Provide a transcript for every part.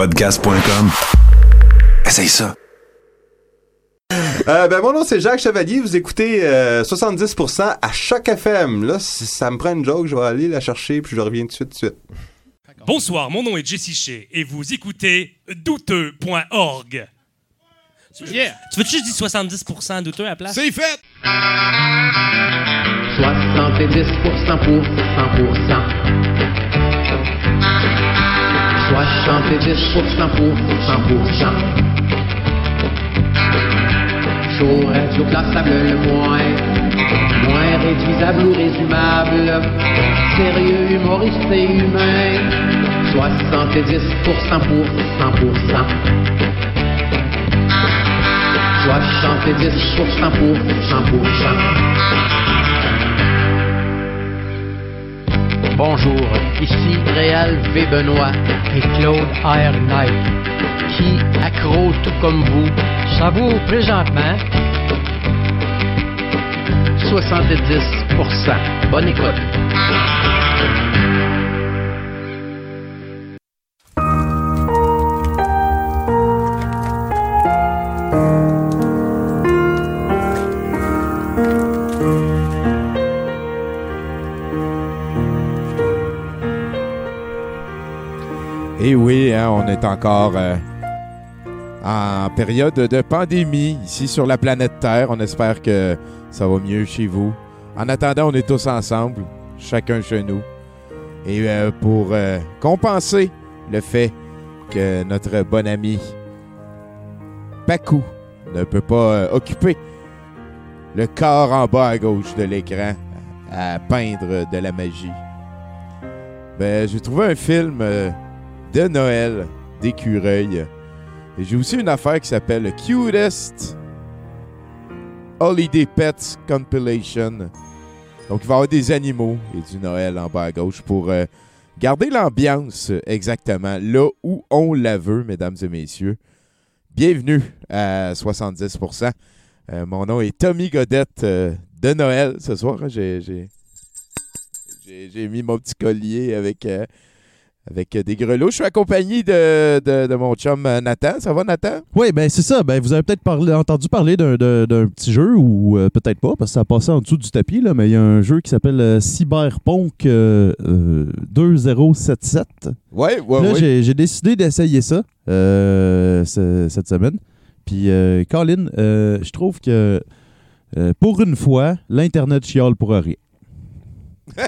Podcast.com. Essaye ça. Euh, ben, mon nom, c'est Jacques Chevalier. Vous écoutez euh, 70% à Choc FM. Là, si ça me prend une joke, je vais aller la chercher puis je reviens tout de suite, tout de suite. Bonsoir, mon nom est Jesse Shea et vous écoutez douteux.org. Yeah. Tu veux-tu que je dise 70% douteux à la place? C'est fait! 70% pour 100%. 70% pour 100%. Chaud, radio, classable le moins. Moins réduisable ou résumable. Sérieux, humoriste et humain. 70% pour 100%. 70% pour 100%. Bonjour, ici Réal V. Benoît et Claude R. Qui, accro tout comme vous, savoure présentement 70%. Bonne écoute. Et oui, hein, on est encore euh, en période de pandémie ici sur la planète Terre. On espère que ça va mieux chez vous. En attendant, on est tous ensemble, chacun chez nous. Et euh, pour euh, compenser le fait que notre bon ami Pakou ne peut pas occuper le corps en bas à gauche de l'écran à peindre de la magie, ben, j'ai trouvé un film de Noël d'écureuil. J'ai aussi une affaire qui s'appelle Cutest Holiday Pets Compilation. Donc, il va y avoir des animaux et du Noël en bas à gauche pour euh, garder l'ambiance euh, exactement là où on la veut, mesdames et messieurs. Bienvenue à 70%. Euh, mon nom est Tommy Godette de Noël ce soir. hein. J'ai- J'ai j'ai- mis mon petit collier avec, avec euh, des grelots. Je suis accompagné de, de- de mon chum euh, Nathan. Ça va, Nathan? Oui, ben c'est ça. Ben, vous avez peut-être parlé- entendu parler d'un, petit jeu ou euh, peut-être pas, parce que ça a passé en dessous du tapis, là, mais il y a un jeu qui s'appelle euh, Cyberpunk euh, euh, 2077. Oui, oui, là, oui. j'ai, décidé d'essayer ça ce- cette semaine. Puis, Colin, je trouve que pour une fois, l'Internet chiale pour rien.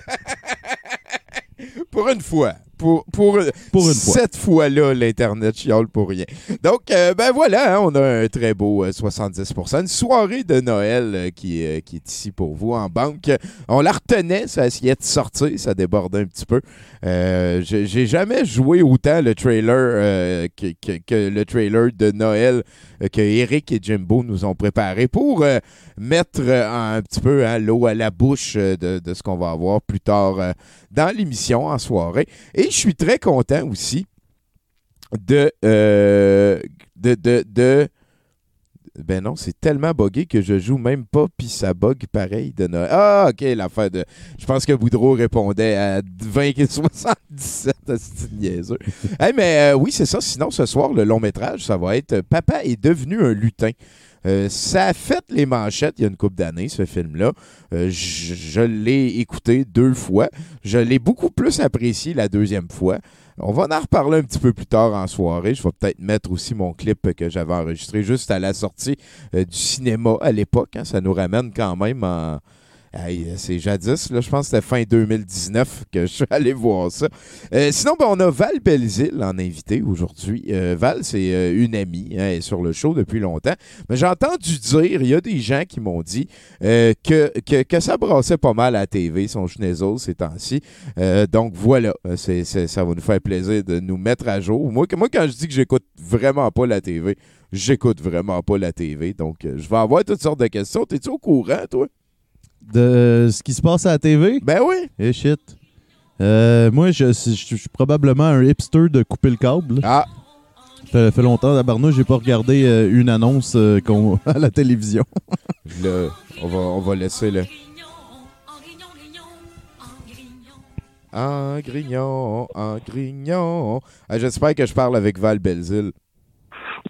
Pour une fois. Pour, pour, Pour une fois. Cette fois-là, l'Internet chiale pour rien. Donc, euh, ben voilà, hein, on a un très beau euh, 70%. Une soirée de Noël euh, qui, est- qui est ici pour vous en banque. On la retenait, ça essayait de sortir, ça débordait un petit peu. Euh, j'ai jamais joué autant le trailer euh, que, que- que le trailer de Noël euh, que Eric et Jimbo nous ont préparé pour euh, mettre euh, un petit peu hein, l'eau à la bouche euh, de, de ce qu'on va avoir plus tard euh, dans l'émission en soirée. Et je suis très content aussi de, euh, de, de, Ben non, c'est tellement buggé que je joue même pas, puis ça bug pareil de Noël. Ah, ok, l'affaire de. Je pense que Boudreau répondait à 20 et 77, c'est. Hey, mais euh, oui, c'est ça. Sinon, ce soir, le long métrage, ça va être Papa est devenu un lutin. Euh, ça a fait les manchettes il y a une couple d'années, ce film-là. Euh, je l'ai écouté deux fois. Je l'ai beaucoup plus apprécié la deuxième fois. On va en reparler un petit peu plus tard en soirée. Je vais peut-être mettre aussi mon clip que j'avais enregistré juste à la sortie euh, du cinéma à l'époque. hein. Ça nous ramène quand même en. C'est jadis, là, je pense que c'était fin 2019 que je suis allé voir ça. Euh, sinon, ben, on a Val Belzile en invité aujourd'hui. Euh, Val, c'est euh, une amie, hein, elle est sur le show depuis longtemps. Mais j'ai entendu dire, il y a des gens qui m'ont dit euh, que, que, ça brassait pas mal la TV, son schnezzo ces temps-ci. Euh, donc voilà, Euh, ça va nous faire plaisir de nous mettre à jour. Moi, moi quand je dis que j'écoute vraiment pas la TV, j'écoute vraiment pas la TV. Donc, euh, je vais avoir toutes sortes de questions. T'es-tu au courant, toi? De ce qui se passe à la TV? Ben oui. Eh shit. Euh, moi, je, je- je suis probablement un hipster de couper le câble. Ah. Ça fait longtemps, d'abord, j'ai pas regardé euh, une annonce euh, qu'on- à la télévision. Là, on va, on va laisser le. en grignon, en grignon. Ah, J'espère que je parle avec Val Belzile.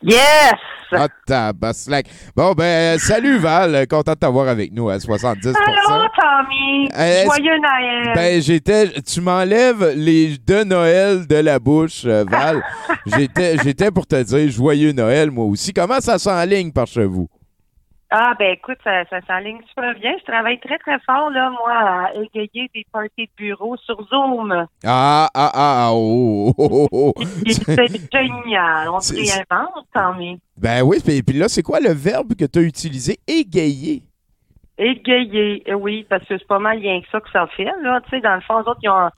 Yes! Ah, tabaslac. Bon, ben, salut Val, content de t'avoir avec nous à 70 Allô, Tommy! Euh, Joyeux Noël! Ben, j'étais. Tu m'enlèves les de Noël de la bouche, Val. j'étais, j'étais pour te dire joyeux Noël, moi aussi. Comment ça s'enligne par chez vous? Ah, ben écoute, ça, ça s'enligne super bien. Je travaille très, très fort, là, moi, à égayer des parties de bureau sur Zoom. Ah, ah, ah, oh, oh, oh, oh. C'est génial. On se réinvente, Tommy. Ben oui, puis puis là, c'est quoi le verbe que tu as utilisé? Égayer. Égayer, eh oui, parce que c'est pas mal rien que ça que ça fait, là. Tu sais, dans le fond, les autres, ils ont...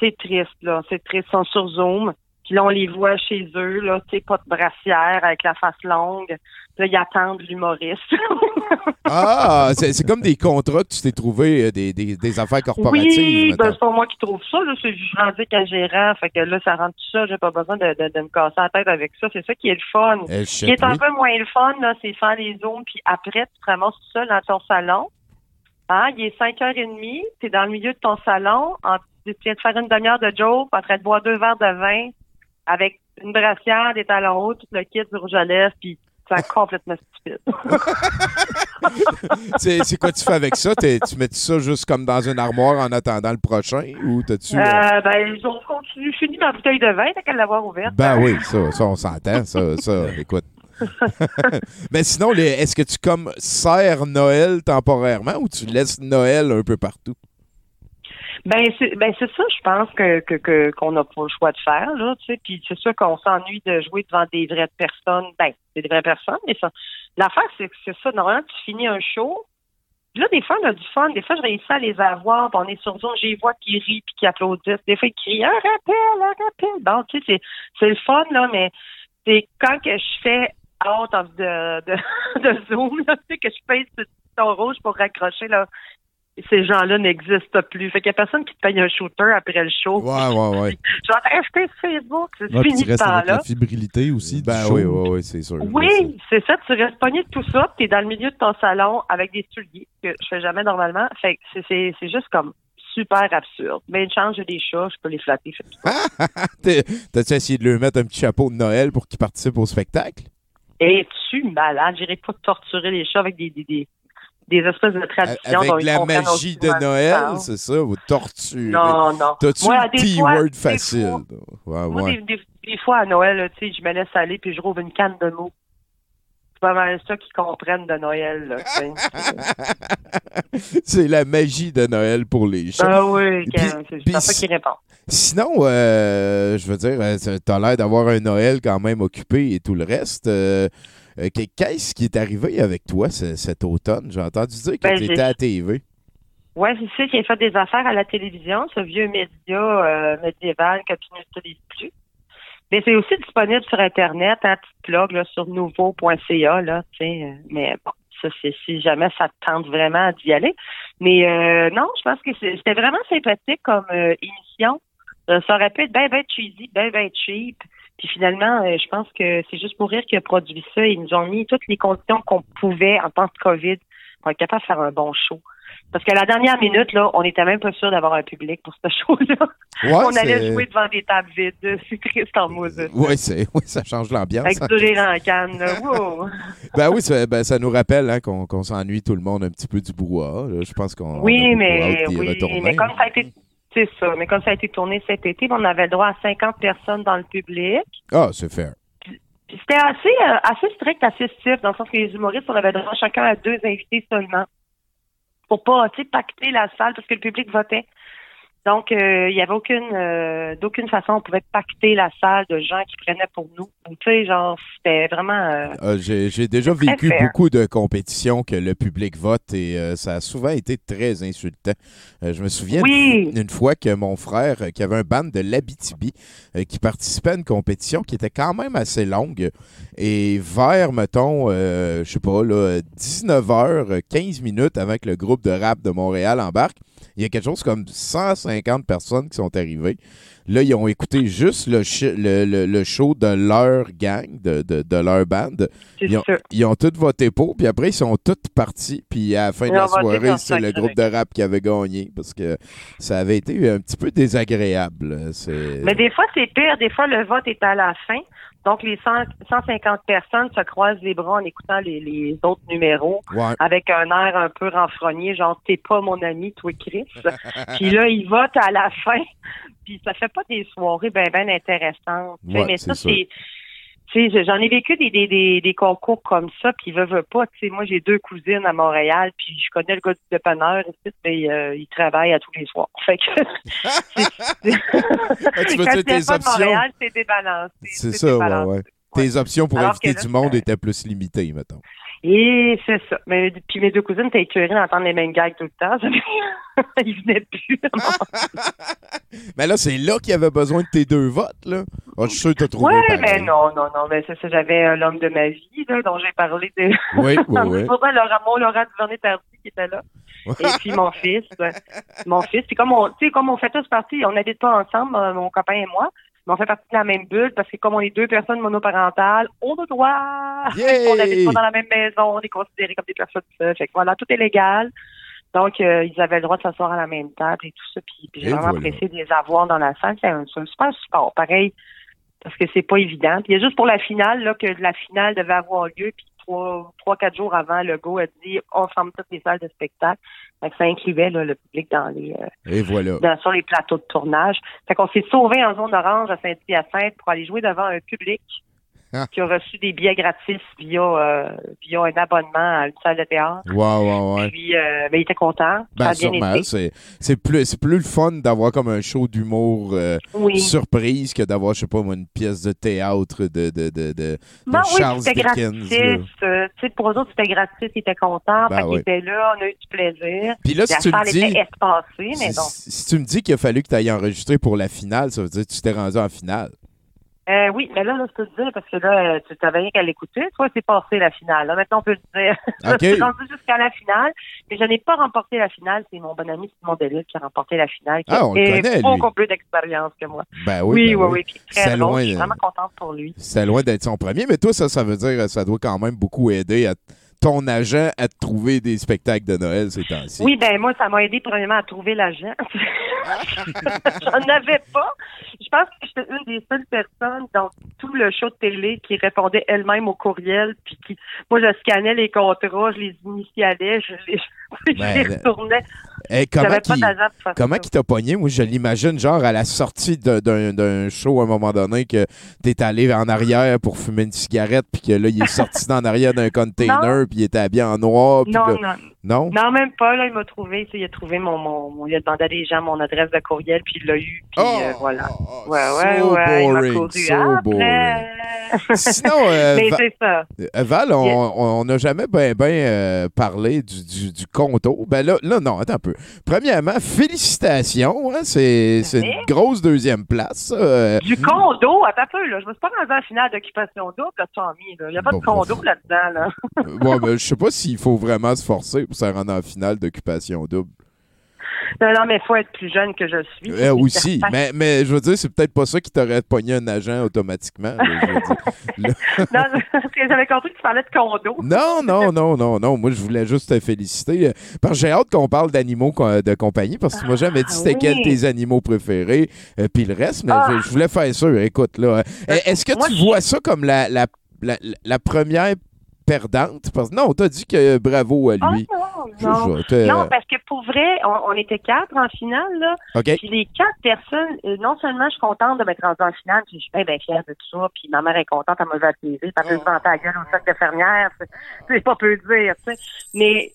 c'est triste, là. C'est triste, ils sont sur Zoom. Puis là, on les voit chez eux, là, tu sais, pas de brassière, avec la face longue. Là, ils attendent l'humoriste. Ah, c'est comme des contrats que tu t'es trouvé, euh, des, des, des affaires corporatives. Oui, ben, c'est pas moi qui trouve ça. Là. Je suis rendu qu'un gérant. Fait que là, ça rentre tout ça. J'ai pas besoin de, de, de me casser la tête avec ça. C'est ça qui est le fun. Eh, Ce qui est un peu moins le fun, là, c'est faire les zooms, puis après, tu te ramasses tout seul dans ton salon. Hein, il est 5h30, tu es dans le milieu de ton salon, en, tu viens de faire une demi-heure de joke, en train de boire deux verres de vin, avec une brassière, des talons hauts, tout le kit du rouge à lèvres, puis c'est complètement stupide. C'est quoi tu fais avec ça? Tu mets ça juste comme dans une armoire en attendant le prochain? Ou t'as-tu. euh, Euh, ben, on continue. Je finis ma bouteille de vin, t'as qu'à l'avoir ouverte. Ben oui, ça, ça on s'entend, ça, ça, écoute. Mais sinon, est-ce que tu comme sers Noël temporairement ou tu laisses Noël un peu partout? Ben c'est ben c'est ça, je pense que que qu'on n'a pas le choix de faire là, tu sais. Puis c'est sûr qu'on s'ennuie de jouer devant des vraies personnes. Ben c'est des vraies personnes, mais ça. L'affaire c'est que c'est ça. Normalement, tu finis un show. Là, des fois, on a du fun. Des fois, je réussis à les avoir. Puis on est sur Zoom, j'ai vois qui rient puis qui applaudissent. Des fois, ils crient un rappel, un rappel. Bon, tu sais, c'est c'est le fun là, mais c'est quand que je fais out of de de, de Zoom, là, tu sais, que je pèse sur rouge pour raccrocher là ces gens-là n'existent plus. Fait qu'il y a personne qui te paye un shooter après le show. Ouais, ouais, ouais. Je vais t'acheter sur Facebook, c'est fini tu restes avec temps-là. la fibrilité aussi. Ben du show. oui, oui, oui, c'est sûr. Oui, c'est ça, tu restes pogné de tout ça, tu es dans le milieu de ton salon avec des souliers, que je fais jamais normalement. Fait que c'est- c'est c'est juste comme super absurde. Mais une chance, j'ai des chats, je peux les flatter. Fait que- T'es- T'as-tu essayé de lui mettre un petit chapeau de Noël pour qu'il participe au spectacle? Es-tu malade? J'irai pas torturer les chats avec des, des, des, des espèces de traditions. Avec la magie de Noël, c'est ça? Vous torturez. Non, non. T'as-tu le des facile? Ouais, ouais. des, des, des fois, à Noël, tu sais, je me laisse aller puis je rouvre une canne de mots. C'est pas mal ça qu'ils comprennent de Noël, là, c'est la magie de Noël pour les chats. Ah oui, c'est ça si- qui répond. Sinon, euh, je veux dire, euh, t'as l'air d'avoir un Noël quand même occupé et tout le reste. Euh, Qu'est-ce qui est arrivé avec toi ce- cet automne? J'ai entendu dire que Ben, tu étais j'ai- à TV. Ouais, c'est ça a fait des affaires à la télévision, ce vieux média euh, médiéval que tu n'utilises plus. Mais c'est aussi disponible sur Internet, un petit blog là, sur nouveau.ca, là, tu sais. euh, Mais bon, ça, c'est si jamais ça te tente vraiment d'y aller. Mais euh, non, je pense que c'était vraiment sympathique comme euh, émission. Euh, ça aurait pu être bien, bien cheesy, bien, bien cheap. Puis finalement, euh, je pense que c'est juste pour rire qu'il a produit ça. Ils nous ont mis toutes les conditions qu'on pouvait en temps de COVID pour être capable de faire un bon show. Parce qu'à la dernière minute, là, on n'était même pas sûr d'avoir un public pour ce show-là. Ouais, on allait jouer devant des tables vides. C'est triste en Moses. Oui, c'est, oui, ça change l'ambiance. Avec du rire en canne. là. Wow. Ben oui, ça, ben, ça nous rappelle hein, qu'on, s'ennuie tout le monde un petit peu du brouhaha. là. Je pense qu'on Oui, mais oui, mais comme ça a été c'est ça, mais comme ça a été tourné cet été, on avait le droit à 50 personnes dans le public. Ah, c'est fair. C'était assez euh, assez strict, assez stiff, dans le sens que les humoristes, on avait le droit chacun à deux invités seulement. Pour pas, tu sais, pacter la salle parce que le public votait. Donc, euh, il y avait aucune euh, d'aucune façon on pouvait pacter la salle de gens qui prenaient pour nous. Tu sais, genre, c'était vraiment euh, j'ai, j'ai déjà vécu fair. beaucoup de compétitions que le public vote et ça a souvent été très insultant. Je me souviens Oui. une fois que mon frère, qui avait un band de l'Abitibi, qui participait à une compétition qui était quand même assez longue, et vers, mettons, euh, je sais pas, là, 19h, 15 minutes avant que le groupe de rap de Montréal embarque, il y a quelque chose comme 150 personnes qui sont arrivées. Là, ils ont écouté juste le, le, le- le show de leur gang, de, de, de leur band. Ils ont, ils ont tous voté pour, puis après, ils sont tous partis. Puis à la fin de la soirée, c'est le groupe de rap qui avait gagné parce que ça avait été un petit peu désagréable. C'est... Mais des fois, c'est pire. Des fois, le vote est à la fin. Donc, les 100 150 personnes se croisent les bras en écoutant les, les autres numéros Ouais. avec un air un peu renfrogné, genre, t'es pas mon ami, toi, Chris. puis là, ils votent à la fin. Puis ça fait pas des soirées ben, ben intéressantes. Ouais, mais ça, c'est... tu sais, j'en ai vécu des, des, des, des concours comme ça, puis veut, veut pas. Tu sais, moi, j'ai deux cousines à Montréal, puis je connais le gars du dépanneur mais euh, il travaille à tous les soirs. Fait que... Ah, tu veux dire tes de options? Montréal, c'est débalancé. C'est ça, ouais, débalancé. ouais. Tes options pour Alors là, du monde étaient plus limitées, mettons. Et c'est ça. Mais puis mes deux cousines étaient écœurées d'entendre les mêmes gags tout le temps. Ils venaient plus. Mais là, c'est là qu'il y avait besoin de tes deux votes, là. Ah, je suis sûr que t'as trouvé pareil. mais non, non, non, mais c'est ça. J'avais euh, l'homme de ma vie, là, dont j'ai parlé de. Oui, oui, oui. Laurent, mon Laurent Duvernay-Tardy qui était là. Et puis mon fils, mon fils. Puis comme on, comme on fait tous partie, on n'habite pas ensemble, euh, mon copain et moi, mais on fait partie de la même bulle parce que comme on est deux personnes monoparentales, on a droit. Yay! on n'habite pas dans la même maison, on est considérés comme des personnes seules. Fait que voilà, tout est légal. Donc, euh, ils avaient le droit de s'asseoir à la même table et tout ça. Puis, puis j'ai vraiment voilà. apprécié de les avoir dans la salle. C'est un, un super support. Pareil, parce que c'est pas évident. Puis il y a juste pour la finale, là, que la finale devait avoir lieu. Puis trois, trois, quatre jours avant, le go a dit on ferme toutes les salles de spectacle. Fait que ça incluait là, le public dans les euh, Et voilà. dans- sur les plateaux de tournage. Fait qu'on s'est sauvé en zone orange à Saint-Hyacinthe pour aller jouer devant un public Ah. qui a reçu des billets gratis via euh, via un abonnement à une salle de théâtre. Ouais, ouais, ouais. Puis euh, ben, il était content. Ben, c'est, c'est, plus, c'est plus le fun d'avoir comme un show d'humour euh, Oui. surprise que d'avoir, je sais pas moi, une pièce de théâtre de, de, de, de, oui, Charles c'était Dickens. gratis. là. tu sais, pour eux autres, c'était gratis. Ils étaient contents. Ben oui. étaient là. On a eu du plaisir. Puis là, si tu me dis- espacée, mais Si, si tu me dis qu'il a fallu que tu ailles enregistrer pour la finale, ça veut dire que tu t'es rendu en finale. Euh, oui, mais là, là, je peux te dire, parce que là, euh, tu t'avais rien qu'à l'écouter. Toi, c'est passé la finale. Là, maintenant, on peut le dire. OK. je suis rendu jusqu'à la finale, mais je n'ai pas remporté la finale. C'est mon bon ami Simon Delille qui a remporté la finale. Qui Ah, on connaît, lui. beaucoup plus d'expérience que moi. Ben oui, oui, ben oui, oui. oui. Puis très C'est drôle. loin Je suis vraiment contente pour lui. C'était loin d'être son premier, mais toi, ça, ça veut dire ça doit quand même beaucoup aider à ton agent à te trouver des spectacles de Noël ces temps-ci? Oui, ben moi, ça m'a aidé premièrement à trouver l'agent. J'en avais pas. Je pense que j'étais une des seules personnes dans tout le show de télé qui répondait elle-même au courriel, puis qui, moi, je scannais les contrats, je les initialais, je les, je Ben, les le- retournais. Hey, comment faire comment t'a pogné? Moi, je l'imagine, genre, à la sortie d'un show à un moment donné, que t'es allé en arrière pour fumer une cigarette, puis que là, il est sorti d'en arrière d'un container, puis il était habillé en noir. puis Non, là- non. Non? Non, même pas. Là, il m'a trouvé. Il a trouvé mon, mon, mon- Il a demandé à des gens mon adresse de courriel, puis il l'a eu. Puis Oh, euh, voilà. oh, Ouais, ouais, so ouais. il m'a boring, couru so après. boring. Sinon, euh, Mais c'est ça. Euh, Val, on n'a jamais bien ben, euh, parlé du, du, du conto. Ben là, là, non, attends un peu. Premièrement, félicitations. hein, c'est c'est une grosse deuxième place. Du condo, attends un peu, là. Je me suis pas rendu en finale d'occupation double, là, Tommy. Il n'y a pas de Bon, condo là-dedans, là. Bon, ben, je sais pas s'il faut vraiment se forcer pour se rendre en finale d'occupation double. Non, non, mais il faut être plus jeune que je suis. Euh, c'est aussi, mais, mais je veux dire, c'est peut-être pas ça qui t'aurait pogné un agent automatiquement. Non, j'avais compris que tu parlais de condo. Non, non, non, non, non. Moi, je voulais juste te féliciter. euh, Parce que j'ai hâte qu'on parle d'animaux de compagnie, parce que tu m'as jamais dit c'était oui. quel tes animaux préférés, euh, puis le reste, mais Ah. je, je voulais faire ça. Écoute, là, euh, est-ce que Moi, tu vois ça comme la, la, la, la première perdante? Parce non, t'as dit que bravo à Ah, lui. non, Je- non. je- t'es- Non, parce que pour vrai, on, on était quatre en finale, là. Puis les quatre personnes, euh, non seulement je suis contente de m'être rendue en finale, puis je suis bien, bien fière de tout ça, puis ma mère est contente, elle m'a vu à TV, parce que je ta gueule au sac de fermière, c'est- pas peu dire. Mais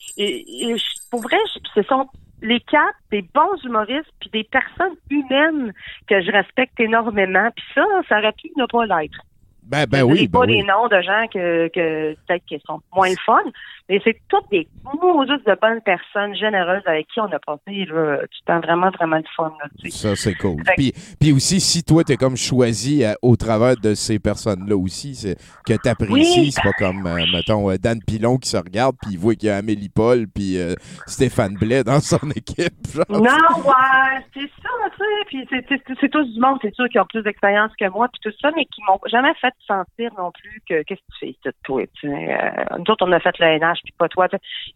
pour vrai, ce sont les quatre des bons humoristes, puis des personnes humaines que je respecte énormément, puis ça, ça aurait pu ne pas l'être. Ben, ben oui, ben pas oui. des noms de gens que, que peut-être qui sont moins le fun, mais c'est toutes des maudites de bonnes personnes généreuses avec qui on a passé là, du temps vraiment, vraiment le fun. Là, tu sais. Ça, c'est cool. Fait Puis, puis aussi, si toi, t'es comme choisi euh, au travers de ces personnes-là aussi, c'est que t'apprécies, Oui. c'est pas comme, euh, mettons, euh, Dan Pilon qui se regarde, puis il voit qu'il y a Amélie Paul, puis euh, Stéphane Blais dans son équipe. genre. Non, ouais, c'est ça, tu sais. Puis c'est- c'est c'est tous du monde, c'est sûr, qui ont plus d'expérience que moi, puis tout ça, mais qui m'ont jamais fait sentir non plus que qu'est-ce que tu fais, tout, toi, tu sais. Euh, nous autres, on a fait le NH, puis pas toi.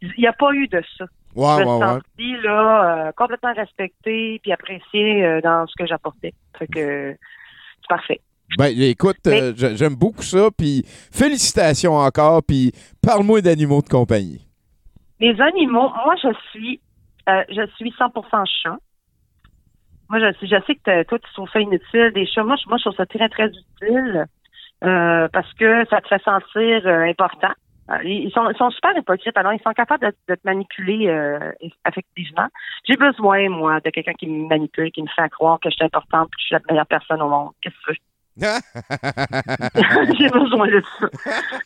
Il n'y a pas eu de ça. Je me ouais. sentie, là, euh, complètement respectée, puis appréciée euh, dans ce que j'apportais. Fait que c'est parfait. Ben, écoute, Mais- euh, j'a- j'aime beaucoup ça, puis félicitations encore, puis parle-moi d'animaux de compagnie. Les animaux, moi, je suis, je suis 100% chat. Moi, je, sais que toi, tu trouves ça inutile, des chats. Moi, je, moi, je trouve ça très, très utile parce que ça te fait sentir important. Ils sont, ils sont super hypocrites, alors ils sont capables de, de te manipuler euh, affectivement. J'ai besoin, moi, de quelqu'un qui me manipule, qui me fait croire que je suis importante, que je suis la meilleure personne au monde. Qu'est-ce que? J'ai besoin de ça.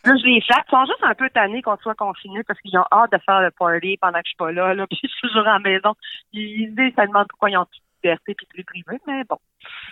Là, je les flatte. Ils sont juste un peu tannés qu'on soit confinés parce qu'ils ont hâte de faire le party pendant que je suis pas là. là puis je suis toujours à la maison. Ils se disent, ça demande pourquoi ils ont toute liberté puis plus privé. Mais bon.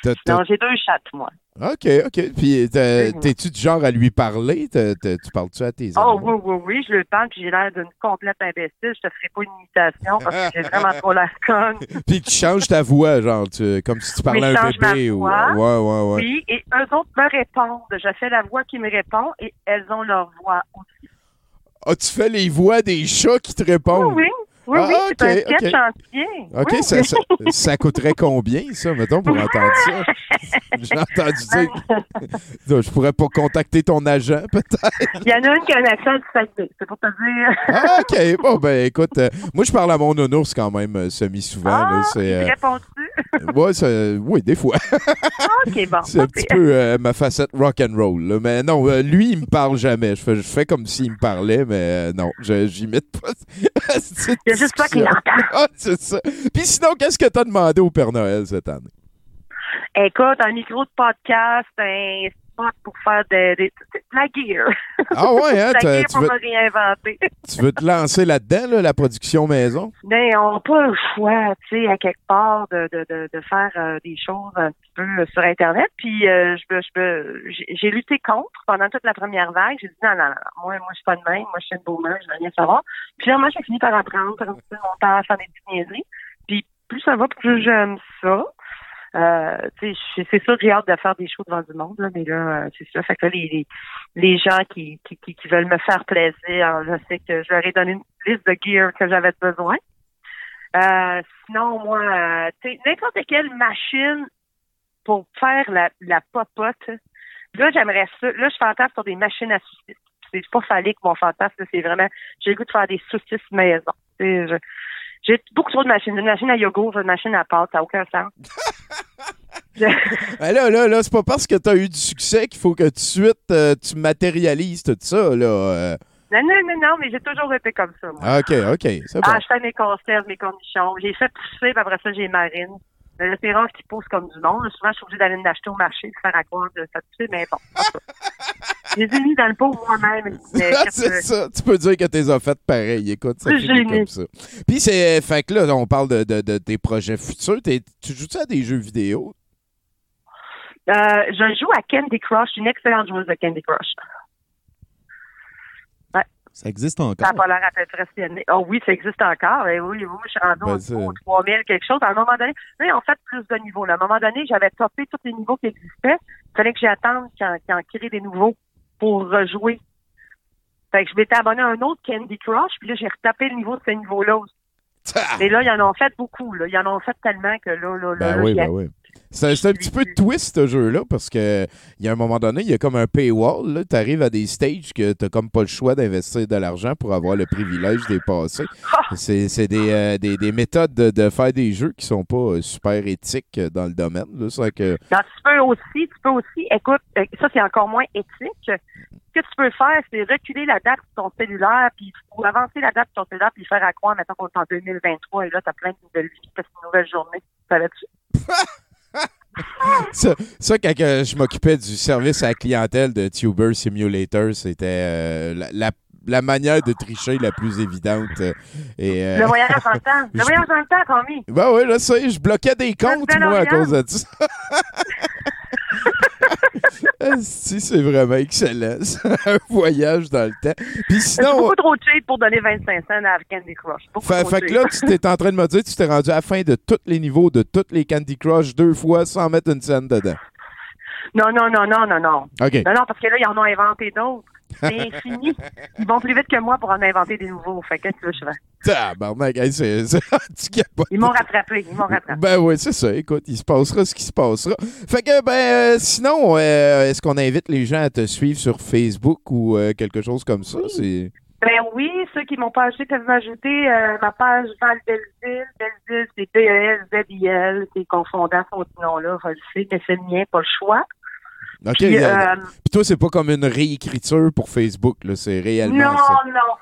T'as- t'as- Non, j'ai deux chattes, moi. OK, OK. Puis, t'as- t'es-tu du genre à lui parler? T'as- tu parles-tu à tes Oh oui, oui, oui, je le parle, puis j'ai l'air d'une complète imbécile. Je te ferai pas une imitation parce que j'ai vraiment trop la conne. Puis tu changes ta voix, genre, tu- comme si tu parlais à un bébé. Ou... Ouais, ouais, ouais. Oui, et eux autres me répondent. Je fais la voix qui me répond et elles ont leur voix aussi. Ah, tu fais les voix des chats qui te répondent? Oui, oui. Oui, Ah, oui, c'est un ok, sketch ok. entier. OK, Oui, ça, ça, ça coûterait combien, ça, mettons, pour entendre ça? J'ai entendu dire. Je pourrais pas contacter ton agent, peut-être. Il y en a une qui a un accent du Saguenay, c'est pour te dire. Ah, OK. Bon, ben, écoute, euh, moi, je parle à mon nounours quand même euh, semi-souvent. Ah, c'est, euh, réponds-tu? ouais, ça- oui, des fois. OK, bon. C'est un petit peu euh, ma facette rock and roll. là. Mais non, lui, il me parle jamais. Je fais, je fais comme s'il me parlait, mais non, je j'imite pas. Juste toi qui l'entends. Ah, c'est ça. Puis sinon, qu'est-ce que t'as demandé au Père Noël cette année? Écoute, un micro de podcast, un pour faire de, de- la gear. Ah ouais, hein? la gear tu, pour veux, me réinventer. tu veux te lancer là-dedans, là, la production maison? Mais on n'a pas le choix, tu sais, à quelque part, de, de, faire euh, des choses un petit peu euh, sur Internet. Puis euh, j'ai lutté contre pendant toute la première vague. J'ai dit non, non, non, moi, moi, je suis pas de même, moi, je suis une boomer, je veux rien savoir. Puis finalement, j'ai fini par apprendre, par un petit peu mon à faire des petites niaiseries. Puis plus ça va, plus j'aime ça. Euh, c'est sûr que j'ai hâte de faire des shows devant du monde, là, mais là, euh, c'est ça. Fait que là, les, les, gens qui, qui, qui, veulent me faire plaisir, je sais que je leur ai donné une liste de gear que j'avais besoin. Euh, sinon, moi, euh, n'importe quelle machine pour faire la, la popote, là, j'aimerais ça. Là, je fantasme sur des machines à saucisses. C'est pas phallique, mon fantasme. C'est vraiment, j'ai le goût de faire des saucisses maison. J'ai beaucoup trop de machines. Une machine à yogourt, une machine à pâte, ça n'a aucun sens. Ben là, là, là, c'est pas parce que t'as eu du succès qu'il faut que tout de suite euh, tu matérialises tout ça, là. euh. Non, non, non, non, mais j'ai toujours été comme ça, moi. Ah, OK, OK, c'est bon. Ah, je fais mes conserves, mes cornichons. J'ai fait pousser, puis après ça, j'ai marine. C'est rare qu'ils poussent comme du monde. Souvent, je suis obligée d'aller l'acheter au marché, de faire à croire de ça pousser, mais bon. Je les ai mis dans le pot moi-même. Ah, c'est ça. Tu peux dire que t'es as fait pareil. Écoute, ça finit comme ça. Puis c'est. Fait que là, on parle de, de, de tes projets futurs. T'es- tu joues-tu à des jeux vidéo? Euh, je joue à Candy Crush, une excellente joueuse de Candy Crush. Ça existe Ça n'a encore. pas l'air à t'impressionner. Oh oui, ça existe encore. Eh oui, oui, je suis rendue Ben, au c'est- niveau 3000 quelque chose. À un moment donné, là, ils ont fait plus de niveaux. là. À un moment donné, j'avais topé tous les niveaux qui existaient. Il fallait que j'attende qu'ils en, qu'ils en créent des nouveaux pour rejouer. Fait que je m'étais abonné à un autre Candy Crush, puis là, j'ai retapé le niveau de ce niveau-là aussi. Mais là, ils en ont fait beaucoup. Là. Ils en ont fait tellement que là, là, là, Ben là, oui, ben oui. C'est un petit peu de twist, ce jeu-là, parce que il y a un moment donné, il y a comme un paywall. Tu arrives à des stages que tu comme pas le choix d'investir de l'argent pour avoir le privilège d'y passer. C'est des, euh, des, des méthodes de, de faire des jeux qui sont pas euh, super éthiques euh, dans le domaine. Là. Que, Non, tu peux aussi, tu peux aussi, écoute, ça c'est encore moins éthique. Ce que tu peux faire, c'est reculer la date de ton cellulaire, puis ou avancer la date de ton cellulaire, puis faire à croire, maintenant qu'on est en 2023, et là, t'as plein de nouvelles vies, c'est une nouvelle journée. Savais-tu? Ça, ça, quand je m'occupais du service à la clientèle de Tuber Simulator, c'était euh, la, la- la manière de tricher la plus évidente. euh, Et, euh, Le voyage le temps. Le je- voyage le temps, Tommy. Ben oui, là, ça, je bloquais des comptes, moi, à cause de ça. si, c'est vraiment excellent, un voyage dans le temps. Puis C'est sinon, beaucoup trop cheap pour donner 25 cents à Candy Crush. Fait, fait que là, tu t'es en train de me dire que tu t'es rendu à la fin de tous les niveaux de toutes les Candy Crush deux fois sans mettre une scène dedans. Non, non, non, non, non, non. OK. Non, non, parce que là, ils en ont inventé d'autres. C'est infini. Ils vont plus vite que moi pour en inventer des nouveaux. Fait que qu'est-ce que tu veux je fais? Tabarnak, hey, c'est... c'est- tu capotes. Ils m'ont rattrapé. Ils m'ont rattrapé. Ben oui, c'est ça. Écoute, il se passera ce qui se passera. Fait que, ben, euh, sinon, euh, est-ce qu'on invite les gens à te suivre sur Facebook ou euh, quelque chose comme ça? C'est... Ben oui, ceux qui m'ont pas acheté peuvent m'ajouter ma page Val Belleville. Belleville, c'est B-E-L-Z-I-L. C'est confondant son nom-là, je le sais, mais c'est le mien, pas le choix. OK. Puis, euh, euh, Puis toi, c'est pas comme une réécriture pour Facebook, là. C'est réellement non, ça. non.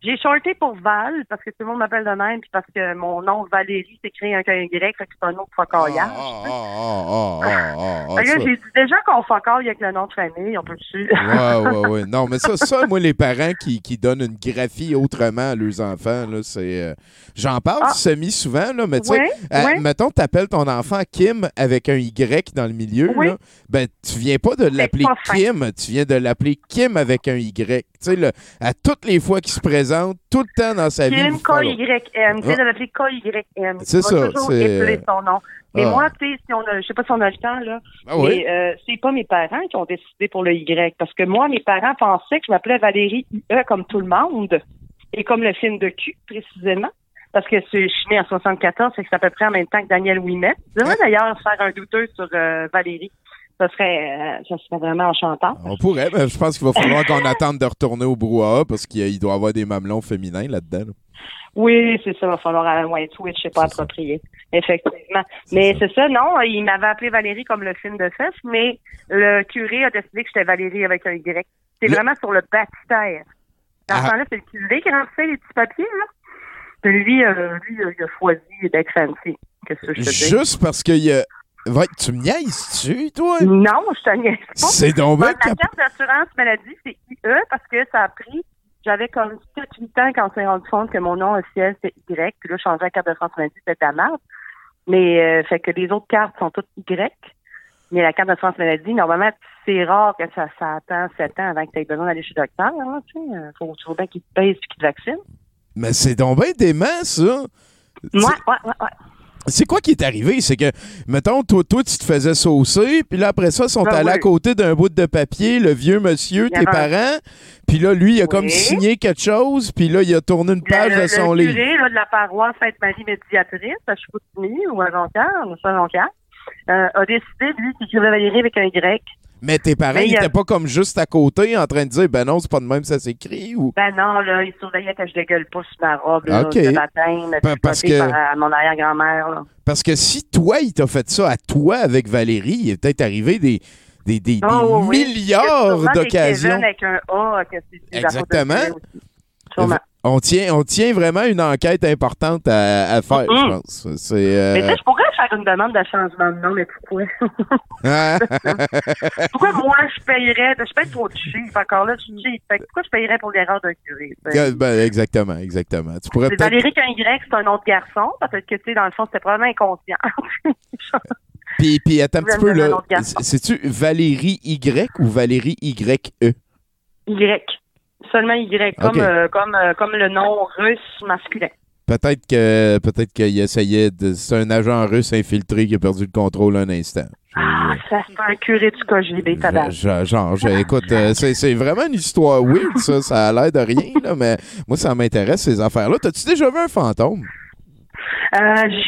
J'ai shorté pour Val parce que tout le monde m'appelle de même, puis parce que mon nom Valérie s'écrit avec un Y, fait que c'est un autre Ah, focaillage. ah, ah, ah, ah, ah, ah, j'ai dit déjà qu'on focaille avec le nom de famille, on peut dessus. Ouais, ouais, ouais. Non, mais ça, ça, moi, les parents qui, qui donnent une graphie autrement à leurs enfants, là, c'est. euh, J'en parle Ah. semi souvent, là, mais tu sais, Ouais, euh, mettons, t'appelles ton enfant Kim avec un Y dans le milieu, Oui. là, ben, tu viens pas de l'appeler. Kim, tu viens de l'appeler Kim avec un Y. Tu sais, à toutes les fois qu'il se présente, tout le temps dans sa vie. Kim falloir- K-Y-M. Tu sais, Ah. de l'appeler K-Y-M. C'est ça, toujours c'est, son nom. Mais ah. moi, tu sais, si on a, je sais pas si on a le temps, là, Ah oui? mais euh, c'est pas mes parents qui ont décidé pour le Y. Parce que moi, mes parents pensaient que je m'appelais Valérie IE comme tout le monde. Et comme le film de cul, précisément. Parce que je suis née en 74, c'est que c'est à peu près en même temps que Daniel Ouimet. Je devrais d'ailleurs faire un douteux sur euh, Valérie. Ça serait, euh, ça serait vraiment enchantant. On pourrait, mais je pense qu'il va falloir qu'on attende de retourner au brouhaha parce qu'il doit y avoir des mamelons féminins là-dedans. là. Oui, c'est ça, il va falloir un ouais, Twitch, c'est pas ça. approprié. Effectivement. Mais c'est ça, non, il m'avait appelé Valérie comme le film de fesse, mais le curé a décidé que j'étais Valérie avec un Y. C'est Le- vraiment sur le baptistère. Dans Ah. ce temps-là, c'est le curé qui les petits papiers, là. Puis lui, euh, lui, il a choisi d'être fancy. Que je? Juste parce qu'il y a. Va, tu me niaises-tu, toi? Non, je te niaise pas. C'est donc Ma carte d'assurance maladie, c'est IE parce que ça a pris, j'avais comme 7-8 ans quand on s'est rendu compte que mon nom officiel, c'est Y. Puis là, je changeais la carte d'assurance maladie, c'était ta marque. Mais, euh, fait que les autres cartes sont toutes Y. Mais la carte d'assurance maladie, normalement, c'est rare que ça, ça attend 7 ans avant que tu aies besoin d'aller chez le docteur. Hein, tu sais, Euh, faut, tu vois bien qu'il te pèse et qu'il te vaccine. Mais c'est donc bien dément, ça. Ouais, ouais, ouais, ouais. C'est quoi qui est arrivé? C'est que, mettons, toi, toi, tu te faisais saucer, puis là, après ça, ils sont Ben allés à côté d'un bout de papier, le vieux monsieur, y tes un- parents, puis là, lui, il a comme signé quelque chose, puis là, il a tourné une page Le, de le- son le livre. curé là, de la paroisse Sainte-Marie médiatrice à Chicoutimi ou à Jonquière, à Jonquière, euh, a décidé, lui, qu'il écrivait Valérie avec un Y. Mais tes parents, Mais ils il y a- étaient pas comme juste à côté en train de dire, ben non, c'est pas de même ça s'écrit, ou? Ben non, là, il surveillait que je dégueule pas sur ma robe là, baptême, Pa- parce que- par euh, mon arrière-grand-mère. Parce que si toi, il t'a fait ça à toi avec Valérie, il est peut-être arrivé des, des, des, des Oh, oui. Milliards d'occasions. Kevin avec un A, que c'est des Exactement. On tient, on tient vraiment une enquête importante à, à faire, je Mhm. pense. Euh, Mais sais, je pourrais faire une demande de changement de nom, mais pourquoi? pourquoi moi je payerais? Je paye trop de chiffres encore là, je suis cheap. Pourquoi je payerais pour l'erreur d'un curé? sais? Ben, exactement, exactement. Tu pourrais. Valérie qu'un Y, c'est un autre garçon. Peut-être que, tu sais, dans le fond, c'était probablement inconscient. Puis, puis attends un petit peu, là. C'est-tu Valérie Y ou Valérie? Y-E? Y. Seulement Y, comme, euh, comme, euh, comme le nom russe masculin. Peut-être que peut-être qu'il essayait de. C'est un agent russe infiltré qui a perdu le contrôle un instant. Ah, ça c'est un curé du KGB, tabac. genre, écoute, euh, c'est vraiment une histoire weird, ça. Ça a l'air de rien, là, mais moi, ça m'intéresse, ces affaires-là. T'as-tu déjà vu un fantôme? Euh,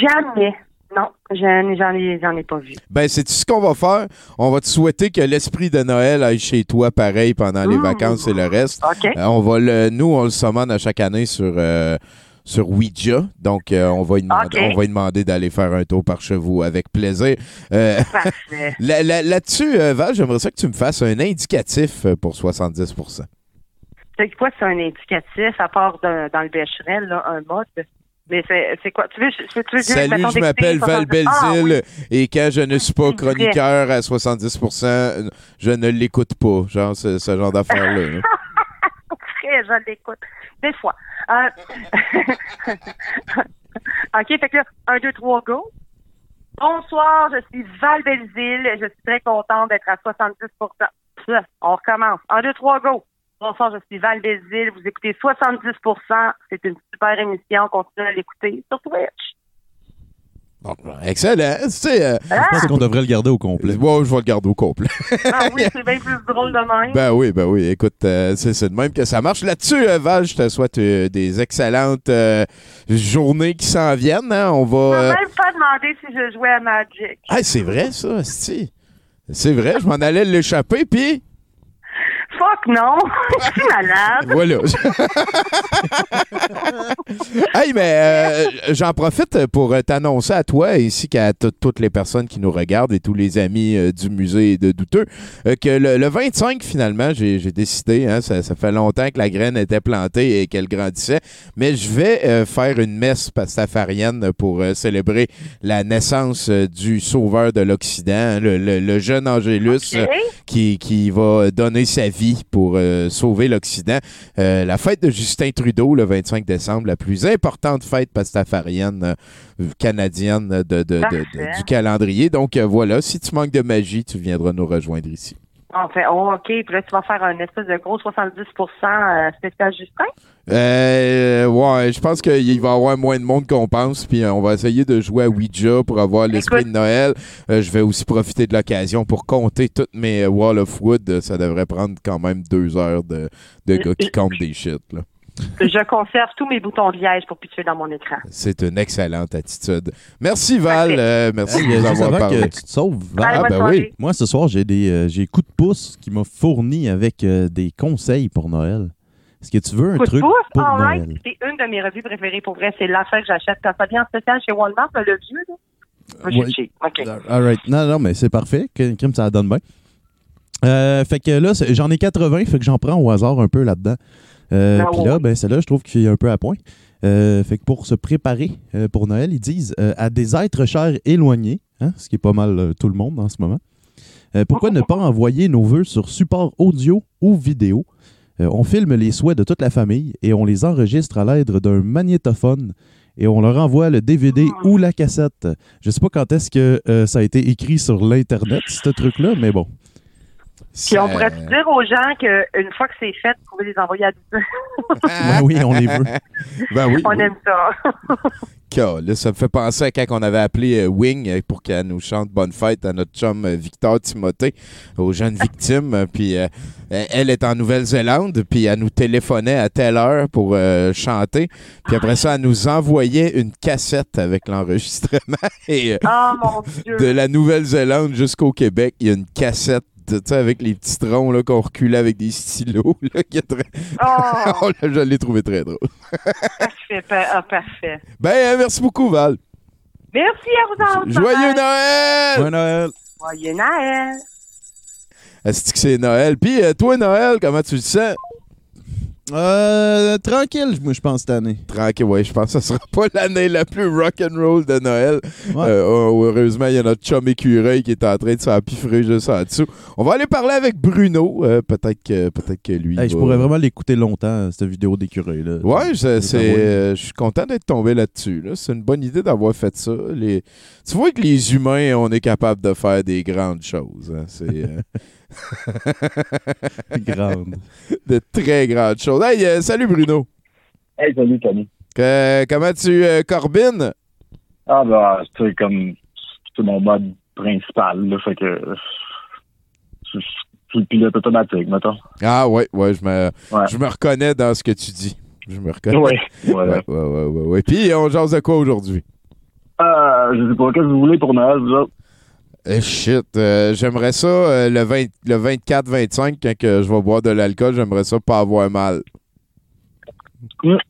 jamais. Non, j'en ai, j'en ai pas vu. Ben, c'est ce qu'on va faire? On va te souhaiter que l'esprit de Noël aille chez toi pareil pendant les Mmh. vacances et le reste. OK. Euh, on va le, nous, on le summon à chaque année sur, sur Ouija. Donc, euh, on va lui demander, on va lui demander d'aller faire un tour par chez vous avec plaisir. Euh, Parfait. là- là- Là-dessus, euh, Val, j'aimerais ça que tu me fasses un indicatif euh, pour 70 C'est quoi, c'est un indicatif, à part de- dans le Becherel, là, un mode? Mais c'est quoi? Tu veux, tu veux Salut, je m'appelle Val 70 Ah, oui. Belzile et quand je ne suis pas chroniqueur à 70%, je ne l'écoute pas. Genre, ce, ce genre d'affaires-là. je l'écoute. Des fois. Euh, OK, fait que là, 1, 2, 3, go. Bonsoir, je suis Val Belzile. Je suis très contente d'être à 70 Pff, On recommence. 1, 2, 3, go. Bonsoir, je suis Val Belzile. Vous écoutez 70% C'est une super émission. Continuez à l'écouter sur Twitch. Bon, excellent. Tu sais, euh, Je pense qu'on devrait le garder au complet. bon, je vais le garder au complet. Ah oui, c'est bien plus drôle de même. Ben oui, ben oui. Écoute, euh, c'est c'est de même que ça marche. Là-dessus, euh, Val, je te souhaite euh, des excellentes euh, journées qui s'en viennent. hein. On Je va. même pas demandé si je jouais à Magic. Ah, c'est vrai, ça, c'est. C'est vrai, je m'en allais l'échapper, puis Fuck non! Je suis malade. voilà. hey, mais euh, j'en profite pour t'annoncer à toi ainsi qu'à toutes les personnes qui nous regardent et tous les amis euh, du musée de Douteux euh, que le, le 25, finalement, j'ai décidé, hein, ça, ça fait longtemps que la graine était plantée et qu'elle grandissait, mais je vais faire une messe pastafarienne pour célébrer la naissance du sauveur de l'Occident, hein, le, le- le jeune Angélus qui, qui va donner sa vie pour euh, sauver l'Occident. Euh, la fête de Justin Trudeau, le 25 décembre, la plus importante fête pastafarienne euh, canadienne de, de- de- de- Parfait. du calendrier. Donc voilà, si tu manques de magie, tu viendras nous rejoindre ici. On fait, oh, OK. Puis là, tu vas faire un espèce de gros 70 euh, spécial Justin? Euh, ouais, je pense qu'il va y avoir moins de monde qu'on pense, puis euh, on va essayer de jouer à Ouija pour avoir l'esprit de Noël. Euh, je vais aussi profiter de l'occasion pour compter toutes mes Wall of Wood. Ça devrait prendre quand même deux heures de, de gars qui comptent des shit. là. Je conserve tous mes boutons de liège pour pitcher dans mon écran. C'est une excellente attitude. Merci Val, euh, merci de nous avoir parlé. que tu te sauves, Val, Ah, ben oui. moi ce soir j'ai des euh, j'ai coup de pouce qui m'a fourni avec euh, des conseils pour Noël. Est-ce que tu veux un Coup de truc pouce, pour all right. C'est une de mes revues préférées pour vrai. C'est l'affaire que j'achète quand ça vient en spécial chez Walmart, le vieux. Là? Moi, j'ai Ouais. cheap. OK. All right. Non, non, mais c'est parfait. Que- Crime, ça donne bien. Euh, fait que là, j'en ai 80, fait que j'en prends au hasard un peu là-dedans. Euh, Ah Puis là, ben, celle-là, je trouve qu'il est un peu à point. Euh, fait que pour se préparer euh, pour Noël, ils disent euh, à des êtres chers éloignés, hein, ce qui est pas mal tout le monde en ce moment. pourquoi ne pas envoyer nos vœux sur support audio ou vidéo? On filme les souhaits de toute la famille et on les enregistre à l'aide d'un magnétophone et on leur envoie le DVD ou la cassette. Je sais pas quand est-ce que ça a été écrit sur l'Internet, ce truc-là, mais bon. Puis on pourrait dire aux gens qu'une fois que c'est fait, vous pouvez les envoyer à. Ben oui, on les veut. Ben oui. On oui. aime ça. Là, ça me fait penser à quand on avait appelé euh, Wing pour qu'elle nous chante Bonne fête à notre chum euh, Victor Timothée, aux jeunes victimes. Puis euh, euh, elle est en Nouvelle-Zélande, puis elle nous téléphonait à telle heure pour euh, chanter. Puis après ça, elle nous envoyait une cassette avec l'enregistrement. Et euh, Oh mon Dieu. de la Nouvelle-Zélande jusqu'au Québec, il y a une cassette. De- tu sais, avec les petits troncs là, qu'on reculait avec des stylos. Là, qui est très- Oh, Oh, là, je l'ai trouvé très drôle. parfait. pa- ah, parfait. Ben, euh, merci beaucoup, Val. Merci à vous autres. Joyeux. Noël! Bon Noël! Joyeux Noël. Est-ce que c'est Noël? Puis euh, toi, Noël, comment tu le sens? Euh, tranquille, moi, je pense, cette année. Tranquille, ouais, je pense que ce sera pas l'année la plus rock'n'roll de Noël. Ouais. Euh, oh, heureusement, il y a notre chum écureuil qui est en train de s'empiffrer juste en dessous. On va aller parler avec Bruno. Euh, peut-être que peut-être que lui. Hey, je pourrais vraiment l'écouter longtemps, cette vidéo d'écureuil-là. Ouais, c'est, euh, je suis content d'être tombé là-dessus. là. C'est une bonne idée d'avoir fait ça. Les... Tu vois que les humains, on est capable de faire des grandes choses. hein. C'est Grande. de très grandes choses. Hey, euh, salut Bruno. Hey, salut, Tommy. Que- comment tu euh, corbines? Ah, bah, c'est comme. C'est mon mode principal, là. Fait que. Je je suis le pilote automatique, mettons. Ah ouais, ouais, je me, Ouais. je me reconnais dans ce que tu dis. Je me reconnais. Oui, voilà. Ouais, ouais, ouais, ouais, ouais. Puis, on jase de quoi aujourd'hui? Euh, je sais pas, qu'est-ce que vous voulez pour Noël, vous autres? Eh, shit, euh, j'aimerais ça euh, le, 20 le 24-25, quand que je vais boire de l'alcool, j'aimerais ça pas avoir mal.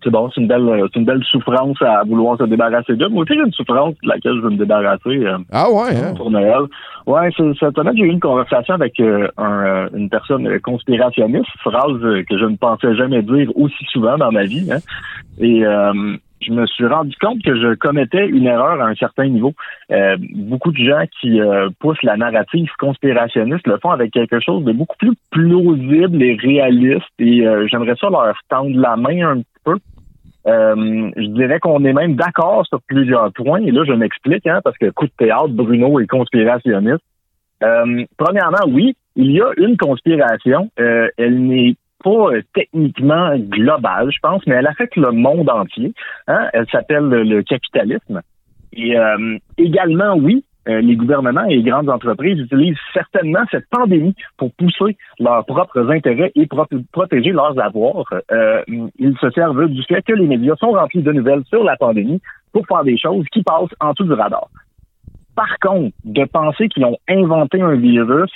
C'est bon, c'est une belle euh, une belle souffrance à vouloir se débarrasser de. Moi aussi, j'ai une souffrance de laquelle je veux me débarrasser. euh, Ah ouais, hein? pour Noël. Ouais, c'est- cette semaine, j'ai eu une conversation avec un, une personne conspirationniste, phrase que je ne pensais jamais dire aussi souvent dans ma vie. hein. Et je me suis rendu compte que je commettais une erreur à un certain niveau. Euh, beaucoup de gens qui euh, poussent la narrative conspirationniste le font avec quelque chose de beaucoup plus plausible et réaliste. Et euh, j'aimerais ça leur tendre la main un petit peu. Euh, je dirais qu'on est même d'accord sur plusieurs points. Et là, je m'explique, hein, parce que coup de théâtre, Bruno est conspirationniste. Euh, premièrement, oui, il y a une conspiration. Euh, elle n'est pas euh, techniquement globale, je pense, mais elle affecte le monde entier. Hein. Elle s'appelle le, capitalisme. Et euh, également, oui, euh, les gouvernements et les grandes entreprises utilisent certainement cette pandémie pour pousser leurs propres intérêts et pro- protéger leurs avoirs. Euh, ils se servent du fait que les médias sont remplis de nouvelles sur la pandémie pour faire des choses qui passent en dessous du radar. Par contre, de penser qu'ils ont inventé un virus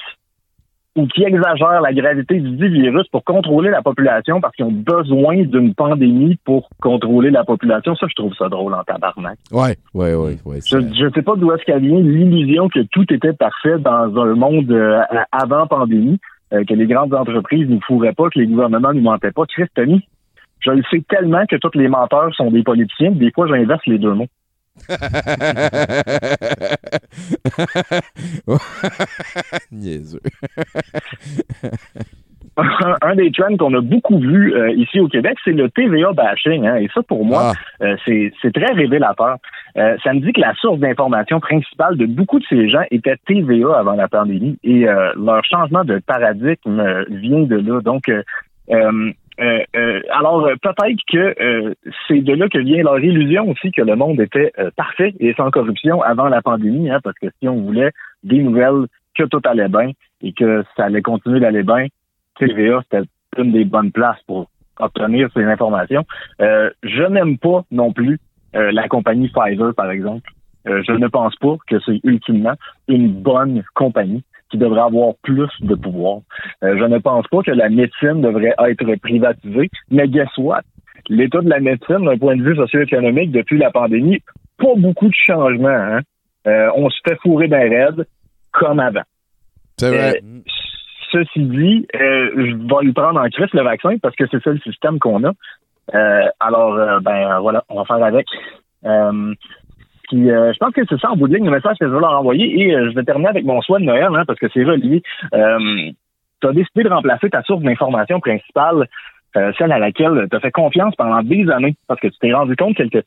ou qui exagèrent la gravité du virus pour contrôler la population parce qu'ils ont besoin d'une pandémie pour contrôler la population, ça, je trouve ça drôle en tabarnak. Ouais, ouais, ouais. ouais Je ne sais pas d'où est-ce qu'elle vient l'illusion que tout était parfait dans un monde euh, avant pandémie, euh, que les grandes entreprises ne fourraient pas, que les gouvernements ne mentaient pas. Christoni, je le sais tellement que tous les menteurs sont des politiciens, des fois j'inverse les deux mots. Niaiseux. un, un des trends qu'on a beaucoup vu euh, ici au Québec, c'est le TVA bashing. hein. et ça, pour moi, euh, c'est très révélateur. Euh, ça me dit que la source d'information principale de beaucoup de ces gens était TVA avant la pandémie et leur changement de paradigme vient de là. Donc, euh, euh, alors euh, peut-être que euh, c'est de là que vient leur illusion aussi que le monde était euh, parfait et sans corruption avant la pandémie, hein, parce que si on voulait des nouvelles que tout allait bien et que ça allait continuer d'aller bien, TVA, c'était une des bonnes places pour obtenir ces informations. Je n'aime pas non plus la compagnie Pfizer, par exemple. Je ne pense pas que c'est ultimement une bonne compagnie qui devrait avoir plus de pouvoir. Euh, je ne pense pas que la médecine devrait être privatisée, mais guess what? L'état de la médecine, d'un point de vue socio-économique, depuis la pandémie, pas beaucoup de changements. Hein? Euh, on se fait fourrer d'un raide comme avant. C'est vrai. Euh, ceci dit, je vais lui prendre en crise le vaccin parce que c'est ça le système qu'on a. Alors, ben voilà, on va faire avec. Puis, euh, je pense que c'est ça en bout de ligne, le message que je veux leur envoyer. Et euh, je vais terminer avec mon souhait de Noël, hein, parce que c'est relié. Euh, tu as décidé de remplacer ta source d'information principale, euh, celle à laquelle tu as fait confiance pendant des années, parce que tu t'es rendu compte qu'elle te,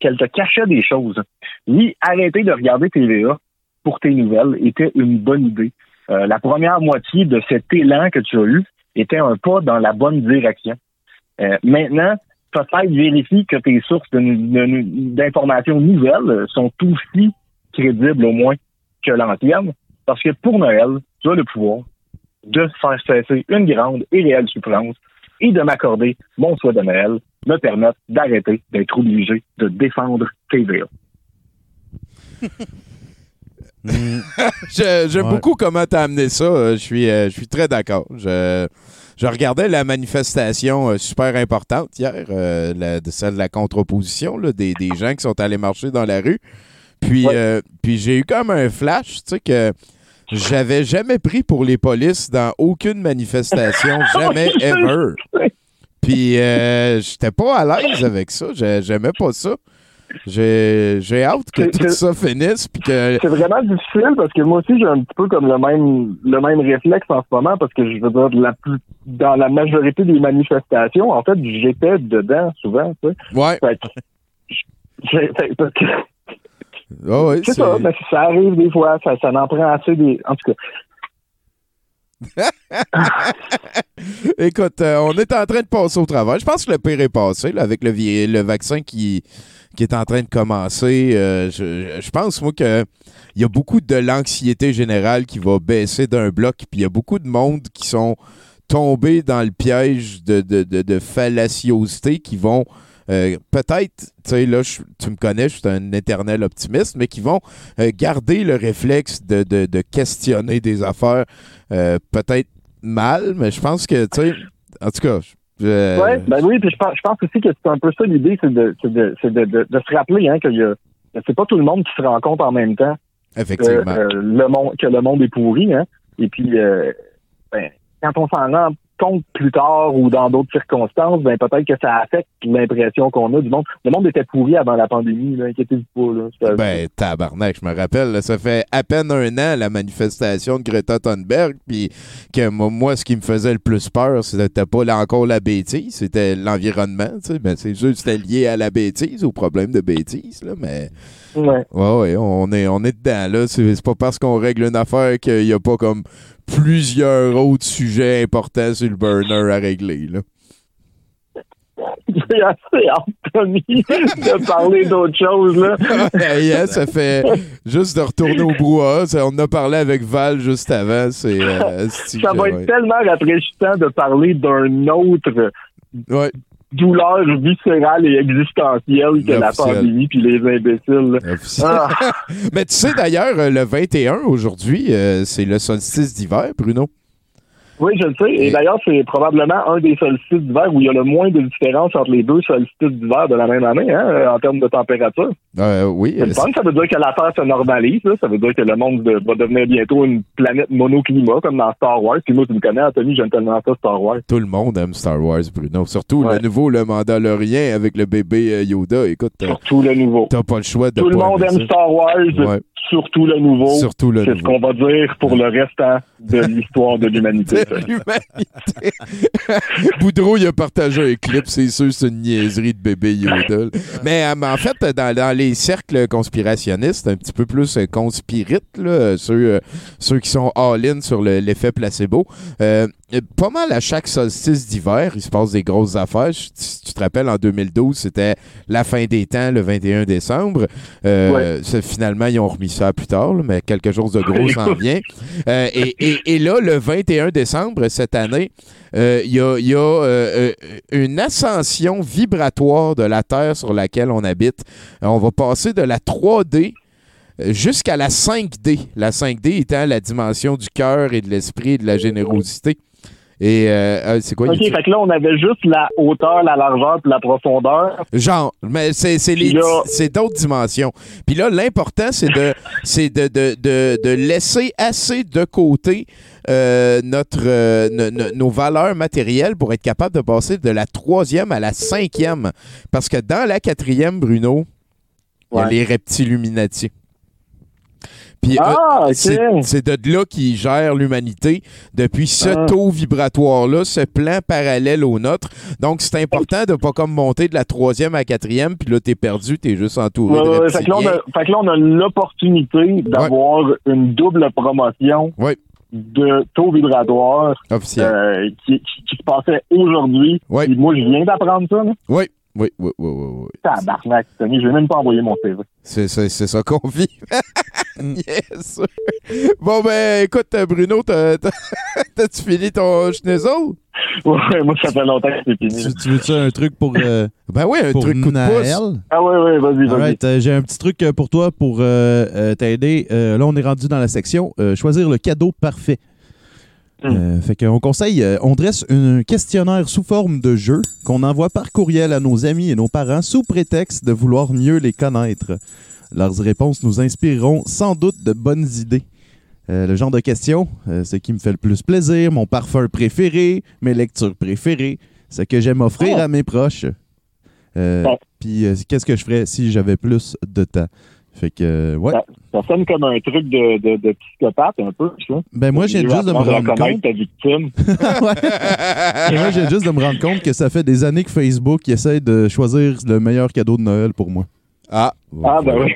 qu'elle te cachait des choses. Oui, arrêter de regarder TVA pour tes nouvelles était une bonne idée. Euh, la première moitié de cet élan que tu as eu était un pas dans la bonne direction. Euh, maintenant, peut-être vérifie que tes sources d'informations nouvelles sont aussi crédibles au moins que l'ancienne, parce que pour Noël, tu as le pouvoir de faire cesser une grande et réelle souffrance et de m'accorder mon souhait de Noël, me permettre d'arrêter d'être obligé de défendre TVA. J'aime Ouais. beaucoup comment tu as amené ça. Euh, Je suis, euh, je suis très d'accord. Je, je regardais la manifestation euh, super importante hier, euh, la- celle de la contre-opposition, là, des, des gens qui sont allés marcher dans la rue. Puis, euh, puis j'ai eu comme un flash, tu sais, que j'avais jamais pris pour les polices dans aucune manifestation, jamais, ever. Puis euh, j'étais pas à l'aise avec ça. J'ai- J'aimais pas ça. J'ai j'ai hâte que tout ça finisse. Puis que C'est vraiment difficile parce que moi aussi j'ai un petit peu comme le même le même réflexe en ce moment parce que je veux dire la plus dans la majorité des manifestations en fait j'étais dedans souvent tu sais. Ouais. Fait que, j'ai- fait- parce que- ouais, c'est ça, mais ça arrive des fois, ça, ça en prend assez des. En tout cas, Écoute, euh, on est en train de passer au travail. Je pense que le pire est passé avec le, le vaccin qui, qui est en train de commencer. Euh, je, je pense, moi, que il y a beaucoup de l'anxiété générale qui va baisser d'un bloc. Puis il y a beaucoup de monde qui sont tombés dans le piège de, de, de fallaciosité qui vont euh, peut-être, tu sais, là, je- tu me connais, je suis un éternel optimiste, mais qui vont euh, garder le réflexe de, de, de questionner des affaires euh, peut-être mal, mais je pense que, tu sais, en tout cas, je- ouais, ben oui, puis je pense, je pense aussi que c'est un peu ça l'idée, c'est de, de, se rappeler hein, a. C'est pas tout le monde qui se rencontre en même temps. effectivement. que, le monde, que le monde est pourri, hein. Et puis, ben, quand on s'en rend compte plus tard ou dans d'autres circonstances, ben peut-être que ça affecte l'impression qu'on a du monde. Le monde était pourri avant la pandémie, inquiétez-vous pas. Là. Ben, tabarnak, je me rappelle, là, ça fait à peine un an la manifestation de Greta Thunberg, puis que moi, moi, ce qui me faisait le plus peur, c'était pas là encore la bêtise, c'était l'environnement, tu sais. Ben, c'est sûr que c'était lié à la bêtise, au problème de bêtise, là, mais Ouais. ouais, ouais, on est, on est dedans, là. C'est pas parce qu'on règle une affaire qu'il y a pas comme plusieurs autres sujets importants sur le burner à régler, là. J'ai assez hâte, Tommy, de parler d'autre chose, là. Hein, ça fait juste de retourner au brouhaha. On a parlé avec Val juste avant. C'est, euh, Ça va ouais. être tellement rafraîchissant de parler d'un autre Ouais, douleur viscérale et existentielle que la pandémie puis les imbéciles. Ah, Mais tu sais d'ailleurs, euh, le 21 aujourd'hui, euh, c'est le solstice d'hiver, Bruno. Oui, je le sais. Et Et- d'ailleurs, c'est probablement un des solstices d'hiver où il y a le moins de différence entre les deux solstices d'hiver de la même année, hein, en termes de température. Euh, oui, C'est euh, ça veut dire que la Terre se normalise. là. Ça veut dire que le monde de- va devenir bientôt une planète monoclimat, comme dans Star Wars. Puis moi, tu me connais, Anthony, j'aime tellement ça, Star Wars. tout le monde aime Star Wars, Bruno. Surtout Ouais. le nouveau, le Mandalorien avec le bébé euh, Yoda. Écoute, euh, Surtout le nouveau. t'as pas le choix de Tout le monde aime Star Wars. Ouais, surtout le nouveau. surtout le C'est ce qu'on va dire pour le restant de l'histoire de l'humanité. l'humanité. Boudreau, il a partagé un clip, c'est sûr, c'est une niaiserie de bébé. Mais, euh, mais en fait, dans, dans les cercles conspirationnistes, un petit peu plus euh, conspirites, là, ceux, euh, ceux qui sont all-in sur le- l'effet placebo, euh, pas mal à chaque solstice d'hiver, il se passe des grosses affaires. Si tu te rappelles, en 2012, c'était la fin des temps, le 21 décembre. Euh, finalement, ils ont remis ça plus tard, là, mais quelque chose de gros s'en vient. Euh, et, et- et là, le 21 décembre, cette année, euh, il y a, y a, euh, euh, une ascension vibratoire de la Terre sur laquelle on habite. Euh, on va passer de la 3D euh, jusqu'à la 5D. La 5D étant la dimension du cœur et de l'esprit et de la générosité. Et euh, euh, c'est quoi? OK, YouTube? fait que là, on avait juste la hauteur, la largeur puis la profondeur. Genre, mais c'est c'est les Puis là- c'est d'autres dimensions. Puis là, l'important, c'est de c'est de, de, de, de laisser assez de côté euh, notre euh, no- no- nos valeurs matérielles pour être capable de passer de la troisième à la cinquième. Parce que dans la quatrième, Bruno, il y a les reptiluminati. Puis Ah, euh, ok. c'est de là qu'ils gèrent l'humanité depuis ce Ah. taux vibratoire-là, ce plan parallèle au nôtre. Donc, c'est important de pas comme monter de la troisième à la quatrième, puis là, t'es perdu, t'es juste entouré Ouais, de ouais, fait, que là, on a, fait que là, on a l'opportunité d'avoir une double promotion de taux vibratoire euh, qui, qui, qui se passait aujourd'hui. Moi, je viens d'apprendre ça. Là. Oui, oui, oui, oui, oui, oui. Tabarnak, Tony, je vais même pas envoyer mon CV. C'est c'est- c'est ça qu'on vit. Mm. yes. Bon, ben, écoute, Bruno, t'as- t'as- t'as-tu fini ton schnitzel? Ouais, moi, ça fait longtemps que c'est fini. Tu, tu veux-tu un truc pour, euh, Ben oui, un pour truc coup de pouce. Ah ouais, ouais, vas-y, vas-y. Euh, j'ai un petit truc euh, pour toi pour euh, euh, t'aider. Euh, là, on est rendu dans la section euh, choisir le cadeau parfait. Hmm. Euh, fait qu'on conseille, euh, on dresse un questionnaire sous forme de jeu qu'on envoie par courriel à nos amis et nos parents sous prétexte de vouloir mieux les connaître. Leurs réponses nous inspireront sans doute de bonnes idées. Euh, le genre de questions, ce qui me fait le plus plaisir, mon parfum préféré, mes lectures préférées, ce que j'aime offrir Oh. à mes proches. Puis qu'est-ce que je ferais si j'avais plus de temps? Fait que, euh, ouais. Ça, ça sonne comme un truc de, de, de psychopathe, un peu, ça. Ben moi, j'ai Tu juste de me rendre compte. ta victime. Moi, j'ai juste de me rendre compte que ça fait des années que Facebook essaie de choisir le meilleur cadeau de Noël pour moi. Ah, Ah, ben oui.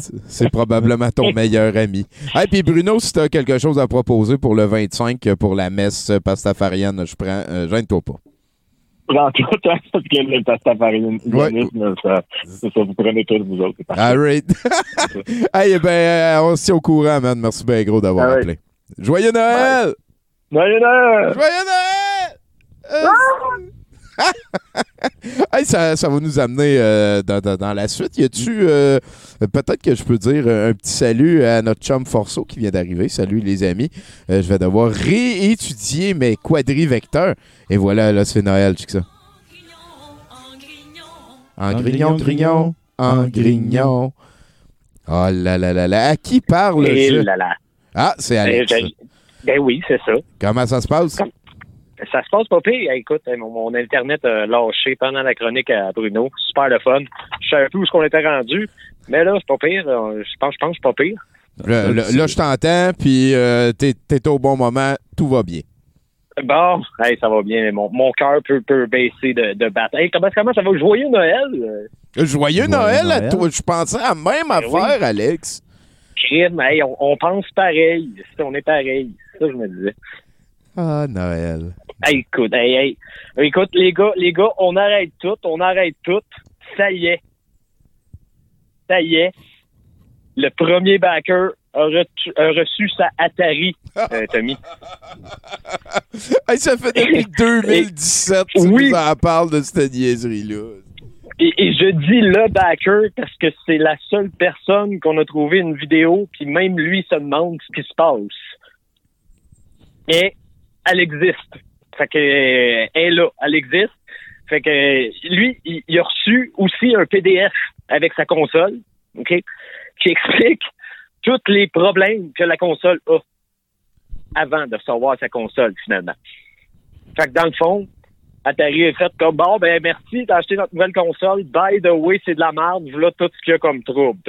C'est- C'est probablement ton meilleur ami. Et puis Bruno, si tu as quelque chose à proposer pour le 25 euh, pour la messe pastafarienne, je prends. euh, Gêne-toi pas. Prends tout, parce que le pastafarianisme, Ouais. ça, ça, vous prenez tous vous autres. All right. hey, ben, euh, on se tient au courant, man. Merci bien gros d'avoir right. appelé. Joyeux Noël! Joyeux Noël! Joyeux Noël! Euh, hey, ça, ça va nous amener euh, dans, dans- dans la suite. Y a-tu, euh, peut-être que je peux dire un petit salut à notre chum Forceau qui vient d'arriver. Salut les amis. Euh, je vais devoir réétudier mes quadrivecteurs. Et voilà, là, c'est Noël, tu sais ça. En grignon, grignon, en grignon. Oh là là là là. À qui parle le Et jeu? là là. Ah, c'est Alex. Euh, j'ai- ben oui, c'est ça. Comment ça se passe? Ça se passe pas pire. Écoute, mon, mon Internet a lâché pendant la chronique à Bruno. Super le fun. Je savais plus où est-ce qu'on était rendu. Mais là, c'est pas pire. Euh, Je pense, je pense que c'est pas pire. Là, je t'entends, puis euh, t'es t'es au bon moment, tout va bien. Bon, hey, ça va bien. Mon, mon cœur peut, peut baisser de, de battre. Hey, comment, comment ça va? Joyeux Noël? Euh, Joyeux Noël à toi. Je pensais à la même affaire, Alex. Crime, hey, on, on pense pareil. On est pareil. C'est ça que je me disais. Ah, Noël. Hey, écoute, hey, hey. Écoute, les gars, les gars, on arrête tout, on arrête tout. Ça y est. Ça y est. Le premier backer a, reçu sa Atari, euh, Tommy. Hey, ça fait depuis 2017 que Oui. parles de cette niaiserie-là. Et, et je dis le backer parce que c'est la seule personne qu'on a trouvé une vidéo qui même lui se demande ce qui se passe. Et elle existe. Fait que euh, elle est là, elle existe. Fait que lui, il, il a reçu aussi un PDF avec sa console, OK, qui explique tous les problèmes que la console a avant de recevoir sa console finalement. Fait que dans le fond, Atari est fait comme bon, ben merci, t'as acheté notre nouvelle console. By the way, c'est de la merde. Voilà tout ce qu'il y a comme trouble.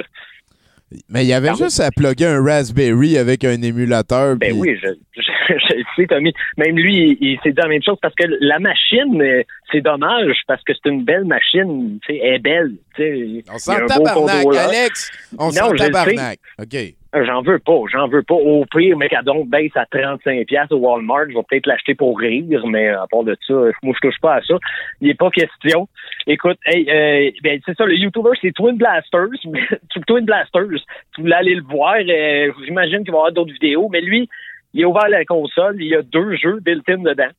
Mais il y avait juste à plugger un Raspberry avec un émulateur. Ben oui, je, je, je sais, Tommy. Même lui, il, il s'est dit la même chose parce que la machine, euh, c'est dommage parce que c'est une belle machine. Elle est belle. Tu sais, On s'en a un beau tabarnak. Alex. On s'en tabarnak. OK. J'en veux pas, j'en veux pas. Au pire, Mécadon baisse à 35$ piastres au Walmart. Je vais peut-être l'acheter pour rire, mais à part de ça, moi, je touche pas à ça. Il n'est pas question. Écoute, hey, euh, ben, c'est ça, le YouTuber, c'est Twin Blasters. Twin Blasters, tu voulais aller le voir. euh, J'imagine qu'il va y avoir d'autres vidéos, mais lui, il a ouvert la console. Il y a deux jeux built-in dedans.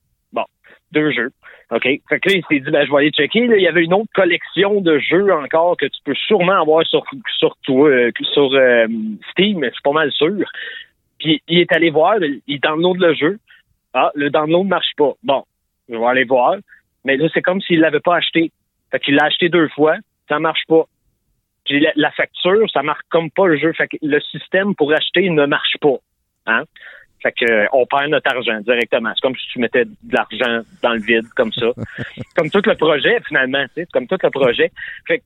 Deux jeux. OK? Fait que là, il s'est dit, ben, je vais aller checker. Là, il y avait une autre collection de jeux encore que tu peux sûrement avoir sur, sur, toi, euh, sur euh, Steam, je suis pas mal sûr. Puis il est allé voir, il download le jeu. Ah, le download marche pas. Bon, je vais aller voir. Mais là, c'est comme s'il l'avait pas acheté. Fait qu'il l'a acheté deux fois, ça marche pas. Puis la, la facture, ça marque comme pas le jeu. Fait que le système pour acheter ne marche pas. Hein? Fait que euh, on perd notre argent directement. C'est comme si tu mettais de l'argent dans le vide, comme ça. comme tout le projet, finalement, tu sais, comme tout le projet. Fait, que-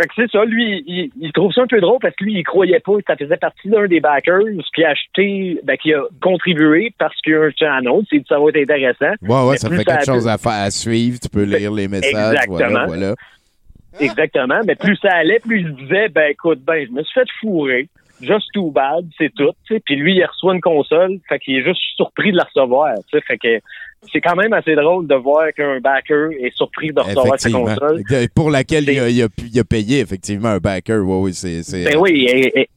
fait que c'est ça, lui, il, il trouve ça un peu drôle parce que lui, il croyait pas que ça faisait partie d'un des backers qui a acheté, ben, qui a contribué parce qu'il y a un channel, c'est ça va être intéressant. Ouais, ouais, ça fait quelque chose à faire, à suivre. Tu peux lire les messages. Exactement. voilà. Exactement. Mais plus ça allait, plus il disait, ben écoute, ben, je me suis fait fourrer. Just too bad, c'est tout. Puis lui, il reçoit une console, fait qu'il est juste surpris de la recevoir. Fait que c'est quand même assez drôle de voir qu'un backer est surpris de recevoir sa console. Pour laquelle il a, il a pu- il a payé, effectivement, un backer. Ouais, oui, c'est. Ben oui, et- et-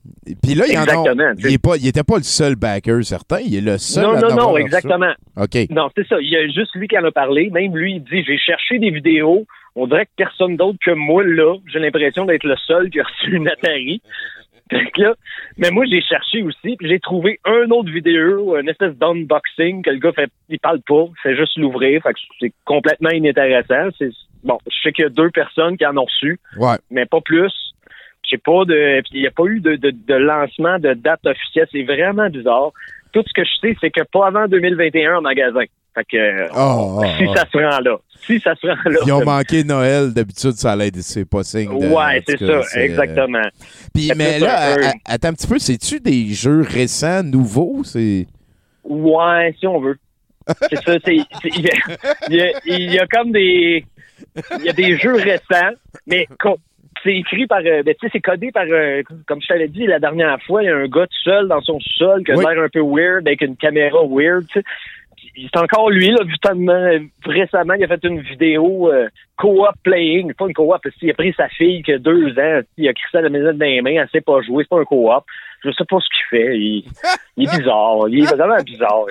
Puis là, il y en a. exactement, Il est pas- il était pas le seul backer, certain. Il est le seul non, à non, non, exactement. OK. Non, c'est ça. Il y a juste lui qui en a parlé. Même lui, il dit, j'ai cherché des vidéos. On dirait que personne d'autre que moi, là, j'ai l'impression d'être le seul qui a reçu une Atari. Là, mais moi, j'ai cherché aussi, puis j'ai trouvé un autre vidéo, une espèce d'unboxing que le gars fait, il parle pas, fait juste l'ouvrir, fait que c'est complètement inintéressant. C'est, bon, je sais qu'il y a deux personnes qui en ont reçu, Ouais. mais pas plus. J'ai pas de, il n'y a pas eu de, de, de lancement de date officielle. C'est vraiment bizarre. Tout ce que je sais, c'est que pas avant 2021 en magasin. Fait que, Oh, oh, si oh. ça se rend là, si ça se rend là. Ils ont manqué Noël. D'habitude, ça l'aide. C'est pas signe. de- Ouais, c'est ça, euh, exactement. Puis, mais là, à- attends un petit peu. C'est-tu des jeux récents, nouveaux? C'est? Ouais, si on veut. C'est ça, c'est, il, y a, y y comme des, il y a des jeux récents, mais c'est écrit par, euh, ben, tu sais, c'est codé par, euh, comme je t'avais dit la dernière fois, il y a un gars tout seul dans son sol qui a Oui. l'air un peu weird avec une caméra weird, tu sais. C'est encore lui, là, justement, récemment, il a fait une vidéo euh, co-op playing, pas une co-op, parce qu'il a pris sa fille qui a deux ans, il a crissé la maison dans les mains, elle sait pas jouer, c'est pas un co-op. Je sais pas ce qu'il fait. Il, est bizarre. Il est vraiment bizarre.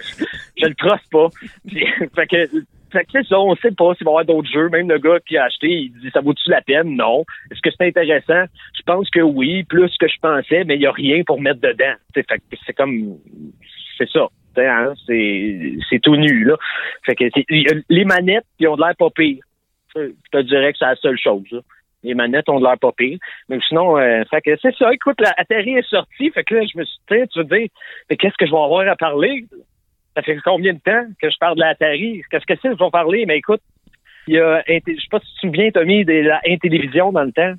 Je, le trosse pas. Fait que, fait que ça, on sait pas s'il va y avoir d'autres jeux. Même le gars qui a acheté, il dit ça vaut-tu la peine? Non. Est-ce que c'est intéressant? Je pense que oui, plus que je pensais, mais il y a rien pour mettre dedans. Fait que c'est comme c'est ça. Hein, C'est tout nu, là. Fait que les manettes, ils ont de l'air pas pire. Je te dirais que c'est la seule chose. là. Les manettes ont de l'air pas pire. Mais sinon, euh, fait que c'est ça. Écoute, la Atari est sortie. Fait que là, je me suis dit, tu veux dire, mais qu'est-ce que je vais avoir à parler? ça fait combien de temps que je parle de l'Atari? Qu'est-ce que c'est qu'ils vont parler? Mais écoute, il y a, je sais pas si tu te souviens, Tommy, de la Intellivision dans le temps,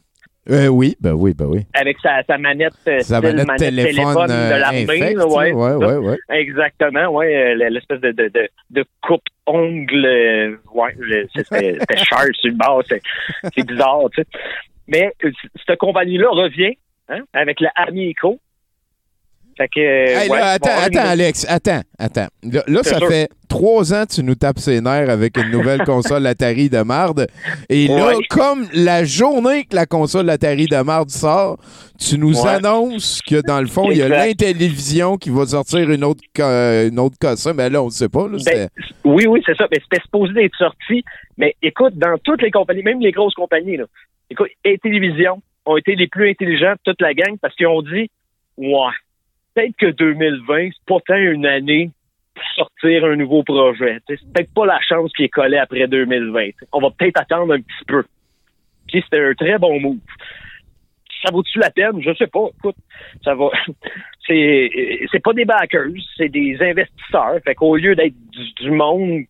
Euh, oui, ben oui, ben oui. avec sa, sa manette, euh, Sa style manette téléphone, de euh, l'armée. ouais, ouais, ouais. Exactement, ouais, euh, l'espèce de, de, de, de coupe-ongle, ouais, c'était sharp sur le bord, c'est bizarre, tu sais. Mais cette compagnie-là revient hein, avec le Amico. Fait que, euh, Hey, ouais, là, attends, bon, attends, Alex, attends, attends. Là, ça sûr. fait trois ans que tu nous tapes ses nerfs avec une nouvelle console Atari de marde. Et là, comme la journée que la console Atari de marde sort, tu nous Ouais. annonces que dans le fond, il y a l'Intellivision qui va sortir une autre, euh, une autre console. Mais là, on ne sait pas. Là, Ben, oui, oui, c'est ça. Mais c'était supposé être sorti. Mais écoute, dans toutes les compagnies, même les grosses compagnies, là, écoute, les télévisions ont été les plus intelligents de toute la gang parce qu'ils ont dit Ouais, peut-être que 2020, c'est pas tant une année pour sortir un nouveau projet. C'est peut-être pas la chance qui est collée après 2020. tu sais. On va peut-être attendre un petit peu. Puis c'était un très bon move. Ça vaut-tu la peine? Je sais pas. Écoute, ça va. C'est, c'est pas des backers, c'est des investisseurs. Fait qu'au lieu d'être du, du monde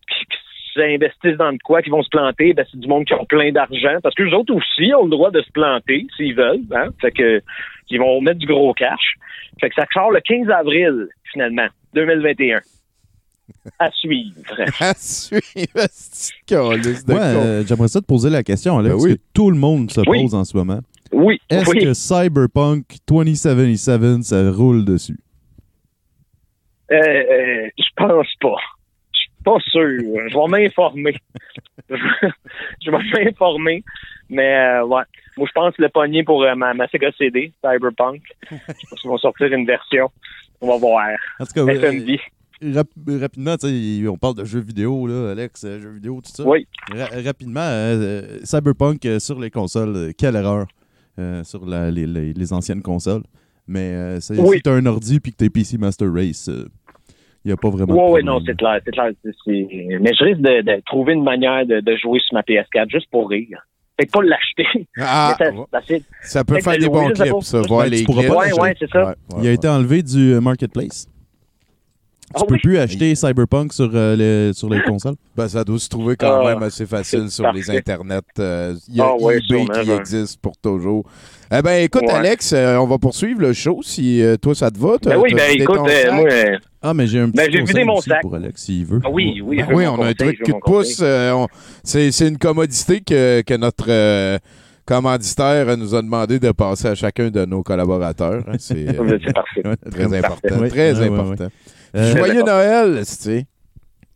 s'investissent dans de quoi, qui vont se planter, ben c'est du monde qui ont plein d'argent. Parce que les autres aussi ont le droit de se planter s'ils veulent. Hein? Fait que ils vont mettre du gros cash. Fait que ça sort le 15 avril, finalement, 2021. À suivre. À suivre, con. euh, j'aimerais ça te poser la question, Alex, Ben oui. que tout le monde se Oui. pose en ce moment. Oui, Est-ce oui. que Cyberpunk 2077, ça roule dessus? Euh, euh, je pense pas. Pas sûr. Je vais m'informer. je vais m'informer. Mais euh, ouais. Moi, je pense le pogner pour euh, ma, ma Sega CD, Cyberpunk. Je pense qu'ils vont sortir une version. On va voir. En tout cas, euh, rap- rapidement, tu sais, on parle de jeux vidéo, là, Alex, jeux vidéo, tout ça. Oui. Ra- rapidement, euh, Cyberpunk sur les consoles, quelle erreur sur la- les, les- anciennes consoles. Mais euh, c'est- Oui. si t'as un ordi puis que t'es PC Master Race, il n'y a pas vraiment ouais, problème. non, c'est clair, c'est clair. Mais je risque de, de trouver une manière de, de jouer sur ma PS4 juste pour rire. Peut-être pas l'acheter. Ah, ça, ça peut faire des bons clips, ça. Voir les clips. c'est ça. Ouais, ouais, Il a été enlevé du euh, Marketplace. Ah tu peux oui? plus acheter Cyberpunk sur, euh, les, sur les consoles? Ben, ça doit se trouver quand Ah, même assez facile sur les internets. Euh, Il y a Ah ouais, eBay sûrement, qui existe pour toujours. Eh ben, écoute, Ouais. Alex, euh, on va poursuivre le show si euh, toi ça te va. Ben oui, ben écoute, euh, moi, euh, Ah, mais j'ai un petit Ben, j'ai vidé conseil mon aussi sac. pour Alex, s'il veut. ah oui, oui. Ben veux oui, on a un conseil, truc conseil. pouce. euh, on- c'est, c'est une commodité que, que notre euh, commanditaire nous a demandé de passer à chacun de nos collaborateurs. C'est euh, C'est parfait. très C'est important. Oui, Très important. Euh, Joyeux Noël, tu sais?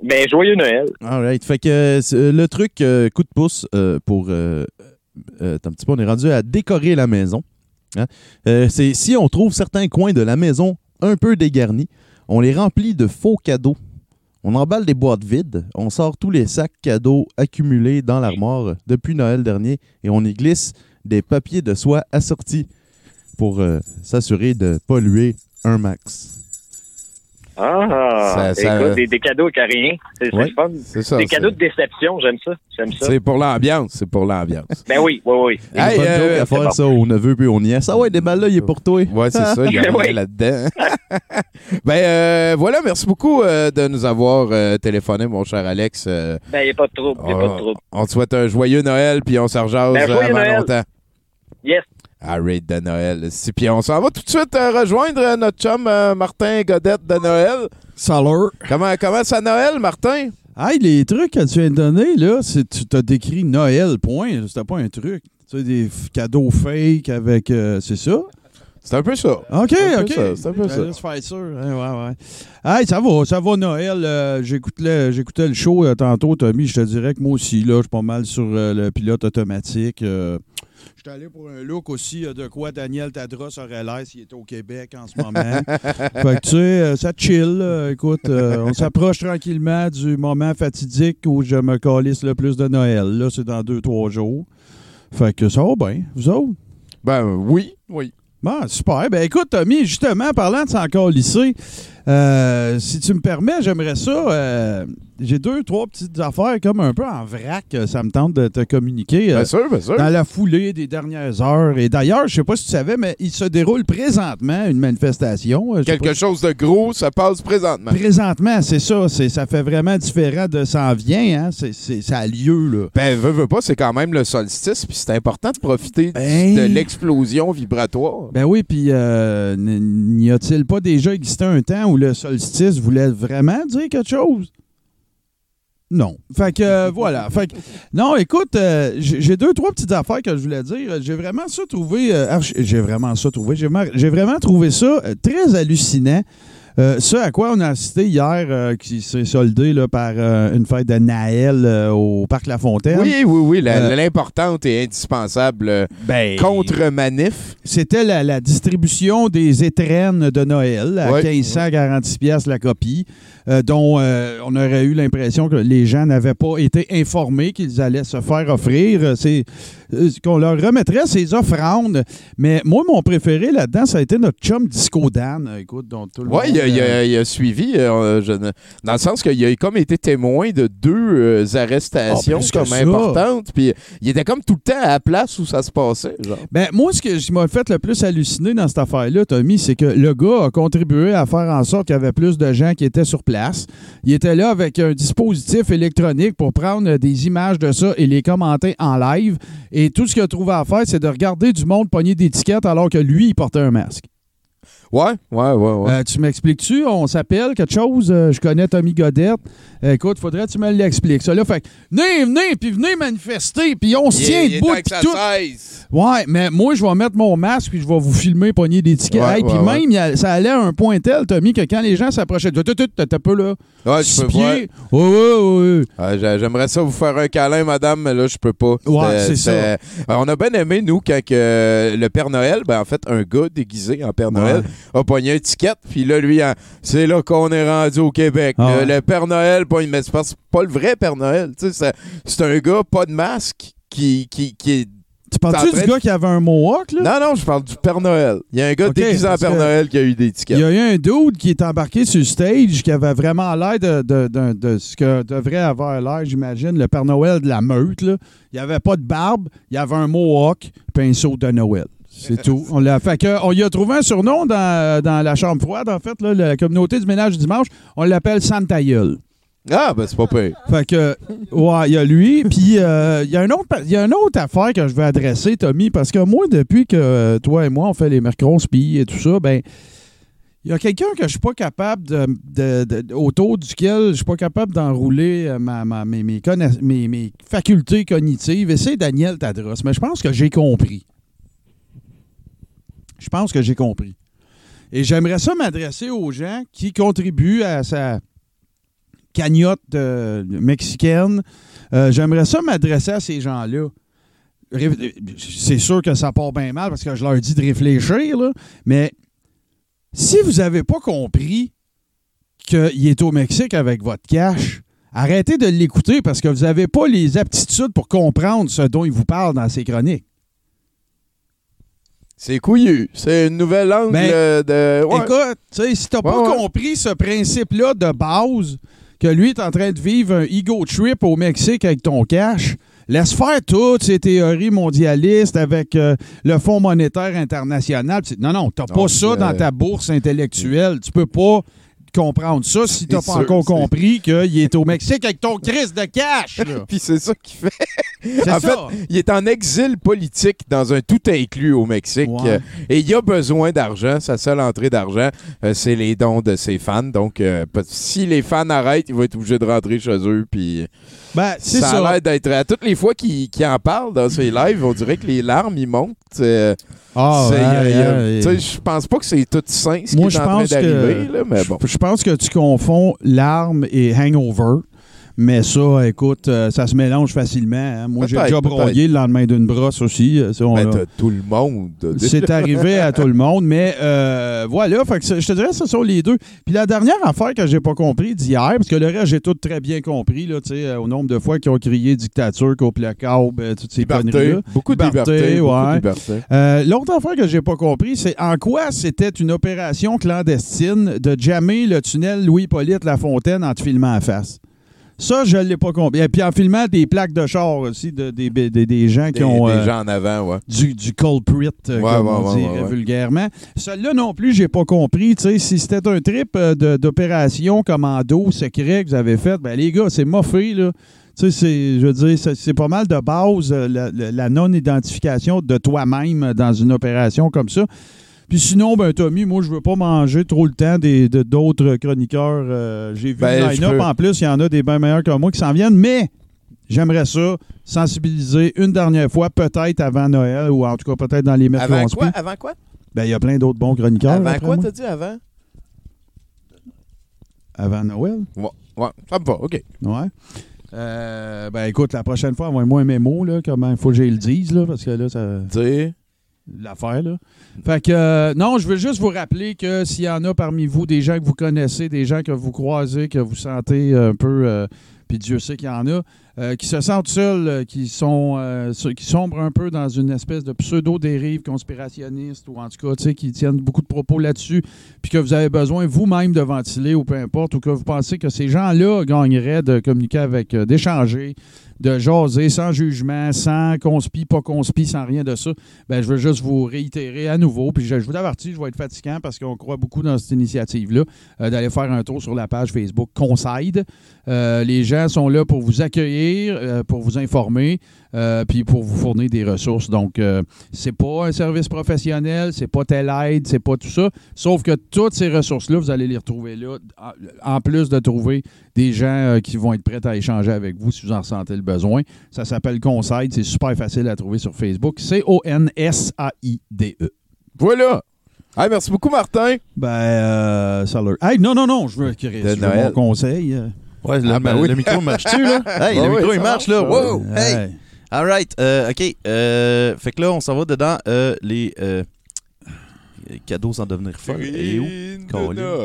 Ben, joyeux Noël. Alright. Fait que euh, le truc euh, coup de pouce euh, pour. Euh, euh, un petit peu, on est rendu à décorer la maison. Hein? Euh, c'est si on trouve certains coins de la maison un peu dégarnis, on les remplit de faux cadeaux. On emballe des boîtes vides, on sort tous les sacs cadeaux accumulés dans l'armoire depuis Noël dernier et on y glisse des papiers de soie assortis pour euh, s'assurer de polluer un max. Ah, Ça- ça- écoute, des, des cadeaux rien. C'est le fun. C'est ça. Des c'est- cadeaux de déception, j'aime ça. J'aime ça. C'est pour l'ambiance. C'est pour l'ambiance. Ben oui, oui, oui. Hey, bonne euh, joke à faire bon. ça au neveu puis au nièce. Ah ouais, des balles là, il est pour toi. Ouais, c'est ça, il y a rien Oui. là-dedans. ben euh, voilà, merci beaucoup euh, de nous avoir euh, téléphoné, mon cher Alex. Euh, Ben, il n'y a pas de trouble. Il a pas de on, trouble. on te souhaite un joyeux Noël, puis on se rejase Ben, euh, avant Noël. longtemps. Yes. Arrête de Noël. Si, puis on s'en va tout de suite euh, rejoindre euh, notre chum euh, Martin Godette de Noël. Salut. Comment, comment ça Noël, Martin? Hey, les trucs que tu de donner, là, c'est tu t'as décrit Noël, point. C'était pas un truc. Tu sais, des cadeaux fake avec. euh, c'est ça? C'est un peu ça. OK, C'est un peu OK. ça, c'est un peu ça. Laisse faire sûr. Hein, ouais, ouais. Hey, ça va, ça va, Noël. Euh, J'écoutais le, j'écoutais le show euh, tantôt, Tommy. Je te dirais que moi aussi, là, je suis pas mal sur euh, le pilote automatique. J'étais allé pour un look aussi euh, de quoi Daniel Tadros aurait l'air s'il était au Québec en ce moment. fait que tu sais, euh, ça chill. Écoute, euh, on s'approche tranquillement du moment fatidique où je me calisse le plus de Noël. Là, c'est dans deux, trois jours. Fait que ça va bien. Vous autres? Ben oui, oui. Bon, super. Ben écoute, Tommy, justement, parlant de s'en lycée, euh, si tu me permets, j'aimerais ça. euh, j'ai deux, trois petites affaires comme un peu en vrac. euh, Ça me tente de te communiquer. euh, Bien sûr, bien sûr. Dans la foulée des dernières heures. Et d'ailleurs, je sais pas si tu savais, mais il se déroule présentement une manifestation. euh, je Quelque chose de gros, ça passe présentement. Présentement, c'est ça. C'est, ça fait vraiment différent de s'en vient. Hein? C'est, c'est- ça a lieu, là. Ben, veux, veux pas, c'est quand même le solstice, puis c'est important de profiter Ben- de l'explosion vibratoire. Ben oui, puis euh, n'y a-t-il pas déjà existé un temps où le solstice voulait vraiment dire quelque chose? Non. Fait que euh, voilà. Fait que, non, écoute, euh, j'ai deux, trois petites affaires que je voulais dire. J'ai vraiment ça trouvé. euh, j'ai vraiment ça trouvé. J'ai vraiment trouvé ça très hallucinant. Ce à quoi on a assisté hier, qui s'est soldé là, par une fête de Naël au Parc La Fontaine. Oui, oui, oui, l'importante et indispensable Ben, contre-manif. C'était la, la distribution des étrennes de Noël à Ouais. 1546 pièces la copie, euh, dont euh, on aurait eu l'impression que les gens n'avaient pas été informés qu'ils allaient se faire offrir. Euh, C'est qu'on leur remettrait ces offrandes. Mais moi, mon préféré là-dedans, ça a été notre chum Disco Dan. Écoute, dont tout le Oui, monde, il, a- il a- il a suivi, euh, je dans le sens qu'il a comme été témoin de deux euh, arrestations Ah, comme importantes, puis il était comme tout le temps à la place où ça se passait. Genre. Ben, moi, ce que je m'a fait le plus halluciner dans cette affaire-là, Tommy, c'est que le gars a contribué à faire en sorte qu'il y avait plus de gens qui étaient sur place. Il était là avec un dispositif électronique pour prendre des images de ça et les commenter en live. Et tout ce qu'il a trouvé à faire, c'est de regarder du monde pogner d'étiquettes alors que lui, il portait un masque. Ouais, ouais, ouais, ouais. Euh, tu m'expliques-tu? On s'appelle quelque chose? Euh, je connais Tommy Godette. Euh, écoute, faudrait que tu me l'expliques. Ça, là, fait que, venez, venez, puis venez manifester, puis on se tient debout, ça tout. Ouais, mais moi, je vais mettre mon masque puis je vais vous filmer pogner des tickets. Ouais, puis ouais, même, a- ça allait à un point tel, Tommy, que quand les gens s'approchaient, tu t'as peu là. Ouais, je peux pieds. Ouais, ouais, ouais. J'a- J'aimerais ça vous faire un câlin, madame, mais là, je peux pas. Ouais, c'est ça. Euh, On a bien aimé, nous, quand le Père Noël, ben, en fait, un gars déguisé en Père Noël a pogné un ticket, puis là, lui, hein, c'est là qu'on est rendu au Québec. Ah Le- ouais. le, Père Noël, pas, mais c'est pas, le vrai Père Noël. C'est un gars, pas de masque, qui, qui, qui est. Tu parles-tu du de- gars qui avait un mohawk, là? Non, non, je parle du Père Noël. Il y a un gars Ok, déguisé en Père Noël qui a eu des tickets. Il y a eu un dude qui est embarqué sur le stage qui avait vraiment l'air de, de- de- ce que devrait avoir l'air, j'imagine, le Père Noël de la meute. Là. Il n'y avait pas de barbe, il y avait un mohawk puis un saut de Noël. C'est tout. On l'a fait que, on y a trouvé un surnom dans, dans la chambre froide, en fait, là, la communauté du ménage du dimanche. On l'appelle Santa Gueule. Ah, ben, c'est pas pire. Fait que, ouais, il y a lui. Puis, euh, il y, a un autre- il y a une autre affaire que je veux adresser, Tommy, parce que moi, depuis que euh, toi et moi, on fait les mercrons spi et tout ça, ben, il y a quelqu'un que je suis pas capable de, de- de- autour duquel je suis pas capable d'enrouler euh, ma, ma- mes, mes- mes facultés cognitives. Et c'est Daniel Tadros. Mais je pense que j'ai compris. Je pense que j'ai compris. Et j'aimerais ça m'adresser aux gens qui contribuent à sa cagnotte euh, mexicaine. Euh, J'aimerais ça m'adresser à ces gens-là. C'est sûr que ça part bien mal parce que je leur dis de réfléchir, mais si vous n'avez pas compris qu'il est au Mexique avec votre cash, arrêtez de l'écouter parce que vous n'avez pas les aptitudes pour comprendre ce dont il vous parle dans ses chroniques. C'est couillu. C'est une nouvelle angle Ben, euh, de. ouais. Écoute, si t'as pas Ouais, compris ce principe-là de base, que lui est en train de vivre un ego trip au Mexique avec ton cash, laisse faire toutes ces théories mondialistes avec euh, le Fonds monétaire international. Non, non, t'as Non, pas ça euh, dans ta bourse intellectuelle. Tu peux pas comprendre ça si t'as pas sûr, encore compris qu'il est au Mexique avec ton crise de cash. Puis c'est ça qu'il fait. En ça. fait, il est en exil politique dans un tout inclus au Mexique. Ouais. Euh, et il a besoin d'argent. Sa seule entrée d'argent, euh, c'est les dons de ses fans. Donc, euh, si les fans arrêtent, il va être obligé de rentrer chez eux. Puis Ben, ça, ça. a l'air d'être. À toutes les fois qu'il en parle dans ses lives, on dirait que les larmes, ils montent. Euh, Ah, ouais, ouais, sais, Je pense pas que c'est tout sain ce Moi, qui je est en train pense d'arriver. que là, Mais bon. je, je pense que tu confonds larmes et hangover. Mais ça, écoute, euh, ça se mélange facilement. hein. Moi, j'ai Peut-être, déjà broyé le lendemain d'une brosse aussi. euh, ça, on Ben, l'a- t'as tout le monde. c'est arrivé à tout le monde, mais euh, voilà, fait que ça- je te dirais que ce sont les deux. Puis la dernière affaire que j'ai pas compris d'hier, parce que le reste, j'ai tout très bien compris, là, tu sais, euh, au nombre de fois qu'ils ont crié dictature, le câble, euh, toutes ces Liberté. conneries-là. Beaucoup de liberté. beaucoup de ouais. liberté. Euh, L'autre affaire que j'ai pas compris, c'est en quoi c'était une opération clandestine de jammer le tunnel Louis-Polyte Lafontaine en te filmant en face? Ça, je ne l'ai pas compris. Et puis en filmant des plaques de char aussi, de- des, des- des gens qui ont. des euh, gens en avant, ouais. Du, du culprit, euh, Ouais, comme ouais, on ouais. vulgairement. Celle-là non plus, j'ai pas compris. Tu sais, si c'était un trip euh, d'opération commando secret que vous avez fait, ben les gars, c'est moffé, là. Tu sais, c'est, je veux dire, c'est pas mal de base, la non-identification de toi-même dans une opération comme ça. Puis sinon, ben Tommy, moi, je veux pas manger trop le temps des, de- d'autres chroniqueurs. euh, j'ai vu Ben, le line-up. En plus, il y en a des bien meilleurs que moi qui s'en viennent, mais j'aimerais ça sensibiliser une dernière fois, peut-être avant Noël, ou en tout cas peut-être dans les mercredis. Avant quoi? Avant quoi? Ben, il y a plein d'autres bons chroniqueurs. Avant quoi, t'as dit avant? Avant Noël? Ouais, ouais, ça me va, OK. Ouais. Euh, ben, écoute, la prochaine fois, envoie-moi un mémo, là, comment il faut que je le dise, là, parce que là, ça. Dire. L'affaire, là. Fait que, euh, non, je veux juste vous rappeler que s'il y en a parmi vous des gens que vous connaissez, des gens que vous croisez, que vous sentez un peu, euh, puis Dieu sait qu'il y en a, euh, qui se sentent seuls, euh, qui sont, euh, so- qui sombrent un peu dans une espèce de pseudo-dérive conspirationniste, ou en tout cas, tu sais, qui tiennent beaucoup de propos là-dessus, puis que vous avez besoin vous-même de ventiler, ou peu importe, ou que vous pensez que ces gens-là gagneraient de communiquer avec, euh, d'échanger, de jaser sans jugement, sans conspi, pas conspi, sans rien de ça, ben, je veux juste vous réitérer à nouveau. Puis je, vous avertis, je vais être fatigant parce qu'on croit beaucoup dans cette initiative-là, euh, d'aller faire un tour sur la page Facebook Conside. Euh, les gens sont là pour vous accueillir, euh, pour vous informer, euh, puis pour vous fournir des ressources. Donc, euh, c'est pas un service professionnel, c'est pas telle aide, c'est pas tout ça. Sauf que toutes ces ressources-là, vous allez les retrouver là, en, plus de trouver des gens euh, qui vont être prêts à échanger avec vous si vous en ressentez le besoin. Ça s'appelle Conside, c'est super facile à trouver sur Facebook. C-O-N-S-A-I-D-E. Voilà. Hey, merci beaucoup, Martin. Ben, euh, ça leur... Hey, non, non, non, je veux, je veux mon conseil. euh. Ouais, le, Ah, ben le oui. micro marche-tu, là? Hey, Ouais, le micro, il marche, marche, là. Wow! Hey! All right. euh, OK. euh, fait que là, on s'en va dedans euh, les euh, cadeaux sans devenir folle. Et où? Colin.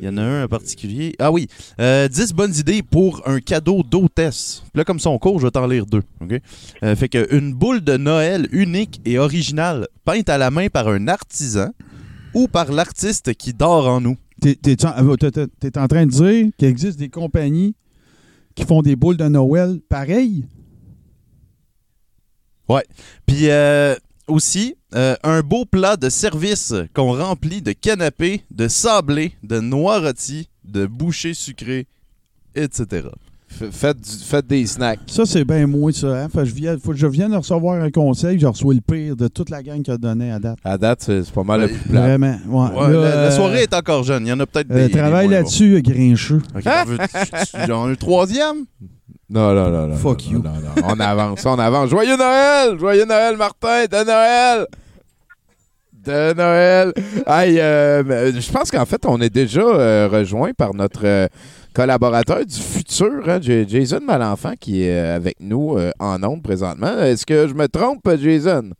Il y en a un en particulier. Ah oui. Euh, 10 bonnes idées pour un cadeau d'hôtesse. Puis là, comme son cours, je vais t'en lire deux. OK? Euh, fait que une boule de Noël unique et originale, peinte à la main par un artisan ou par l'artiste qui dort en nous. T'es t'es en, t'es- t'es- t'es en train de dire qu'il existe des compagnies qui font des boules de Noël pareilles? Ouais. Puis euh, aussi, euh, un beau plat de service qu'on remplit de canapés, de sablés, de noix rôties, de bouchées sucrées, etc. Faites, du- faites des snacks. Ça, c'est bien moins ça. Hein? Fait que je viens, faut que je vienne de recevoir un conseil, je reçois le pire de toute la gang qui a donné à date. À date, c'est pas mal le plus plat. Vraiment. Ouais. Ouais, Là, la, la euh, soirée est encore jeune. Il y en a peut-être euh, des. travaille là-dessus, grincheux. bons. Ok, t'en veux- tu- tu- J'en ai un troisième? Non, non, non, non. Fuck non, you. non, non, On avance, on avance. Joyeux Noël! Joyeux Noël, Martin! De Noël! De Noël! Hey, euh, je pense qu'en fait, on est déjà euh, rejoint par notre euh, collaborateur du futur, hein, Jason Malenfant, qui est avec nous en ondes présentement. Est-ce que je me trompe, Jason?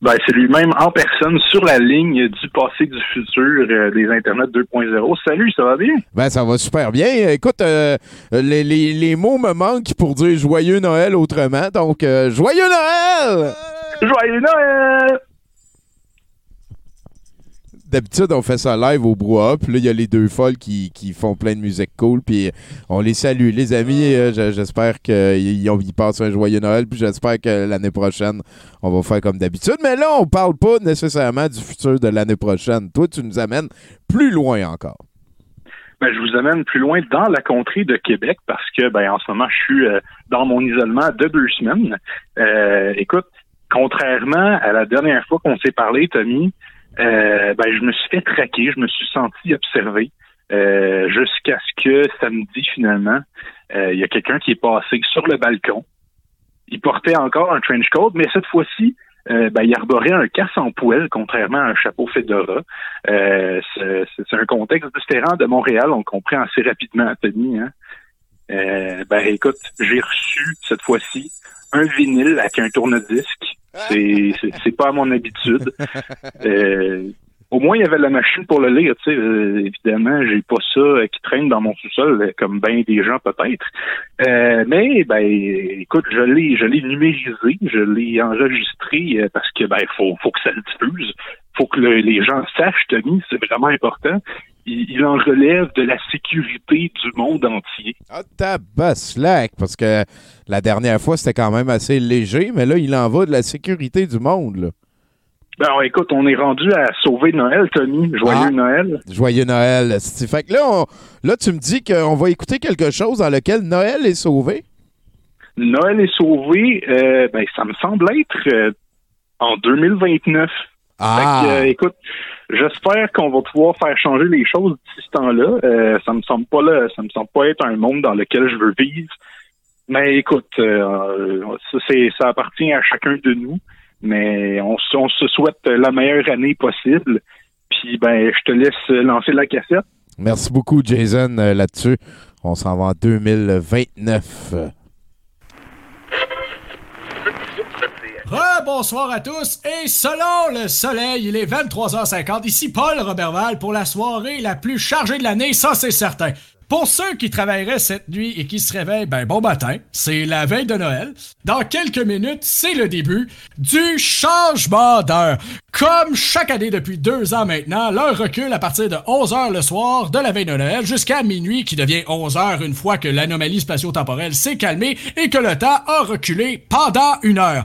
Ben, c'est lui-même en personne sur la ligne du passé du futur euh, des Internet 2.0. Salut, ça va bien? Ben, ça va super bien. Écoute, euh, les, les- les mots me manquent pour dire Joyeux Noël autrement. Donc, euh, Joyeux Noël! Joyeux Noël! D'habitude, on fait ça live au brouhaha, puis là, il y a les deux folles qui, qui font plein de musique cool, puis on les salue. Les amis, euh, j'espère qu'ils ont- passent un joyeux Noël, puis j'espère que l'année prochaine, on va faire comme d'habitude. Mais là, on parle pas nécessairement du futur de l'année prochaine. Toi, tu nous amènes plus loin encore. Ben, je vous amène plus loin dans la contrée de Québec parce que ben en ce moment je suis euh, dans mon isolement de deux semaines. Euh, écoute, contrairement à la dernière fois qu'on s'est parlé, Tommy, euh, ben je me suis fait traquer, je me suis senti observé euh, jusqu'à ce que samedi finalement, euh, il y a quelqu'un qui est passé sur le balcon. Il portait encore un trench coat, mais cette fois-ci, euh, ben, il arborait un casse en poêle, contrairement à un chapeau fedora. Euh, c'est un contexte différent de Montréal, on comprend assez rapidement, Tony. Hein? Euh, ben écoute, j'ai reçu cette fois-ci un vinyle avec un tourne-disque. C'est pas à mon habitude. Euh, au moins, il y avait la machine pour le lire. Tu sais, Euh, évidemment, j'ai pas ça euh, qui traîne dans mon sous-sol, comme bien des gens peut-être. Euh, mais ben, écoute, je l'ai, je l'ai numérisé, je l'ai enregistré parce que ben, faut, faut que ça le diffuse, faut que le- les gens sachent, Tommy, c'est vraiment important. Il, il en relève de la sécurité du monde entier. Ah, tabaslac, parce que la dernière fois, c'était quand même assez léger, mais là, il en va de la sécurité du monde, là. Ben, écoute, on est rendu à sauver Noël, Tommy. Joyeux Ah. Noël. Joyeux Noël. Fait que là, on- là, tu me dis qu'on va écouter quelque chose dans lequel Noël est sauvé? Noël est sauvé, euh, ben, ça me semble être euh, en 2029. Ah. Fait que, euh, écoute, j'espère qu'on va pouvoir faire changer les choses d'ici ce temps-là. Euh, ça me semble pas là, ça me semble pas être un monde dans lequel je veux vivre. Mais écoute, euh, ça, appartient à chacun de nous. Mais on, se- on se souhaite la meilleure année possible. Puis ben, je te laisse lancer la cassette. Merci beaucoup, Jason, euh, là-dessus. On s'en va en 2029. Re-bonsoir à tous et selon le soleil, il est 23h50. Ici Paul Roberval pour la soirée la plus chargée de l'année, ça c'est certain. Pour ceux qui travailleraient cette nuit et qui se réveillent, ben bon matin, c'est la veille de Noël. Dans quelques minutes, c'est le début du changement d'heure. Comme chaque année depuis deux ans maintenant, l'heure recule à partir de 11h le soir de la veille de Noël jusqu'à minuit qui devient 11h une fois que l'anomalie spatio-temporelle s'est calmée et que le temps a reculé pendant une heure.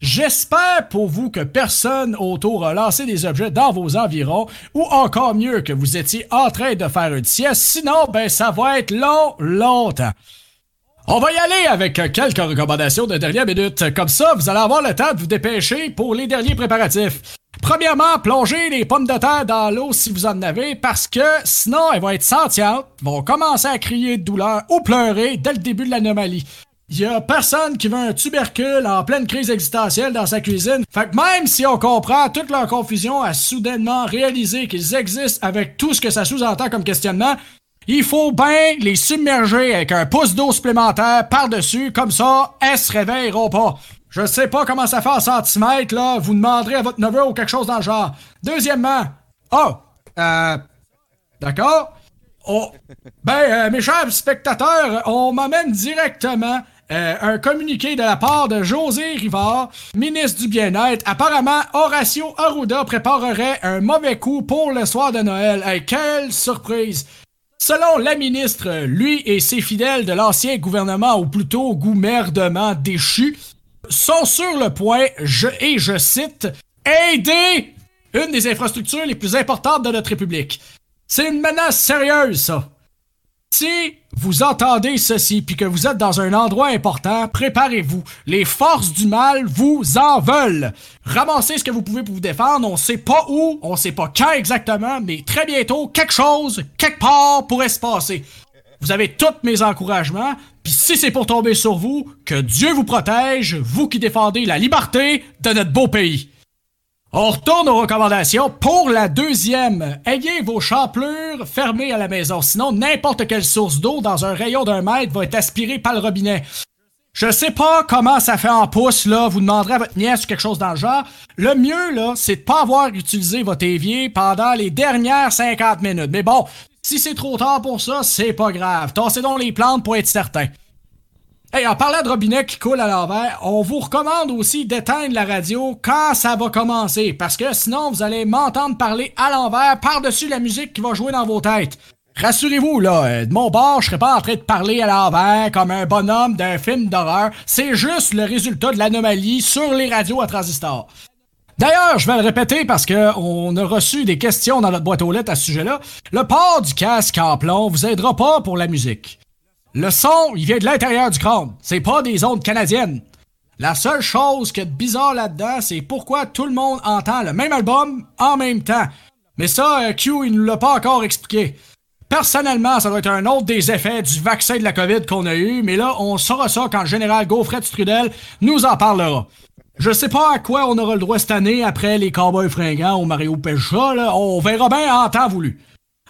J'espère pour vous que personne autour a lancé des objets dans vos environs ou encore mieux que vous étiez en train de faire une sieste. Sinon, ben ça va être long, longtemps. On va y aller avec quelques recommandations de dernière minute. Comme ça, vous allez avoir le temps de vous dépêcher pour les derniers préparatifs. Premièrement, plongez les pommes de terre dans l'eau si vous en avez parce que sinon elles vont être sentientes, vont commencer à crier de douleur ou pleurer dès le début de l'anomalie. Y a personne qui veut un tubercule en pleine crise existentielle dans sa cuisine. Fait que même si on comprend toute leur confusion à soudainement réaliser qu'ils existent avec tout ce que ça sous-entend comme questionnement, il faut bien les submerger avec un pouce d'eau supplémentaire par-dessus, comme ça, elles se réveilleront pas. Je sais pas comment ça fait en centimètres, là, vous demanderez à votre neveu ou quelque chose dans le genre. Deuxièmement, oh, euh, d'accord? Oh, ben, euh, mes chers spectateurs, on m'amène directement euh, un communiqué de la part de José Rivard, ministre du Bien-être. Apparemment, Horacio Arruda préparerait un mauvais coup pour le soir de Noël. Quelle surprise! Selon la ministre, lui et ses fidèles de l'ancien gouvernement, ou plutôt gouvernement déchu, sont sur le point, je, et je cite, aider une des infrastructures les plus importantes de notre République. C'est une menace sérieuse, ça. Si vous entendez ceci puis que vous êtes dans un endroit important, préparez-vous. Les forces du mal vous en veulent. Ramassez ce que vous pouvez pour vous défendre. On sait pas où, on sait pas quand exactement, mais très bientôt, quelque chose, quelque part pourrait se passer. Vous avez tous mes encouragements, puis si c'est pour tomber sur vous, que Dieu vous protège, vous qui défendez la liberté de notre beau pays. On retourne aux recommandations. Pour la deuxième, ayez vos champlures fermées à la maison. Sinon, n'importe quelle source d'eau dans un rayon d'un mètre va être aspirée par le robinet. Je sais pas comment ça fait en pouce, là. Vous demanderez à votre nièce ou quelque chose dans le genre. Le mieux, là, c'est de pas avoir utilisé votre évier pendant les dernières 50 minutes. Mais bon, si c'est trop tard pour ça, c'est pas grave. Tassez donc les plantes pour être certain. Hey, en parlant de robinet qui coule à l'envers, on vous recommande aussi d'éteindre la radio quand ça va commencer, parce que sinon vous allez m'entendre parler à l'envers par-dessus la musique qui va jouer dans vos têtes. Rassurez-vous, là, euh, de mon bord, je serais pas en train de parler à l'envers comme un bonhomme d'un film d'horreur. C'est juste le résultat de l'anomalie sur les radios à transistor. D'ailleurs, je vais le répéter parce que on a reçu des questions dans notre boîte aux lettres à ce sujet-là. Le port du casque en plomb vous aidera pas pour la musique. Le son, il vient de l'intérieur du crâne. C'est pas des ondes canadiennes. La seule chose qui est bizarre là-dedans, c'est pourquoi tout le monde entend le même album en même temps. Mais ça, euh, Q, il nous l'a pas encore expliqué. Personnellement, ça doit être un autre des effets du vaccin de la COVID qu'on a eu, mais là, on saura ça quand le général Gaufret Strudel nous en parlera. Je sais pas à quoi on aura le droit cette année après les Cowboys fringants ou Mario Pesha, là. On verra bien en temps voulu.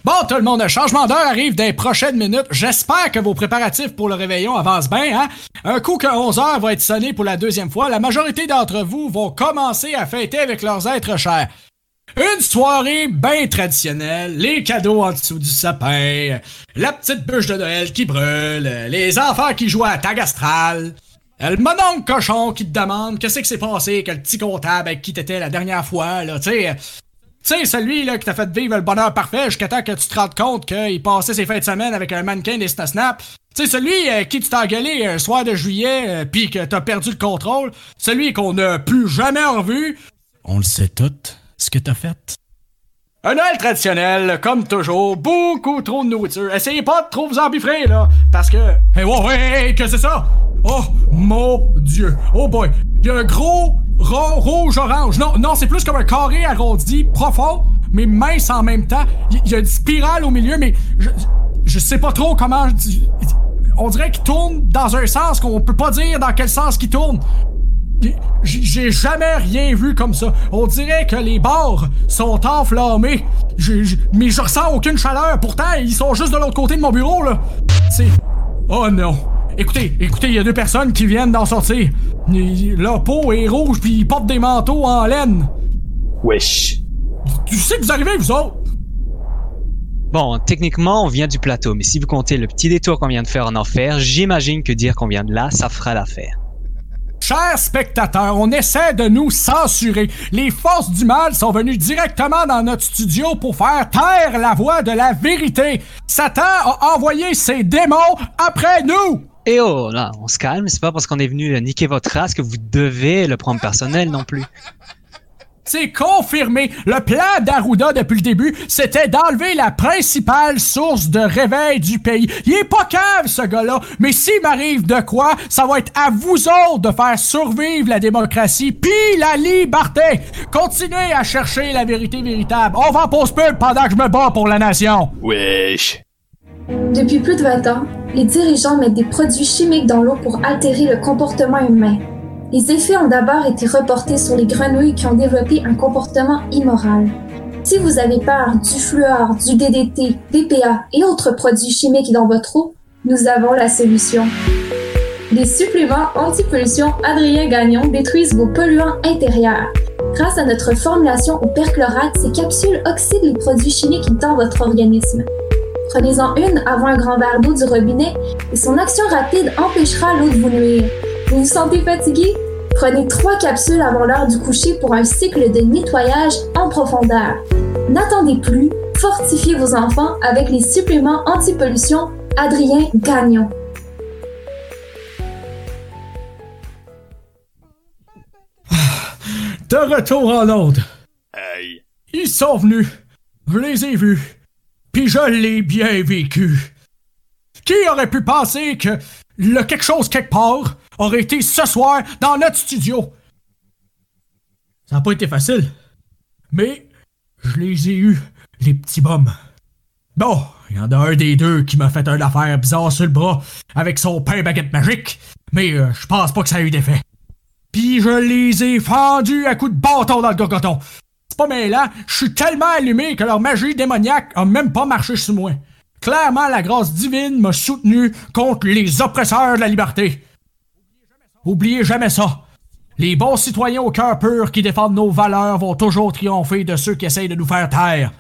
Bon, tout le monde, un changement d'heure arrive dans les prochaines minutes. J'espère que vos préparatifs pour le réveillon avancent bien, hein? Un coup que 11 heures va être sonné pour la deuxième fois, la majorité d'entre vous vont commencer à fêter avec leurs êtres chers. Une soirée bien traditionnelle, les cadeaux en dessous du sapin, la petite bûche de Noël qui brûle, les enfants qui jouent à tag astral, le mononcle cochon qui te demande qu'est-ce qui s'est passé, que le petit comptable avec qui t'étais la dernière fois, là, tu sais. Tu sais, celui là, qui t'a fait vivre le bonheur parfait jusqu'à temps que tu te rendes compte qu'il passait ses fins de semaine avec un mannequin des Snap. Tu sais, celui euh, qui tu t'es engueulé un soir de juillet euh, pis que t'as perdu le contrôle. Celui qu'on n'a plus jamais revu. On le sait tout, ce que t'as fait. Un Noël traditionnel, comme toujours, beaucoup trop de nourriture. Essayez pas de trop vous embifrer, là, parce que... Hey, wow, hey, hey, que c'est ça? Oh, mon Dieu. Oh boy. Il y a un gros rouge-orange. Non, non, c'est plus comme un carré arrondi, profond, mais mince en même temps. Il y, a une spirale au milieu, mais je, je sais pas trop comment... On dirait qu'il tourne dans un sens qu'on peut pas dire dans quel sens qu'il tourne. J'ai jamais rien vu comme ça. On dirait que les bords sont enflammés. Mais je ressens aucune chaleur. Pourtant, ils sont juste de l'autre côté de mon bureau, là. C'est... Oh non. Écoutez, écoutez, il y a deux personnes qui viennent d'en sortir. Leur peau est rouge, puis ils portent des manteaux en laine. Wesh. Tu sais que vous arrivez, vous autres? Bon, techniquement, on vient du plateau, mais si vous comptez le petit détour qu'on vient de faire en enfer, j'imagine que dire qu'on vient de là, ça fera l'affaire. Chers spectateurs, on essaie de nous censurer. Les forces du mal sont venues directement dans notre studio pour faire taire la voix de la vérité. Satan a envoyé ses démons après nous. Et oh, là, on se calme, c'est pas parce qu'on est venu niquer votre race que vous devez le prendre personnel non plus. C'est confirmé. Le plan d'Arruda depuis le début, c'était d'enlever la principale source de réveil du pays. Il est pas cave, ce gars-là. Mais s'il m'arrive de quoi, ça va être à vous autres de faire survivre la démocratie puis la liberté. Continuez à chercher la vérité véritable. On va en pause pub pendant que je me bats pour la nation. Wesh. Depuis plus de 20 ans, les dirigeants mettent des produits chimiques dans l'eau pour altérer le comportement humain. Les effets ont d'abord été reportés sur les grenouilles qui ont développé un comportement immoral. Si vous avez peur du fluor, du DDT, BPA et autres produits chimiques dans votre eau, nous avons la solution. Les suppléments anti-pollution Adrien Gagnon détruisent vos polluants intérieurs. Grâce à notre formulation au perchlorate, ces capsules oxydent les produits chimiques dans votre organisme. Prenez-en une avant un grand verre d'eau du robinet et son action rapide empêchera l'eau de vous nuire. Vous vous sentez fatigué? Prenez trois capsules avant l'heure du coucher pour un cycle de nettoyage en profondeur. N'attendez plus, fortifiez vos enfants avec les suppléments anti-pollution Adrien Gagnon. De retour en onde. Aïe. Ils sont venus. Je les ai vus. Puis je l'ai bien vécu. Qui aurait pu penser que le quelque chose quelque part aurait été ce soir dans notre studio? Ça n'a pas été facile. Mais je les ai eus, les petits bums. Bon, il y en a un des deux qui m'a fait une affaire bizarre sur le bras avec son pain baguette magique, mais euh, je pense pas que ça a eu d'effet. Puis je les ai fendus à coups de bâton dans le gogoton. C'est pas mêlant, je suis tellement allumé que leur magie démoniaque a même pas marché sur moi. Clairement, la grâce divine m'a soutenu contre les oppresseurs de la liberté. Oubliez jamais ça. Les bons citoyens au cœur pur qui défendent nos valeurs vont toujours triompher de ceux qui essayent de nous faire taire.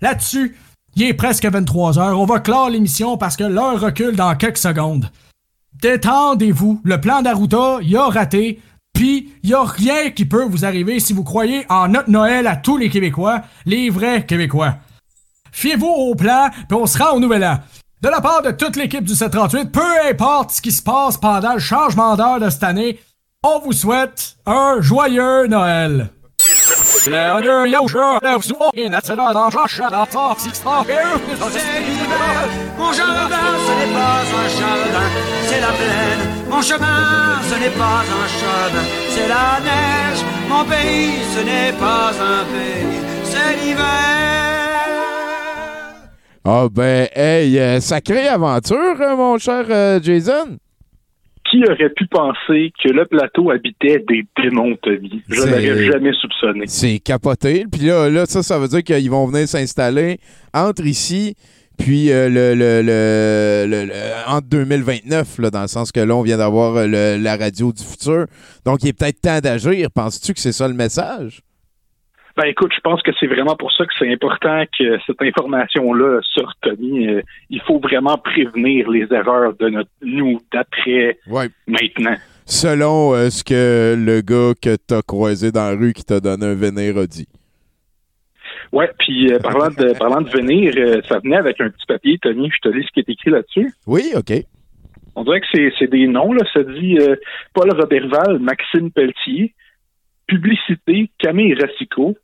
Là-dessus, il est presque 23 heures. On va clore l'émission parce que l'heure recule dans quelques secondes. Détendez-vous. Le plan d'Aruta, il a raté. Puis, il y a rien qui peut vous arriver si vous croyez en notre Noël à tous les Québécois, les vrais Québécois. Fiez-vous au plan, puis on se rend au nouvel an. De la part de toute l'équipe du 738, peu importe ce qui se passe pendant le changement d'heure de cette année, on vous souhaite un joyeux Noël. Mon jardin, ce n'est pas un jardin, c'est la plaine. Mon chemin, ce n'est pas un chemin, c'est la neige. Mon pays, ce n'est pas un pays, c'est l'hiver. Ah ben, hey, euh, sacrée aventure, mon cher euh, Jason. Qui aurait pu penser que le plateau habitait des démons, Tommy? Je l'aurais jamais soupçonné. C'est capoté. Puis là, là, ça, ça veut dire qu'ils vont venir s'installer entre ici puis euh, le, le, le- le- entre 2029, là, dans le sens que là, on vient d'avoir euh, la radio du futur. Donc, il est peut-être temps d'agir. Penses-tu que c'est ça le message? Ben écoute, je pense que c'est vraiment pour ça que c'est important que cette information-là sorte, Tommy. Euh, il faut vraiment prévenir les erreurs de notre nous d'après maintenant. Selon euh, ce que le gars que t'as croisé dans la rue qui t'a donné un vénère a dit. Ouais, puis euh, parlant de parlant de venir, euh, ça venait avec un petit papier, Tony, je te lis ce qui est écrit là-dessus. Oui, OK. On dirait que c'est, des noms, là. Ça dit Paul Roberval, Maxime Pelletier, Publicité, Camille Racicot,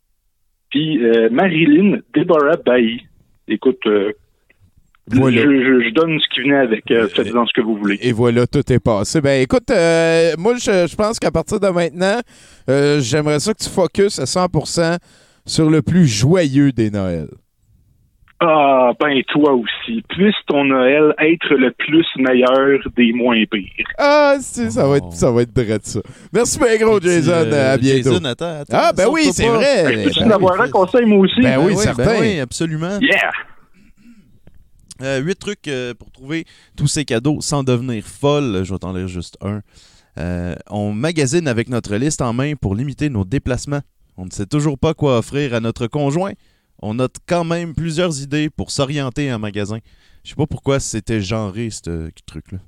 puis euh, Marilyn Deborah Bailly. Écoute, euh, Voilà. je, je- je donne ce qui venait avec. euh, Faites-en ce que vous voulez. Et voilà, tout est passé. Ben écoute, euh, moi, je, je pense qu'à partir de maintenant, euh, j'aimerais ça que tu focuses à 100% sur le plus joyeux des Noëls. Ah, ben toi aussi. Puisse ton Noël être le plus meilleur des moins pires. Ah, c'est- ça va être, ça va être drôle, ça. Merci bien gros, Jason. euh, à bientôt. Jason, attends, attends, ah, ben oui, c'est vrai. Ben, je peux-tu Ben en avoir oui. un conseil, moi aussi? Ben oui, Ben certain. Ben oui, absolument. Yeah! Euh, huit trucs euh, pour trouver tous ces cadeaux sans devenir folle. Je vais t'en lire juste un. Euh, on magasine avec notre liste en main pour limiter nos déplacements. On ne sait toujours pas quoi offrir à notre conjoint. On note quand même plusieurs idées pour s'orienter en magasin. Je sais pas pourquoi c'était genré, ce truc-là.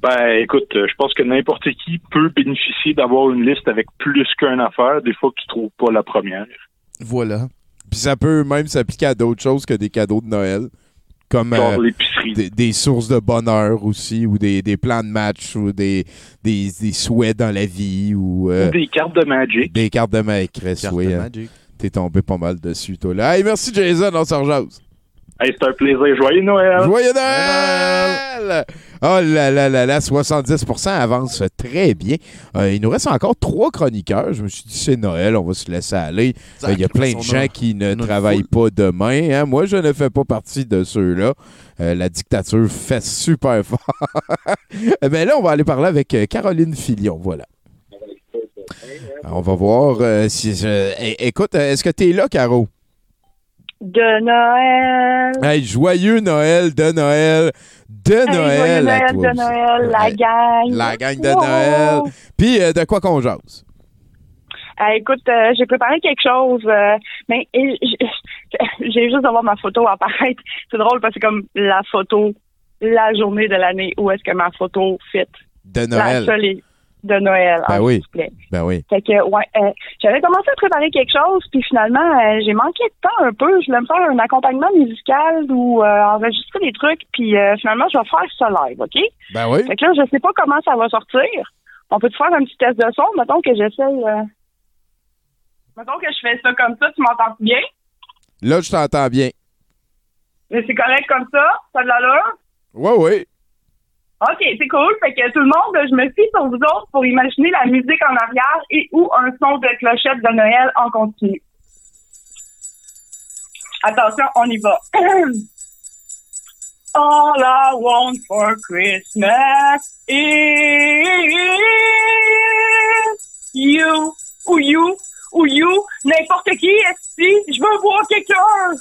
Ben, écoute, euh, je pense que n'importe qui peut bénéficier d'avoir une liste avec plus qu'une affaire, des fois qu'il trouve pas la première. Voilà. Puis ça peut même s'appliquer à d'autres choses que des cadeaux de Noël. Comme euh, l'épicerie. des, des sources de bonheur aussi, ou des, des plans de match, ou des, des, des souhaits dans la vie, ou euh, Ou des cartes de Magic. des cartes de Magic. Carte oui, de hein. Magic. T'es tombé pas mal dessus, toi. Là. Hey, merci, Jason. On s'en rejase. Hey, c'est un plaisir. Joyeux Noël! Joyeux Noël! Oh là là là là, 70% avance très bien. Euh, il nous reste encore trois chroniqueurs. Je me suis dit, c'est Noël, on va se laisser aller. Euh, Il y a plein de gens qui ne travaillent pas demain. hein. Moi, je ne fais pas partie de ceux-là. Euh, la dictature fait super fort. Mais là, on va aller parler avec Caroline Filion. Voilà. On va voir euh, si. je- Écoute, euh, est-ce que tu es là, Caro? De Noël. Hey, joyeux Noël de Noël de Hey, Noël joyeux à Noël toi. de Noël, la gang. La gang de Wow. Noël. Puis euh, de quoi qu'on jase? Euh, écoute, euh, j'ai préparé quelque chose, euh, mais j'ai juste d'avoir ma photo apparaître. C'est drôle parce que c'est comme la photo, la journée de l'année où est-ce que ma photo fit. De La Noël. seule de Noël, Ben hein, oui. plaît. Ben oui. Fait que, ouais, euh, j'avais commencé à préparer quelque chose, puis finalement, euh, j'ai manqué de temps un peu. Je voulais me faire un accompagnement musical ou euh, enregistrer des trucs, puis finalement, je vais faire ça live, OK? Ben oui. Fait que là, je sais pas comment ça va sortir. On peut te faire un petit test de son, mettons que j'essaye. euh, Mettons que je fais ça comme ça, tu m'entends bien? Là, je t'entends bien. Mais c'est correct comme ça? Ça a de l'allure? Oui, oui. OK, c'est cool. Fait que tout le monde, je me fie sur vous autres pour imaginer la musique en arrière et ou un son de clochette de Noël en continu. Attention, on y va. All I want for Christmas is you ou you ou you, n'importe qui, si je veux voir quelqu'un?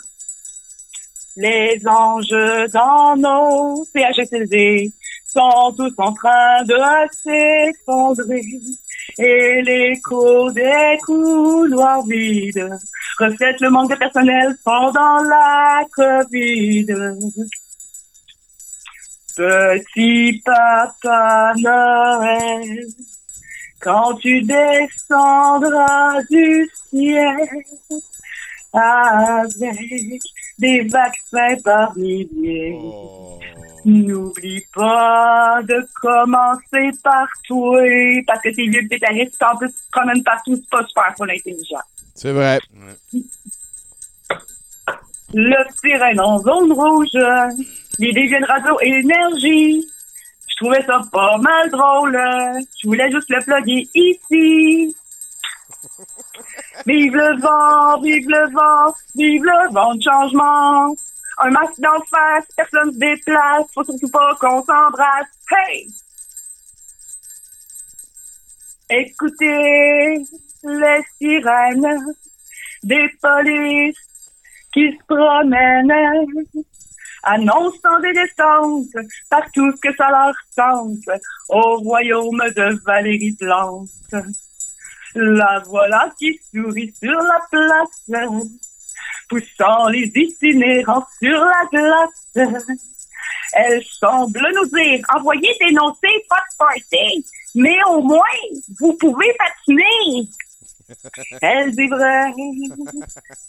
Les anges dans nos CHSLD sont tous en train de s'effondrer. Et l'écho des couloirs vides reflète le manque de personnel pendant la COVID. Petit papa Noël, quand tu descendras du ciel avec des vaccins par milliers. N'oublie pas de commencer par toi, parce que t'es vieux tarif, en plus tu te promènes partout, c'est pas super pour l'intelligent. C'est vrai. Le petit reine en zone rouge, l'idée vient de radio énergie. Je trouvais ça pas mal drôle. Je voulais juste le plugger ici. Vive le vent, vive le vent, vive le vent de changement. Un masque d'en face, personne se déplace, faut surtout pas qu'on s'embrasse. Hey! Écoutez les sirènes des polices qui se promènent, annonçant des descentes par tout ce que ça leur tente au royaume de Valérie Plante. La voilà qui sourit sur la place, poussant les itinérants sur la glace. Elle semble nous dire, envoyez dénoncer, pas de party, mais au moins, vous pouvez patiner. Elle dit vrai,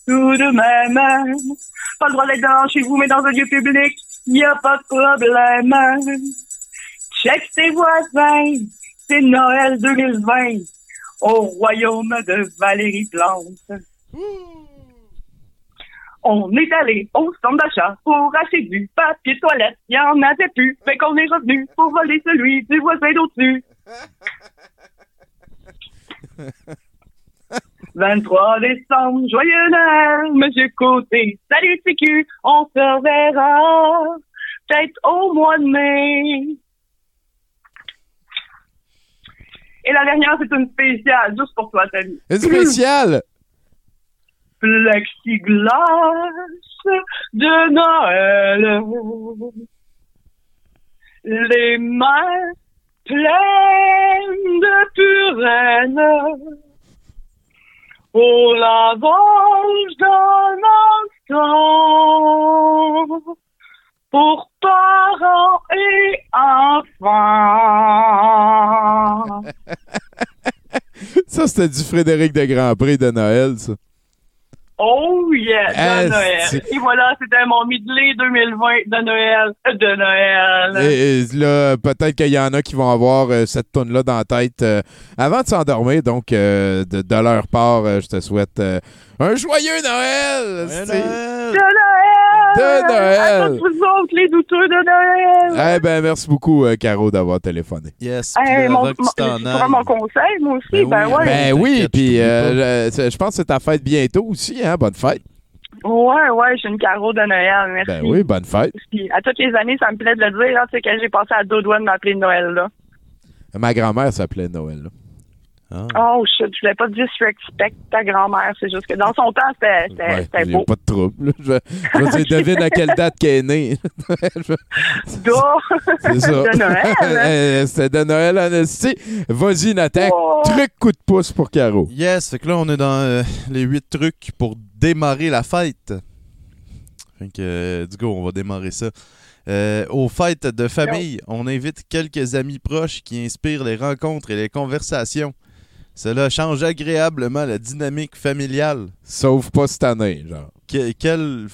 tout de même. Pas le droit d'être dans chez vous, mais dans un lieu public, y a pas de problème. Check tes voisins, c'est Noël 2020 au royaume de Valérie Plante. On est allé au centre d'achat pour acheter du papier toilette. Il y en avait plus, fait qu'on est revenu pour voler celui du voisin d'au-dessus. 23 décembre, joyeux Noël, Monsieur Côté. Salut CQ, on se reverra peut-être au mois de mai. Et la dernière, c'est une spéciale, juste pour toi, Tammy. Une spéciale! Plexiglas de Noël. Les mains pleines de purelle. Au lavage d'un instant. Pour parents et enfants. Ça, c'était du Frédéric de Grandpré de Noël, ça. Oh yeah, Ah, de Noël. Et voilà, c'était mon medley 2020 de Noël. Euh, De Noël. Et, et là, peut-être qu'il y en a qui vont avoir euh, cette tonne là dans la tête euh, avant de s'endormir. Donc, euh, de, de leur part, euh, je te souhaite euh, un joyeux Noël! c'est- De Noël. De Noël. À tous vous autres, les douteux de Noël. Eh ben, merci beaucoup, euh, Caro, d'avoir téléphoné. Yes. Hey, mon, mon, prends mon conseil, moi aussi. Ben, ouais. Ben oui, puis euh, je je pense que c'est ta fête bientôt aussi, hein? Bonne fête. Ouais, ouais, je suis une carreau de Noël. Merci. Ben oui, bonne fête. Puis à toutes les années, ça me plaît de le dire, hein, tu sais, que j'ai passé à deux doigts de m'appeler Noël, là. Ma grand-mère s'appelait Noël. là. Oh, shit, je voulais pas disrespect ta grand-mère. C'est juste que dans son temps, c'était Ouais, c'était il y a beau. pas de trouble. là. Je vais, je vais dire, devine à quelle date qu'elle est née. C'est ça. de Noël. C'était de Noël en esti. Vas-y, Nathan. Oh. Truc coup de pouce pour Caro. Yes, fait que là, on est dans euh, les huit trucs pour démarrer la fête. Fait que, euh, du coup, on va démarrer ça. Euh, aux fêtes de famille, on invite quelques amis proches qui inspirent les rencontres et les conversations. Cela change agréablement la dynamique familiale. Sauf pas cette année, genre. Que- quel...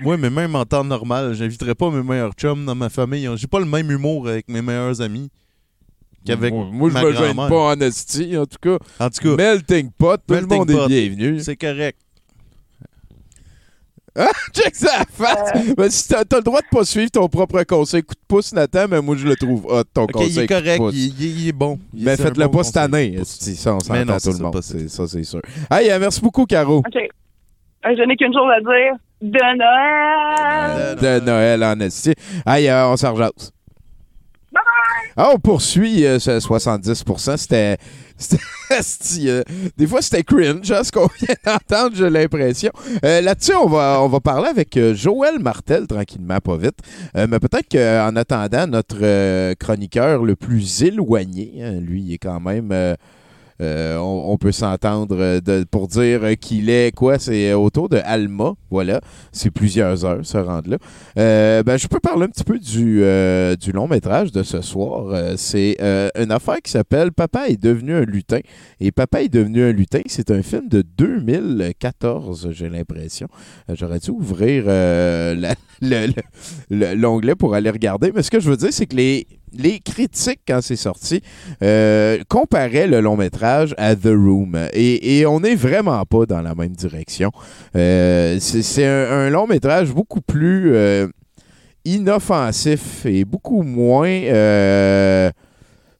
Moi, mais même en temps normal, j'inviterais pas mes meilleurs chums dans ma famille. J'ai pas le même humour avec mes meilleurs amis qu'avec Moi, moi, je me gêne pas en esti, en tout cas. En tout cas, Melting pot, tout le monde est bienvenu. C'est correct. Ah, check ça face! Ben, si t'as t'as le droit de pas suivre ton propre conseil coup de pouce, Nathan, mais moi je le trouve hot, ton Ok, conseil il est coup de correct, pouce. il, il- il est bon. Il- Mais faites-le bon pas cette année. Ça, on s'entend non, tout c'est le monde. Ça, c'est sûr. Hey, euh, merci beaucoup, Caro. OK. Euh, Je n'ai qu'une chose à dire. De Noël. de Noël en esti. Hey, euh, on s'en rejase. Ah, on poursuit euh, ce 70%. C'était. euh, des fois, c'était cringe, hein, ce qu'on vient d'entendre, j'ai l'impression. Euh, Là-dessus, on va, on va parler avec euh, Joël Martel, tranquillement, pas vite. Euh, mais peut-être qu'en attendant, notre chroniqueur le plus éloigné, hein, lui, il est quand même. Euh, euh, on, peut s'entendre euh, pour dire euh, qu'il est quoi, c'est autour de Alma, voilà. C'est plusieurs heures se rendre là. Euh, ben, je peux parler un petit peu du, euh, du long métrage de ce soir. Euh, c'est euh, une affaire qui s'appelle Papa est devenu un lutin. Et Papa est devenu un lutin, c'est un film de 2014, j'ai l'impression. Euh, J'aurais dû ouvrir euh, l'onglet pour aller regarder. Mais ce que je veux dire, c'est que les, les critiques, quand c'est sorti, euh, comparaient le long métrage à The Room. Et, on n'est vraiment pas dans la même direction. Euh, c'est un, long métrage beaucoup plus euh, inoffensif et beaucoup moins, je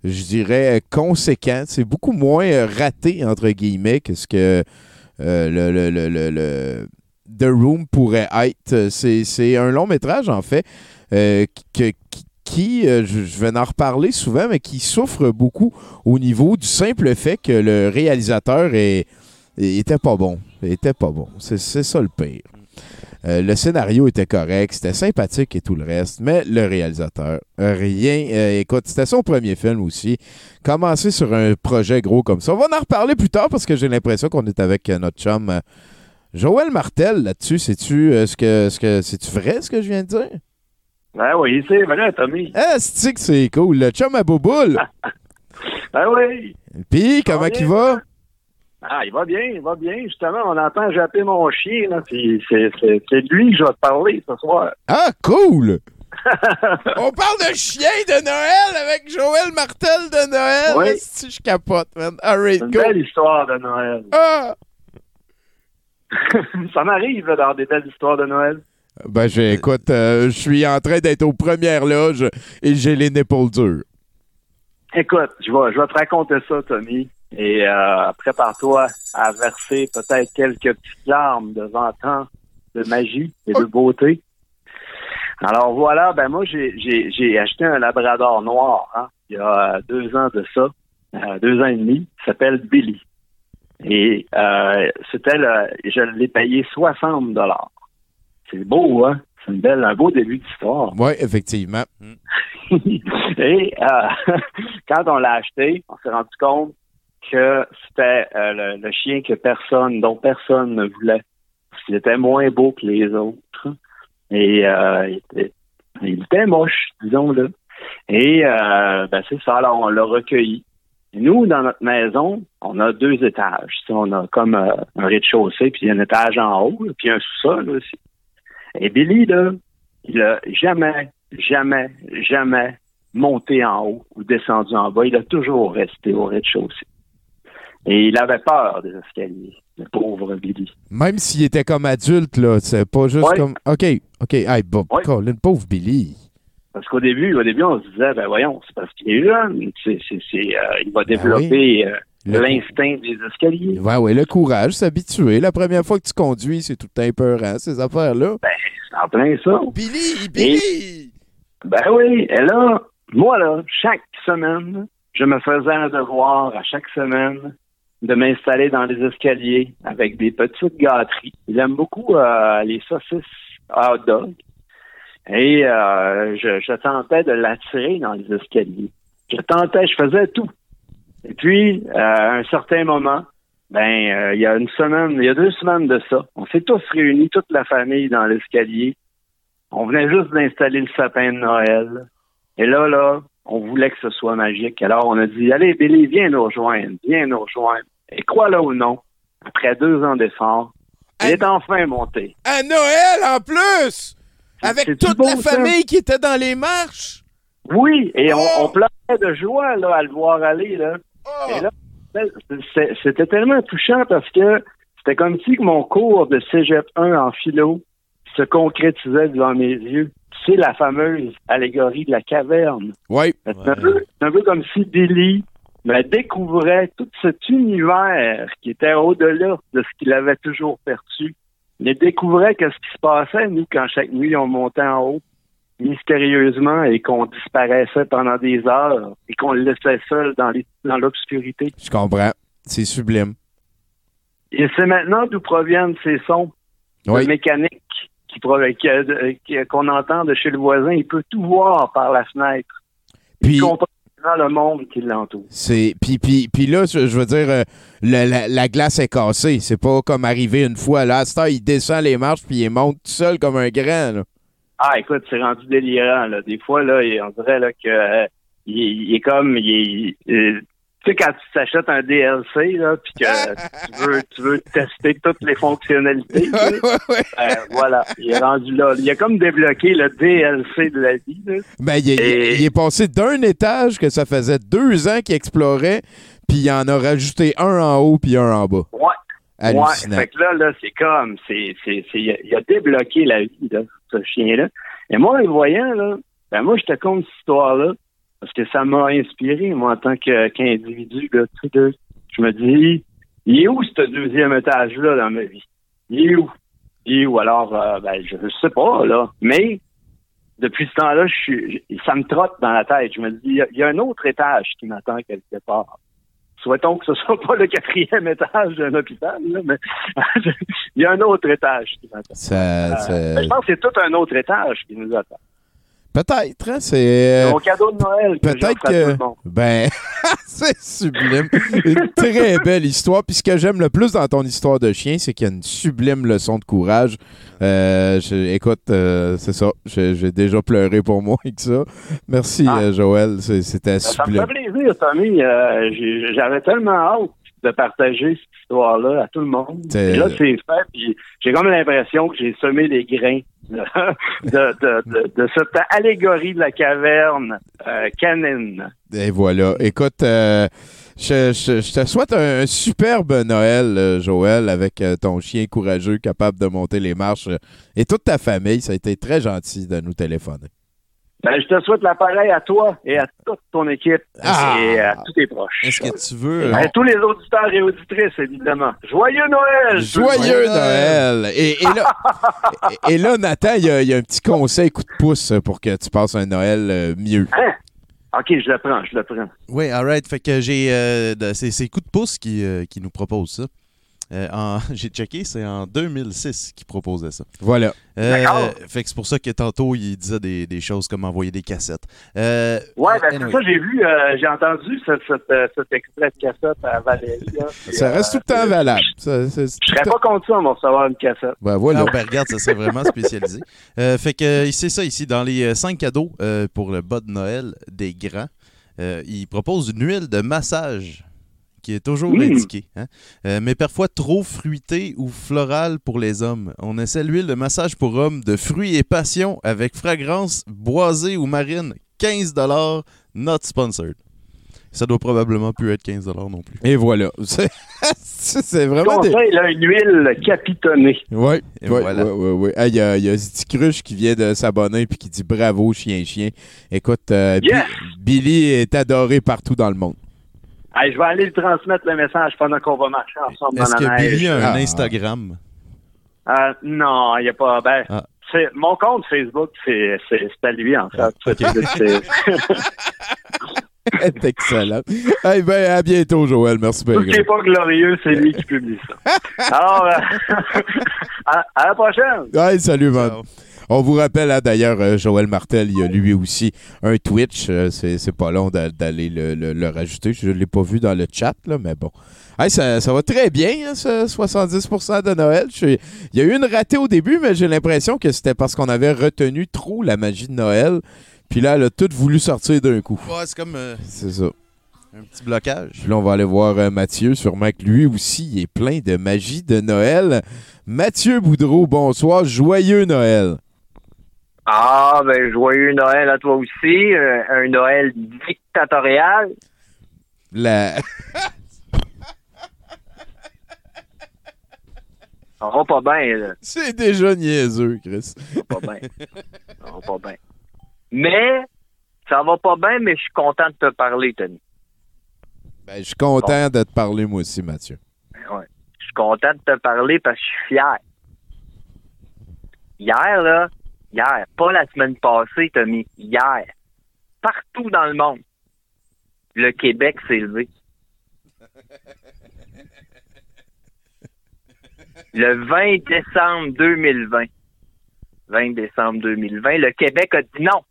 dirais, conséquent. C'est beaucoup moins raté, entre guillemets, que ce que le, The Room pourrait être. C'est un long métrage, en fait, que- qui, qui, euh, je, vais en reparler souvent, mais qui souffre beaucoup au niveau du simple fait que le réalisateur était pas bon. C'est ça le pire. Euh, le scénario était correct, c'était sympathique et tout le reste, mais le réalisateur, rien. Euh, écoute, c'était son premier film aussi. Commencer sur un projet gros comme ça. On va en reparler plus tard parce que j'ai l'impression qu'on est avec notre chum Joël Martel là-dessus. C'est-tu euh, ce que ce que c'est-tu vrai ce que je viens de dire? Ben oui, c'est vrai, Tommy. Ah, c'est que c'est cool. Le chum à Bouboule? Ben oui. Puis, comment qu'il va? Ah, il va bien, il va bien. Justement, on entend japper mon chien, là, puis c'est, c'est, c'est de lui que je vais te parler ce soir. Ah, cool! On parle de chien de Noël avec Joël Martel de Noël. Oui. Si je capote, man? All right, C'est une go. belle histoire de Noël. Ah! Ça m'arrive dans des belles histoires de Noël. Ben, j'ai- écoute, euh, je suis en train d'être aux premières loges et j'ai les épaules dures. Écoute, je vais, je vais te raconter ça, Tommy. Et euh, prépare-toi à verser peut-être quelques petites larmes devant tant de magie et de beauté. Alors voilà, ben moi j'ai acheté un labrador noir hein, il y a euh, deux ans de ça, euh, deux ans et demi. Il s'appelle Billy. Et euh, c'était le, je l'ai payé 60 dollars. C'est beau, hein? C'est une belle, un beau début d'histoire. Oui, effectivement. Et euh, quand on l'a acheté, on s'est rendu compte que c'était euh, le, le chien que personne, dont personne ne voulait. Parce qu'il était moins beau que les autres. Et euh, il, était, il était moche, disons-le. Et ben c'est ça, alors on l'a recueilli. Et nous, dans notre maison, on a deux étages. On a comme un rez-de-chaussée, puis un étage en haut, puis un sous-sol aussi. Et Billy, là, il a jamais, jamais, jamais monté en haut ou descendu en bas. Il a toujours resté au rez-de-chaussée. Et il avait peur des escaliers, le pauvre Billy. Même s'il était comme adulte, là, c'est pas juste comme. OK, OK, hey, Bob, Colin, pauvre Billy. Parce qu'au début, au début, on se disait, ben voyons, c'est parce qu'il est jeune, c'est, c'est, c'est, euh, il va développer euh, l'instinct des escaliers. Ouais, ouais, le courage, s'habituer. La première fois que tu conduis, c'est tout un peu hein, ces affaires-là. Ben, c'est en plein ça. Billy, Billy! ben oui, et là, moi, là, chaque semaine, je me faisais un devoir à chaque semaine de m'installer dans les escaliers avec des petites gâteries. Il aime beaucoup euh, les saucisses à hot dog. Et euh, je, je tentais de l'attirer dans les escaliers. Je tentais, je faisais tout. Et puis, à un certain moment, ben, euh, il y a une semaine, il y a deux semaines de ça, on s'est tous réunis, toute la famille, dans l'escalier. On venait juste d'installer le sapin de Noël. Et là, là, on voulait que ce soit magique. Alors, on a dit, allez, Billy, viens nous rejoindre, viens nous rejoindre. Et crois-le ou non, après deux ans d'efforts, il est enfin monté. À Noël, en plus! Avec toute la ça? famille qui était dans les marches! Oui, et Oh! on, on pleurait de joie là, à le voir aller. Là. Oh! Et là, c'est- c'était tellement touchant parce que c'était comme si mon cours de Cégep 1 en philo se concrétisait devant mes yeux. C'est la fameuse allégorie de la caverne. Oui. C'est un, peu- c'est un peu comme si Billy me découvrait tout cet univers qui était au-delà de ce qu'il avait toujours perçu. Il découvrait qu'est-ce qui se passait, nous, quand chaque nuit on montait en haut, mystérieusement, et qu'on disparaissait pendant des heures, et qu'on le laissait seul dans les- dans l'obscurité. Je comprends. C'est sublime. Et c'est maintenant d'où proviennent ces sons Oui. de mécanique qui prov- qui- euh, qui- qu'on entend de chez le voisin. Il peut tout voir par la fenêtre. Puis- Il comprend le monde qui l'entoure. C'est puis, puis, puis là, je, veux dire, euh, la, la- la glace est cassée. C'est pas comme arriver une fois. Là, à heure, il descend les marches puis il monte tout seul comme un grand. là. Ah, écoute, c'est rendu délirant. Là. Des fois, là, il- on dirait là, que euh, il, est- il est comme, il tu sais, quand tu t'achètes un DLC, là, puis que tu veux, tu veux tester toutes les fonctionnalités, tu sais, ben, voilà, il est rendu là. Il a comme débloqué le DLC de la vie. Là. Ben, il, est- Et- il est passé d'un étage que ça faisait deux ans qu'il explorait, puis il en a rajouté un en haut puis un en bas. Ouais. Hallucinant. Ouais, fait que là, là, c'est comme, c'est, c'est, c'est, il a- débloqué la vie, là, ce chien-là. Et moi, le voyant, là, ben moi, je te compte cette histoire-là, parce que ça m'a inspiré, moi, en tant que, qu'individu, là, tu sais, là. je me dis, il est où ce deuxième étage-là dans ma vie? Il est où? Il est où? Alors, euh, ben, je sais pas, là, mais depuis ce temps-là, je suis, ça me trotte dans la tête. Je me dis, il y, a un autre étage qui m'attend quelque part. Souhaitons que ce soit pas le quatrième étage d'un hôpital, là, mais il y a un autre étage qui m'attend. Ça, Euh, ça- je pense que c'est tout un autre étage qui nous attend. Peut-être, hein, c'est. Mon cadeau de Noël. Peut-être que. Ben, c'est sublime. Une très belle histoire. Puis ce que j'aime le plus dans ton histoire de chien, c'est qu'il y a une sublime leçon de courage. Euh, je- écoute, euh, c'est ça. J'ai déjà pleuré pour moi avec ça. Merci, Ah. euh, Joël. C'était Ben, Ça me sublime. fait plaisir, Tommy. J'avais tellement hâte de partager cette histoire-là à tout le monde. Et là, c'est fait, j'ai comme l'impression que j'ai semé les grains de, cette allégorie de la caverne euh, canine. Et voilà. Écoute, euh, je, te souhaite un, superbe Noël, euh, Joël, avec ton chien courageux capable de monter les marches et toute ta famille. Ça a été très gentil de nous téléphoner. Ben, je te souhaite l'appareil à toi et à toute ton équipe Ah! et à tous tes proches. Est-ce que tu veux... À tous les auditeurs et auditrices, évidemment. Joyeux Noël! Joyeux Noël! Et, et là, et, et là, Nathan, il y, a- il y a un petit conseil coup de pouce pour que tu passes un Noël euh, mieux. Hein? OK, je le prends, je le prends. Oui, alright. Fait que j'ai. euh, c'est c'est Coup de pouce qui, euh, qui nous propose ça. Euh, en- j'ai checké, c'est en 2006 qu'il proposait ça. Voilà. Euh, fait que c'est pour ça que tantôt, il disait des, des choses comme envoyer des cassettes. Euh, Ouais, ben anyway. c'est ça, j'ai vu, euh, j'ai entendu cette, cet extrait de cassette à Valérie. là. Puis, Ça reste tout le temps valable. Ça, Je serais pas temps- contre ça, on va recevoir une cassette. Ben voilà. Non, ben regarde, ça serait vraiment spécialisé. Euh, fait que c'est ça ici, dans les cinq cadeaux euh, pour le bas de Noël des grands, euh, il propose une huile de massage qui est toujours indiquée, hein. Euh, mais parfois trop fruitée ou florale pour les hommes. On essaie l'huile de massage pour hommes de fruits et passion avec fragrance boisée ou marine. 15 not sponsored. Ça doit probablement plus être 15 non plus. Et voilà. C'est c'est vraiment des... Conseil, là, une huile capitonnée? Oui, Et oui, voilà. oui, oui, oui. Ah, Il y a, il y a Ziti Cruche qui vient de s'abonner puis qui dit bravo, chien, chien. Écoute, euh, Yes! Billy est adoré partout dans le monde. Hey, je vais aller le transmettre le message pendant qu'on va marcher ensemble dans Est-ce la que neige. Billy a un Ah. Instagram? Euh, non, il n'y a pas. Ben, Ah. c'est, mon compte Facebook, c'est, c'est, c'est à lui, en fait. C'est- C'est excellent. Eh ben, à bientôt, Joël. Merci. Tout ce qui n'est pas glorieux, c'est lui qui publie ça. Alors, euh, à, à la prochaine. Ouais, salut, man. On vous rappelle, hein, d'ailleurs, euh, Joël Martel, il y a lui aussi un Twitch. Euh, c'est c'est pas long d'a- d'aller le, le- le rajouter. Je ne l'ai pas vu dans le chat, là, mais bon. Hey, ça, ça va très bien, hein, ce 70% de Noël. Je suis- Il y a eu une ratée au début, mais j'ai l'impression que c'était parce qu'on avait retenu trop la magie de Noël. Puis là, elle a tout voulu sortir d'un coup. Ouais, c'est comme euh, C'est ça. un petit blocage. Puis là, on va aller voir euh, Mathieu. Sûrement que lui aussi, il est plein de magie de Noël. Mathieu Boudreau, bonsoir. Joyeux Noël. Ah, ben, joyeux Noël à toi aussi. euh, un Noël dictatorial. La... Ça va pas bien, là. C'est déjà niaiseux, Chris. Ça va pas bien. Ça va pas bien. Mais, ça va pas bien, mais je suis content de te parler, Tony. Ben, je suis content de te parler, moi aussi, Mathieu. Ouais. Je suis content de te parler parce que je suis fier. Hier, là, hier, pas la semaine passée, Tommy, hier, partout dans le monde, le Québec s'est levé. Le 20 décembre 2020, 20 décembre 2020, le Québec a dit non.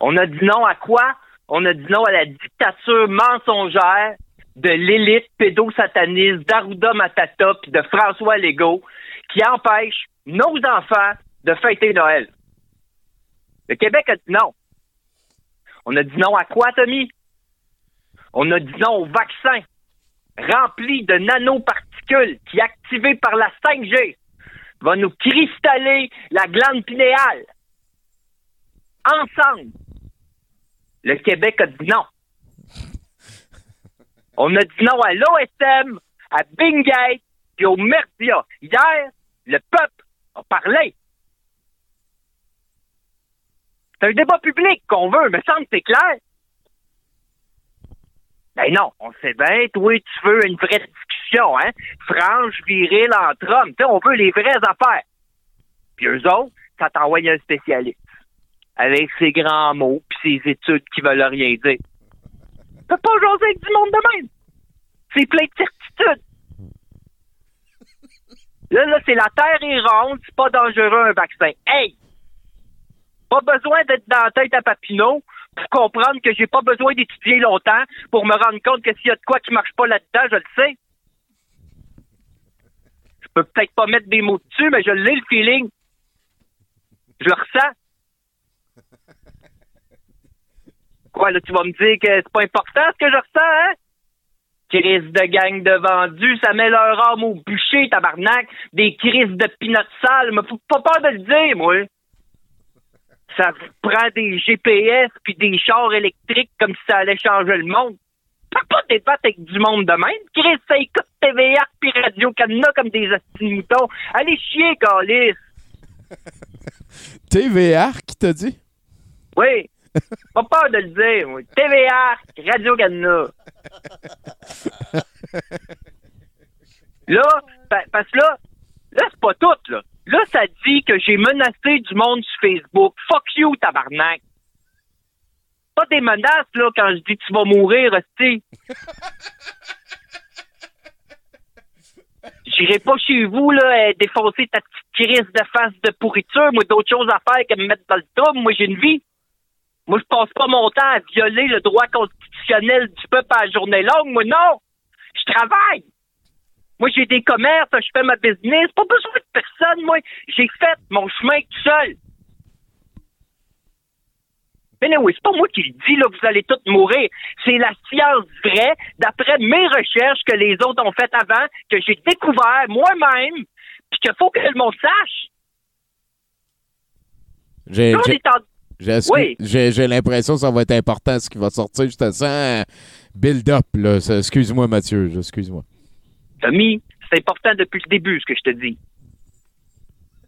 On a dit non à quoi? On a dit non à la dictature mensongère de l'élite pédosataniste d'Arruda Matata puis de François Legault qui empêche nos enfants de fêter Noël. Le Québec a dit non. On a dit non à quoi, Tommy? On a dit non au vaccin rempli de nanoparticules qui, activé par la 5G, va nous cristaller la glande pinéale. Ensemble, le Québec a dit non. On a dit non à l'OSM, à Bingate, puis au Merdia. Hier, le peuple a parlé. C'est un débat public qu'on veut, me semble que c'est clair. Ben non, on sait bien, toi, tu veux une vraie discussion, hein? Franche, viril, entre hommes. Tu sais, on veut les vraies affaires. Puis eux autres, ça t'envoie un spécialiste. Avec ses grands mots, puis ses études qui veulent rien dire. T'as pas jaser avec du monde de même. C'est plein de certitudes. Là, là, c'est la terre est ronde, c'est pas dangereux un vaccin. Hey! Pas besoin d'être dans la tête à Papineau pour comprendre que j'ai pas besoin d'étudier longtemps pour me rendre compte que s'il y a de quoi qui marche pas là-dedans, je le sais. Je peux peut-être pas mettre des mots dessus, mais je l'ai le feeling. Je le ressens. Quoi, là, tu vas me dire que c'est pas important ce que je ressens, hein? Crise de gang de vendus, ça met leur âme au bûcher, tabarnak. Des crises de pinottes sales, mais faut pas peur de le dire, moi. Ça prend des GPS puis des chars électriques comme si ça allait changer le monde. Tu peux pas débattre avec du monde de même. Chris, ça écoute TVA puis Radio Canada comme des moutons. Allez chier, Calis. TVR qui t'a dit? Oui. Pas peur de le dire, moi. TVA, Radio Canada. Là, pa- parce que là, là, c'est pas tout, là. Ça dit que j'ai menacé du monde sur Facebook. Fuck you, tabarnak. Pas des menaces, là, quand je dis tu vas mourir, hostie. J'irai pas chez vous, là, euh, défoncer ta petite crise de face de pourriture. Moi, d'autres choses à faire que me mettre dans le trouble. Moi, j'ai une vie. Moi, je passe pas mon temps à violer le droit constitutionnel du peuple à la journée longue. Moi, non. Je travaille. Moi, j'ai des commerces, je fais ma business. Pas besoin de personne, moi. J'ai fait mon chemin tout seul. Mais oui, c'est pas moi qui le dis, là, vous allez tous mourir. C'est la science vraie, d'après mes recherches que les autres ont faites avant, que j'ai découvert moi-même, puis qu'il faut que le monde sache. J'ai j'ai- l'impression que ça va être important ce qui va sortir. Je te sens build-up. Excuse-moi, Mathieu. Excuse-moi. Tommy, c'est important depuis le début, ce que je te dis.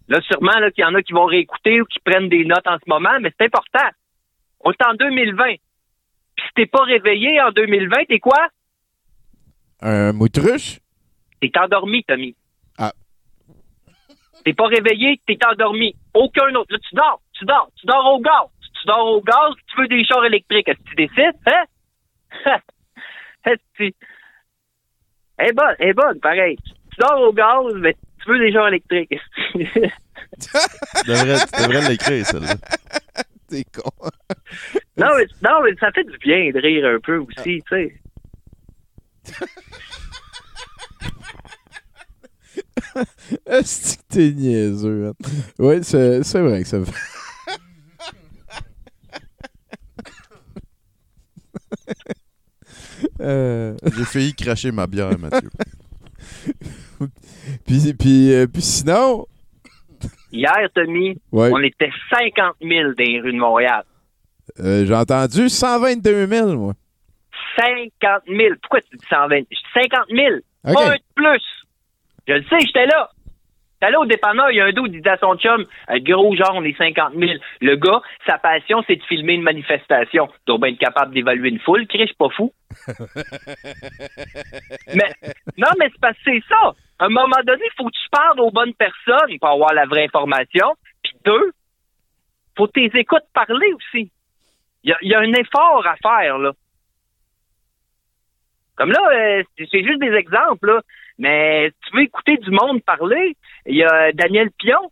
Là, sûrement là, qu'il y en a qui vont réécouter ou qui prennent des notes en ce moment, mais c'est important. On est en 2020. Puis si t'es pas réveillé en 2020, t'es quoi? Un moutruche? T'es endormi, Tommy. Ah. T'es pas réveillé, t'es endormi. Aucun autre. Là, tu dors, tu dors, tu dors au gaz. Tu dors au gaz, tu veux des chars électriques. Est-ce que tu décides, hein? Elle est bonne, elle est bonne, pareil. Tu dors au gaz, mais tu veux des chars électriques. Tu devrais, tu devrais l'écrire, celle-là. T'es con. non, mais, non, mais ça fait du bien de rire un peu aussi, tu sais. Est-ce que t'es niaiseux? hein? Oui, c'est c'est vrai que ça fait. Euh, J'ai failli cracher ma bière, Mathieu. puis, puis, euh, puis sinon, Hier, Tommy, Ouais. on était 50 000 dans les rues de Montréal. euh, j'ai entendu 122 000, moi. 50 000. Pourquoi tu dis 120? Je dis 50 000. Ok. Pas un de plus. Je le sais, j'étais là. Là au dépanneur, il y a un dos qui disait à son chum, euh, gros genre, on est 50 000. Le gars, sa passion, c'est de filmer une manifestation. Tu dois bien être capable d'évaluer une foule. Chris, je suis pas fou. mais, non, mais c'est parce que c'est ça. À un moment donné, il faut que tu parles aux bonnes personnes pour avoir la vraie information. Puis deux, faut que tu écoutes parler aussi. Il y a, il y a un effort à faire, là. Comme là, euh, c'est c'est juste des exemples, là. Mais si tu veux écouter du monde parler, il y a Daniel Pion,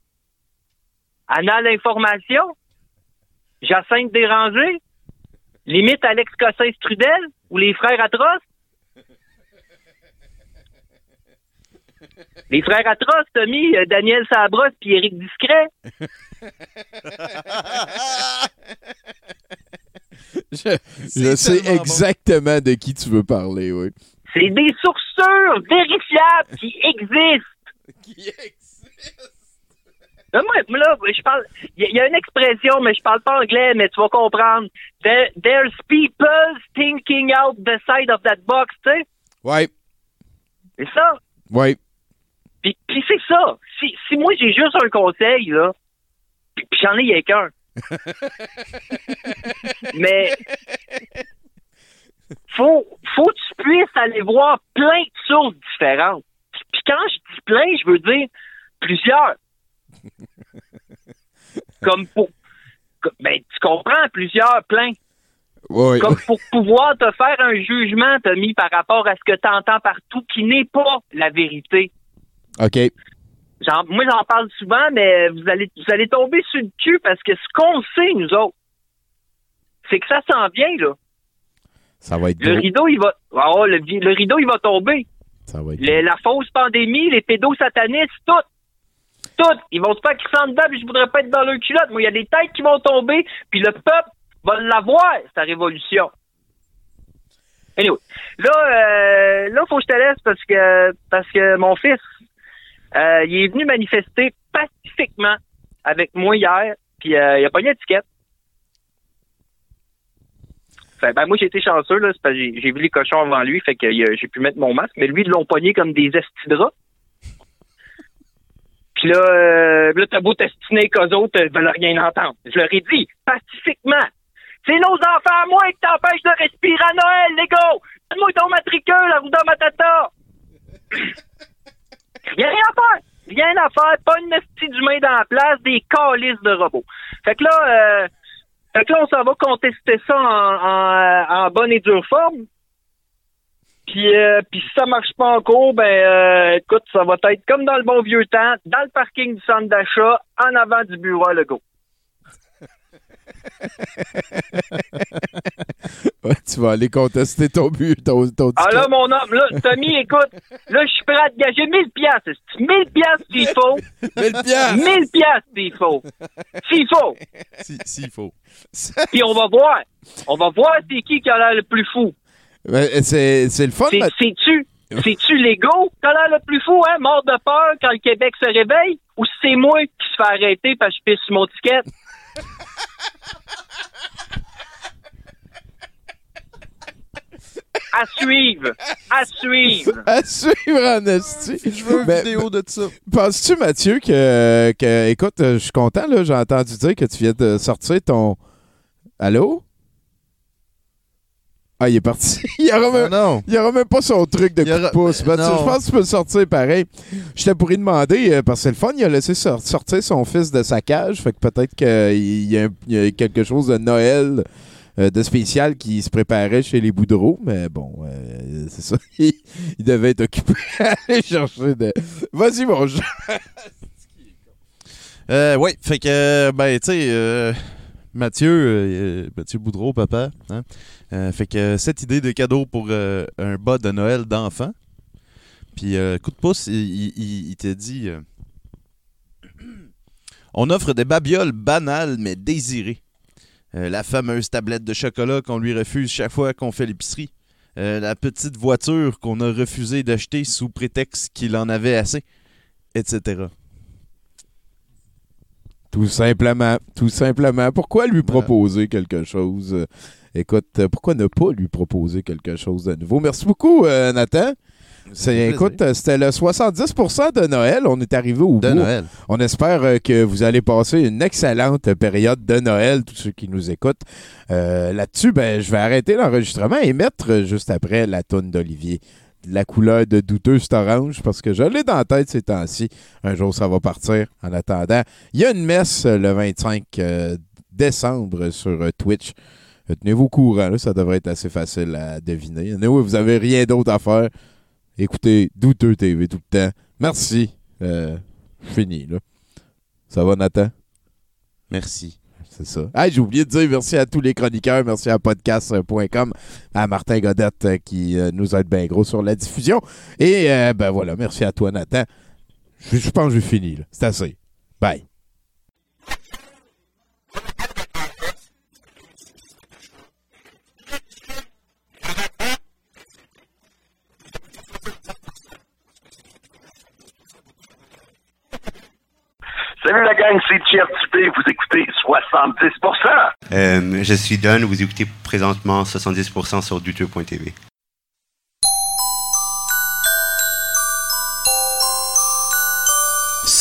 Anna l'information, Jacinthe Déranger, limite Alex Cossin-Strudel ou les frères atroces. Les frères atroces, Tommy, euh, Daniel Sabros puis Éric Discret. Je, je sais exactement de qui tu veux parler, oui. C'est des sources sûres, vérifiables, qui existent. Qui existent. Moi, là, je parle. Il y, a- il y a une expression, mais je parle pas anglais, mais tu vas comprendre. There- there's people thinking out the side of that box, tu sais. Ouais, C'est ça. ouais. Puis, puis c'est ça. Si, si moi j'ai juste un conseil, là, puis puis j'en ai qu'un. Mais faut, faut que tu puisses aller voir plein de sources différentes. Puis quand je dis plein, je veux dire plusieurs. Comme pour. Ben, tu comprends, plusieurs, plein. Ouais. Comme pour pouvoir te faire un jugement, Tommy, par rapport à ce que tu entends partout, qui n'est pas la vérité. OK. Moi, j'en parle souvent, mais vous allez, vous allez tomber sur le cul parce que ce qu'on sait, nous autres, c'est que ça s'en vient, là. Ça va être Le gros. rideau, il va. Oh, le, le rideau, il va tomber. Ça va être Les- la fausse pandémie, les pédosatanistes, tout. Tout. Ils vont se faire crisser en dedans, puis je voudrais pas être dans leur culotte. Moi, il y a des têtes qui vont tomber, puis le peuple va l'avoir, sa révolution. Anyway. Là, euh, faut que je te laisse parce que parce que mon fils, euh, il est venu manifester pacifiquement avec moi hier, puis euh, il a pas eu d'étiquette. Fait, ben, moi, j'ai été chanceux, là, parce que j'ai vu les cochons avant lui, fait que j'ai pu mettre mon masque, mais lui, ils l'ont pogné comme des estidras. Puis là, euh, là t'as beau t'estiner qu'eux autres euh, veulent rien entendre. Je leur ai dit, pacifiquement, c'est nos enfants à moi qui t'empêchent de respirer à Noël, les gars! Donne-moi ton matricule, la roue dans ma tata! Rien à faire! Rien à faire, pas une esti d'humain dans la place, des calices de robots. Fait que là, euh, fait que là, on s'en va contester ça en, en, en bonne et dure forme. Puis, euh, puis si ça marche pas encore, ben euh, écoute, ça va être comme dans le bon vieux temps, dans le parking du centre d'achat, en avant du bureau à Legault. Ouais, tu vas aller contester ton but, ton, ton Ah là, mon homme, là, Tommy, écoute, là, je suis prêt à te gager 1000 piastres. 1000 piastres s'il faut? 1000 piastres. 1000 piastres s'il faut. S'il faut. S'il faut. Puis on va voir. On va voir c'est qui qui a l'air le plus fou. Ben, c'est c'est le fun. C'est- ma- C'est-tu c'est-tu l'ego l'air le plus fou, hein, mort de peur quand le Québec se réveille? Ou c'est moi qui se fait arrêter parce que je pisse sur mon ticket? À suivre! À suivre! À suivre en esti. Je veux une vidéo de ça. Penses-tu, Mathieu, que, que- Écoute, je suis content, là. J'ai entendu dire que tu viens de sortir ton. Allô? Ah, il est parti. il aura même, il aura même pas son truc de coup de pouce. Non. je pense que tu peux le sortir pareil. Je t'ai pourri demander, euh, parce que c'est le fun, il a laissé sor- sortir son fils de sa cage. Fait que peut-être qu'il y, a un- il y a quelque chose de Noël. euh, de spécial qui se préparait chez les Boudreaux, mais bon, euh, c'est ça. Il, il devait être occupé à aller chercher de. Vas-y, mon. Euh, oui, fait que, euh, ben, tu sais, euh, Mathieu, euh, Mathieu Boudreau, papa, hein, euh, fait que euh, cette idée de cadeau pour euh, un bas de Noël d'enfant, puis euh, coup de pouce, il, il- il- t'a dit On offre des babioles banales mais désirées. La fameuse tablette de chocolat qu'on lui refuse chaque fois qu'on fait l'épicerie. La petite voiture qu'on a refusé d'acheter sous prétexte qu'il en avait assez, etc. Tout simplement. Tout simplement. Pourquoi lui proposer quelque chose? Écoute, euh, pourquoi ne pas lui proposer quelque chose de nouveau? Merci beaucoup, euh, Nathan. C'est, écoute, euh, c'était le 70% de Noël. On est arrivé au De bout. Noël. On espère que vous allez passer une excellente période de Noël, tous ceux qui nous écoutent. Euh, là-dessus, ben, je vais arrêter l'enregistrement et mettre juste après la toune d'Olivier. La couleur de douteuse orange parce que je l'ai dans la tête ces temps-ci. Un jour, ça va partir. En attendant, il y a une messe le 25 euh, décembre sur Twitch. Tenez-vous au courant, là, ça devrait être assez facile à deviner. Anyway, vous avez rien d'autre à faire. Écoutez Douteux TV tout le temps. Merci. Euh, fini, là. Ça va, Nathan? Merci. C'est ça. Ah, j'ai oublié de dire merci à tous les chroniqueurs, merci à podcast.com, à Martin Godette euh, qui euh, nous aide bien gros sur la diffusion. Et euh, ben voilà, merci à toi, Nathan. Je, je pense que j'ai fini, là. C'est assez. Bye. Salut la gang, c'est Thierry Dupé, vous écoutez 70%. Euh, je suis Don, vous écoutez présentement 70% sur douteux.tv.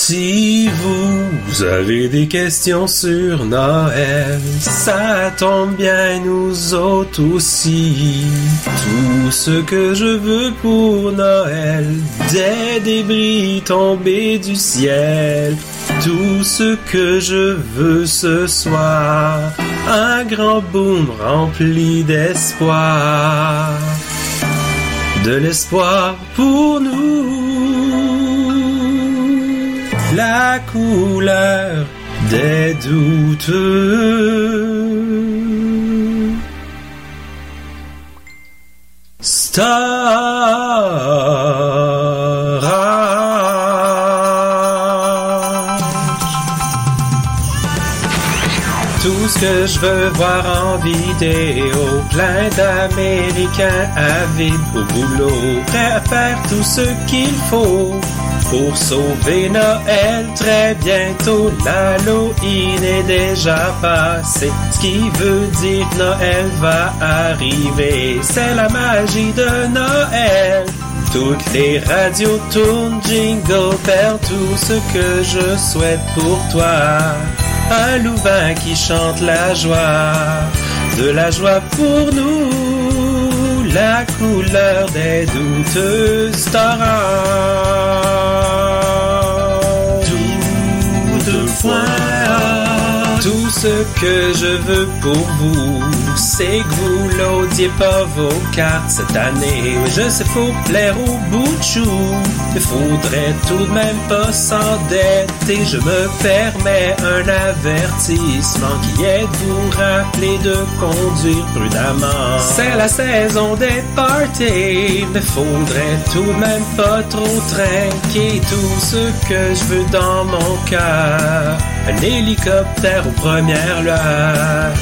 Si vous avez des questions sur Noël, ça tombe bien nous autres aussi. Tout ce que je veux pour Noël, des débris tombés du ciel. Tout ce que je veux ce soir, un grand boom rempli d'espoir. De l'espoir pour nous la couleur des douteux. Star que je veux voir en vidéo? Plein d'Américains avides au boulot, prêts à faire tout ce qu'il faut. Pour sauver Noël très bientôt, l'Halloween est déjà passé. Ce qui veut dire Noël va arriver. C'est la magie de Noël. Toutes les radios tournent, jingle bell, tout ce que je souhaite pour toi. Un louvain qui chante la joie, de la joie pour nous, la couleur des douteuses torrents. Tout de point, tout ce que je veux pour vous, c'est que vous l'audiez pas vos cartes cette année. Je sais, faut plaire au bout de chou, mais faudrait tout de même pas s'endetter. Je me permets un avertissement qui est de vous rappeler de conduire prudemment. C'est la saison des parties, mais faudrait tout de même pas trop trinquer tout ce que je veux dans mon cœur. Un hélicoptère aux premières lueurs.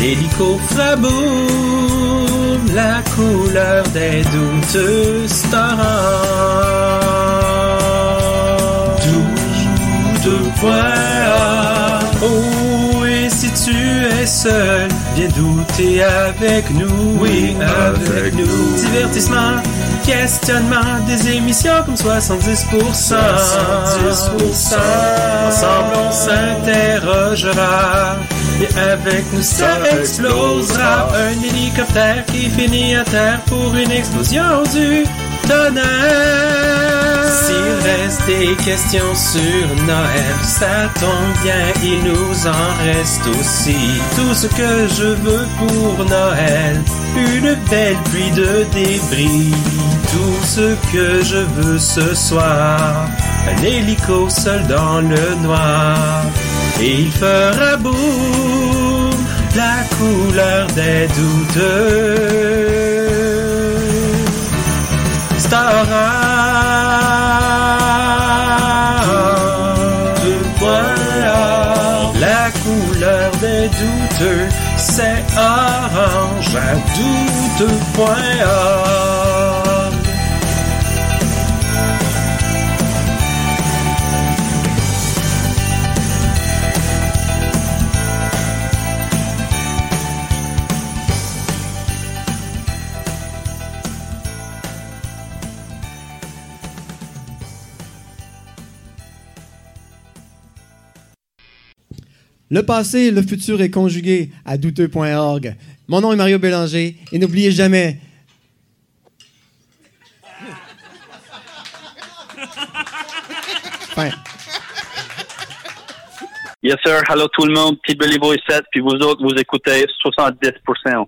L'hélico fera boum, la couleur des douteuses torrents. Point. Oh, si tu es seul, viens douter avec nous. Oui, avec nous. Divertissement, questionnement, des émissions comme 70%. 70%. Ensemble, on s'interrogera. Et avec nous, ça explosera. Un hélicoptère qui finit à terre pour une explosion du tonnerre. S'il reste des questions sur Noël, ça tombe bien, il nous en reste aussi. Tout ce que je veux pour Noël, une belle pluie de débris. Tout ce que je veux ce soir, un hélico seul dans le noir. Et il fera boum, la couleur des douteux. Stara douteux, c'est orange à doute Le passé, le futur est conjugué à douteux.org. Mon nom est Mario Bélanger et n'oubliez jamais. Fin. Yes, sir. Hello tout le monde. Petit Billy Boy 7. Puis vous autres, vous écoutez 70%.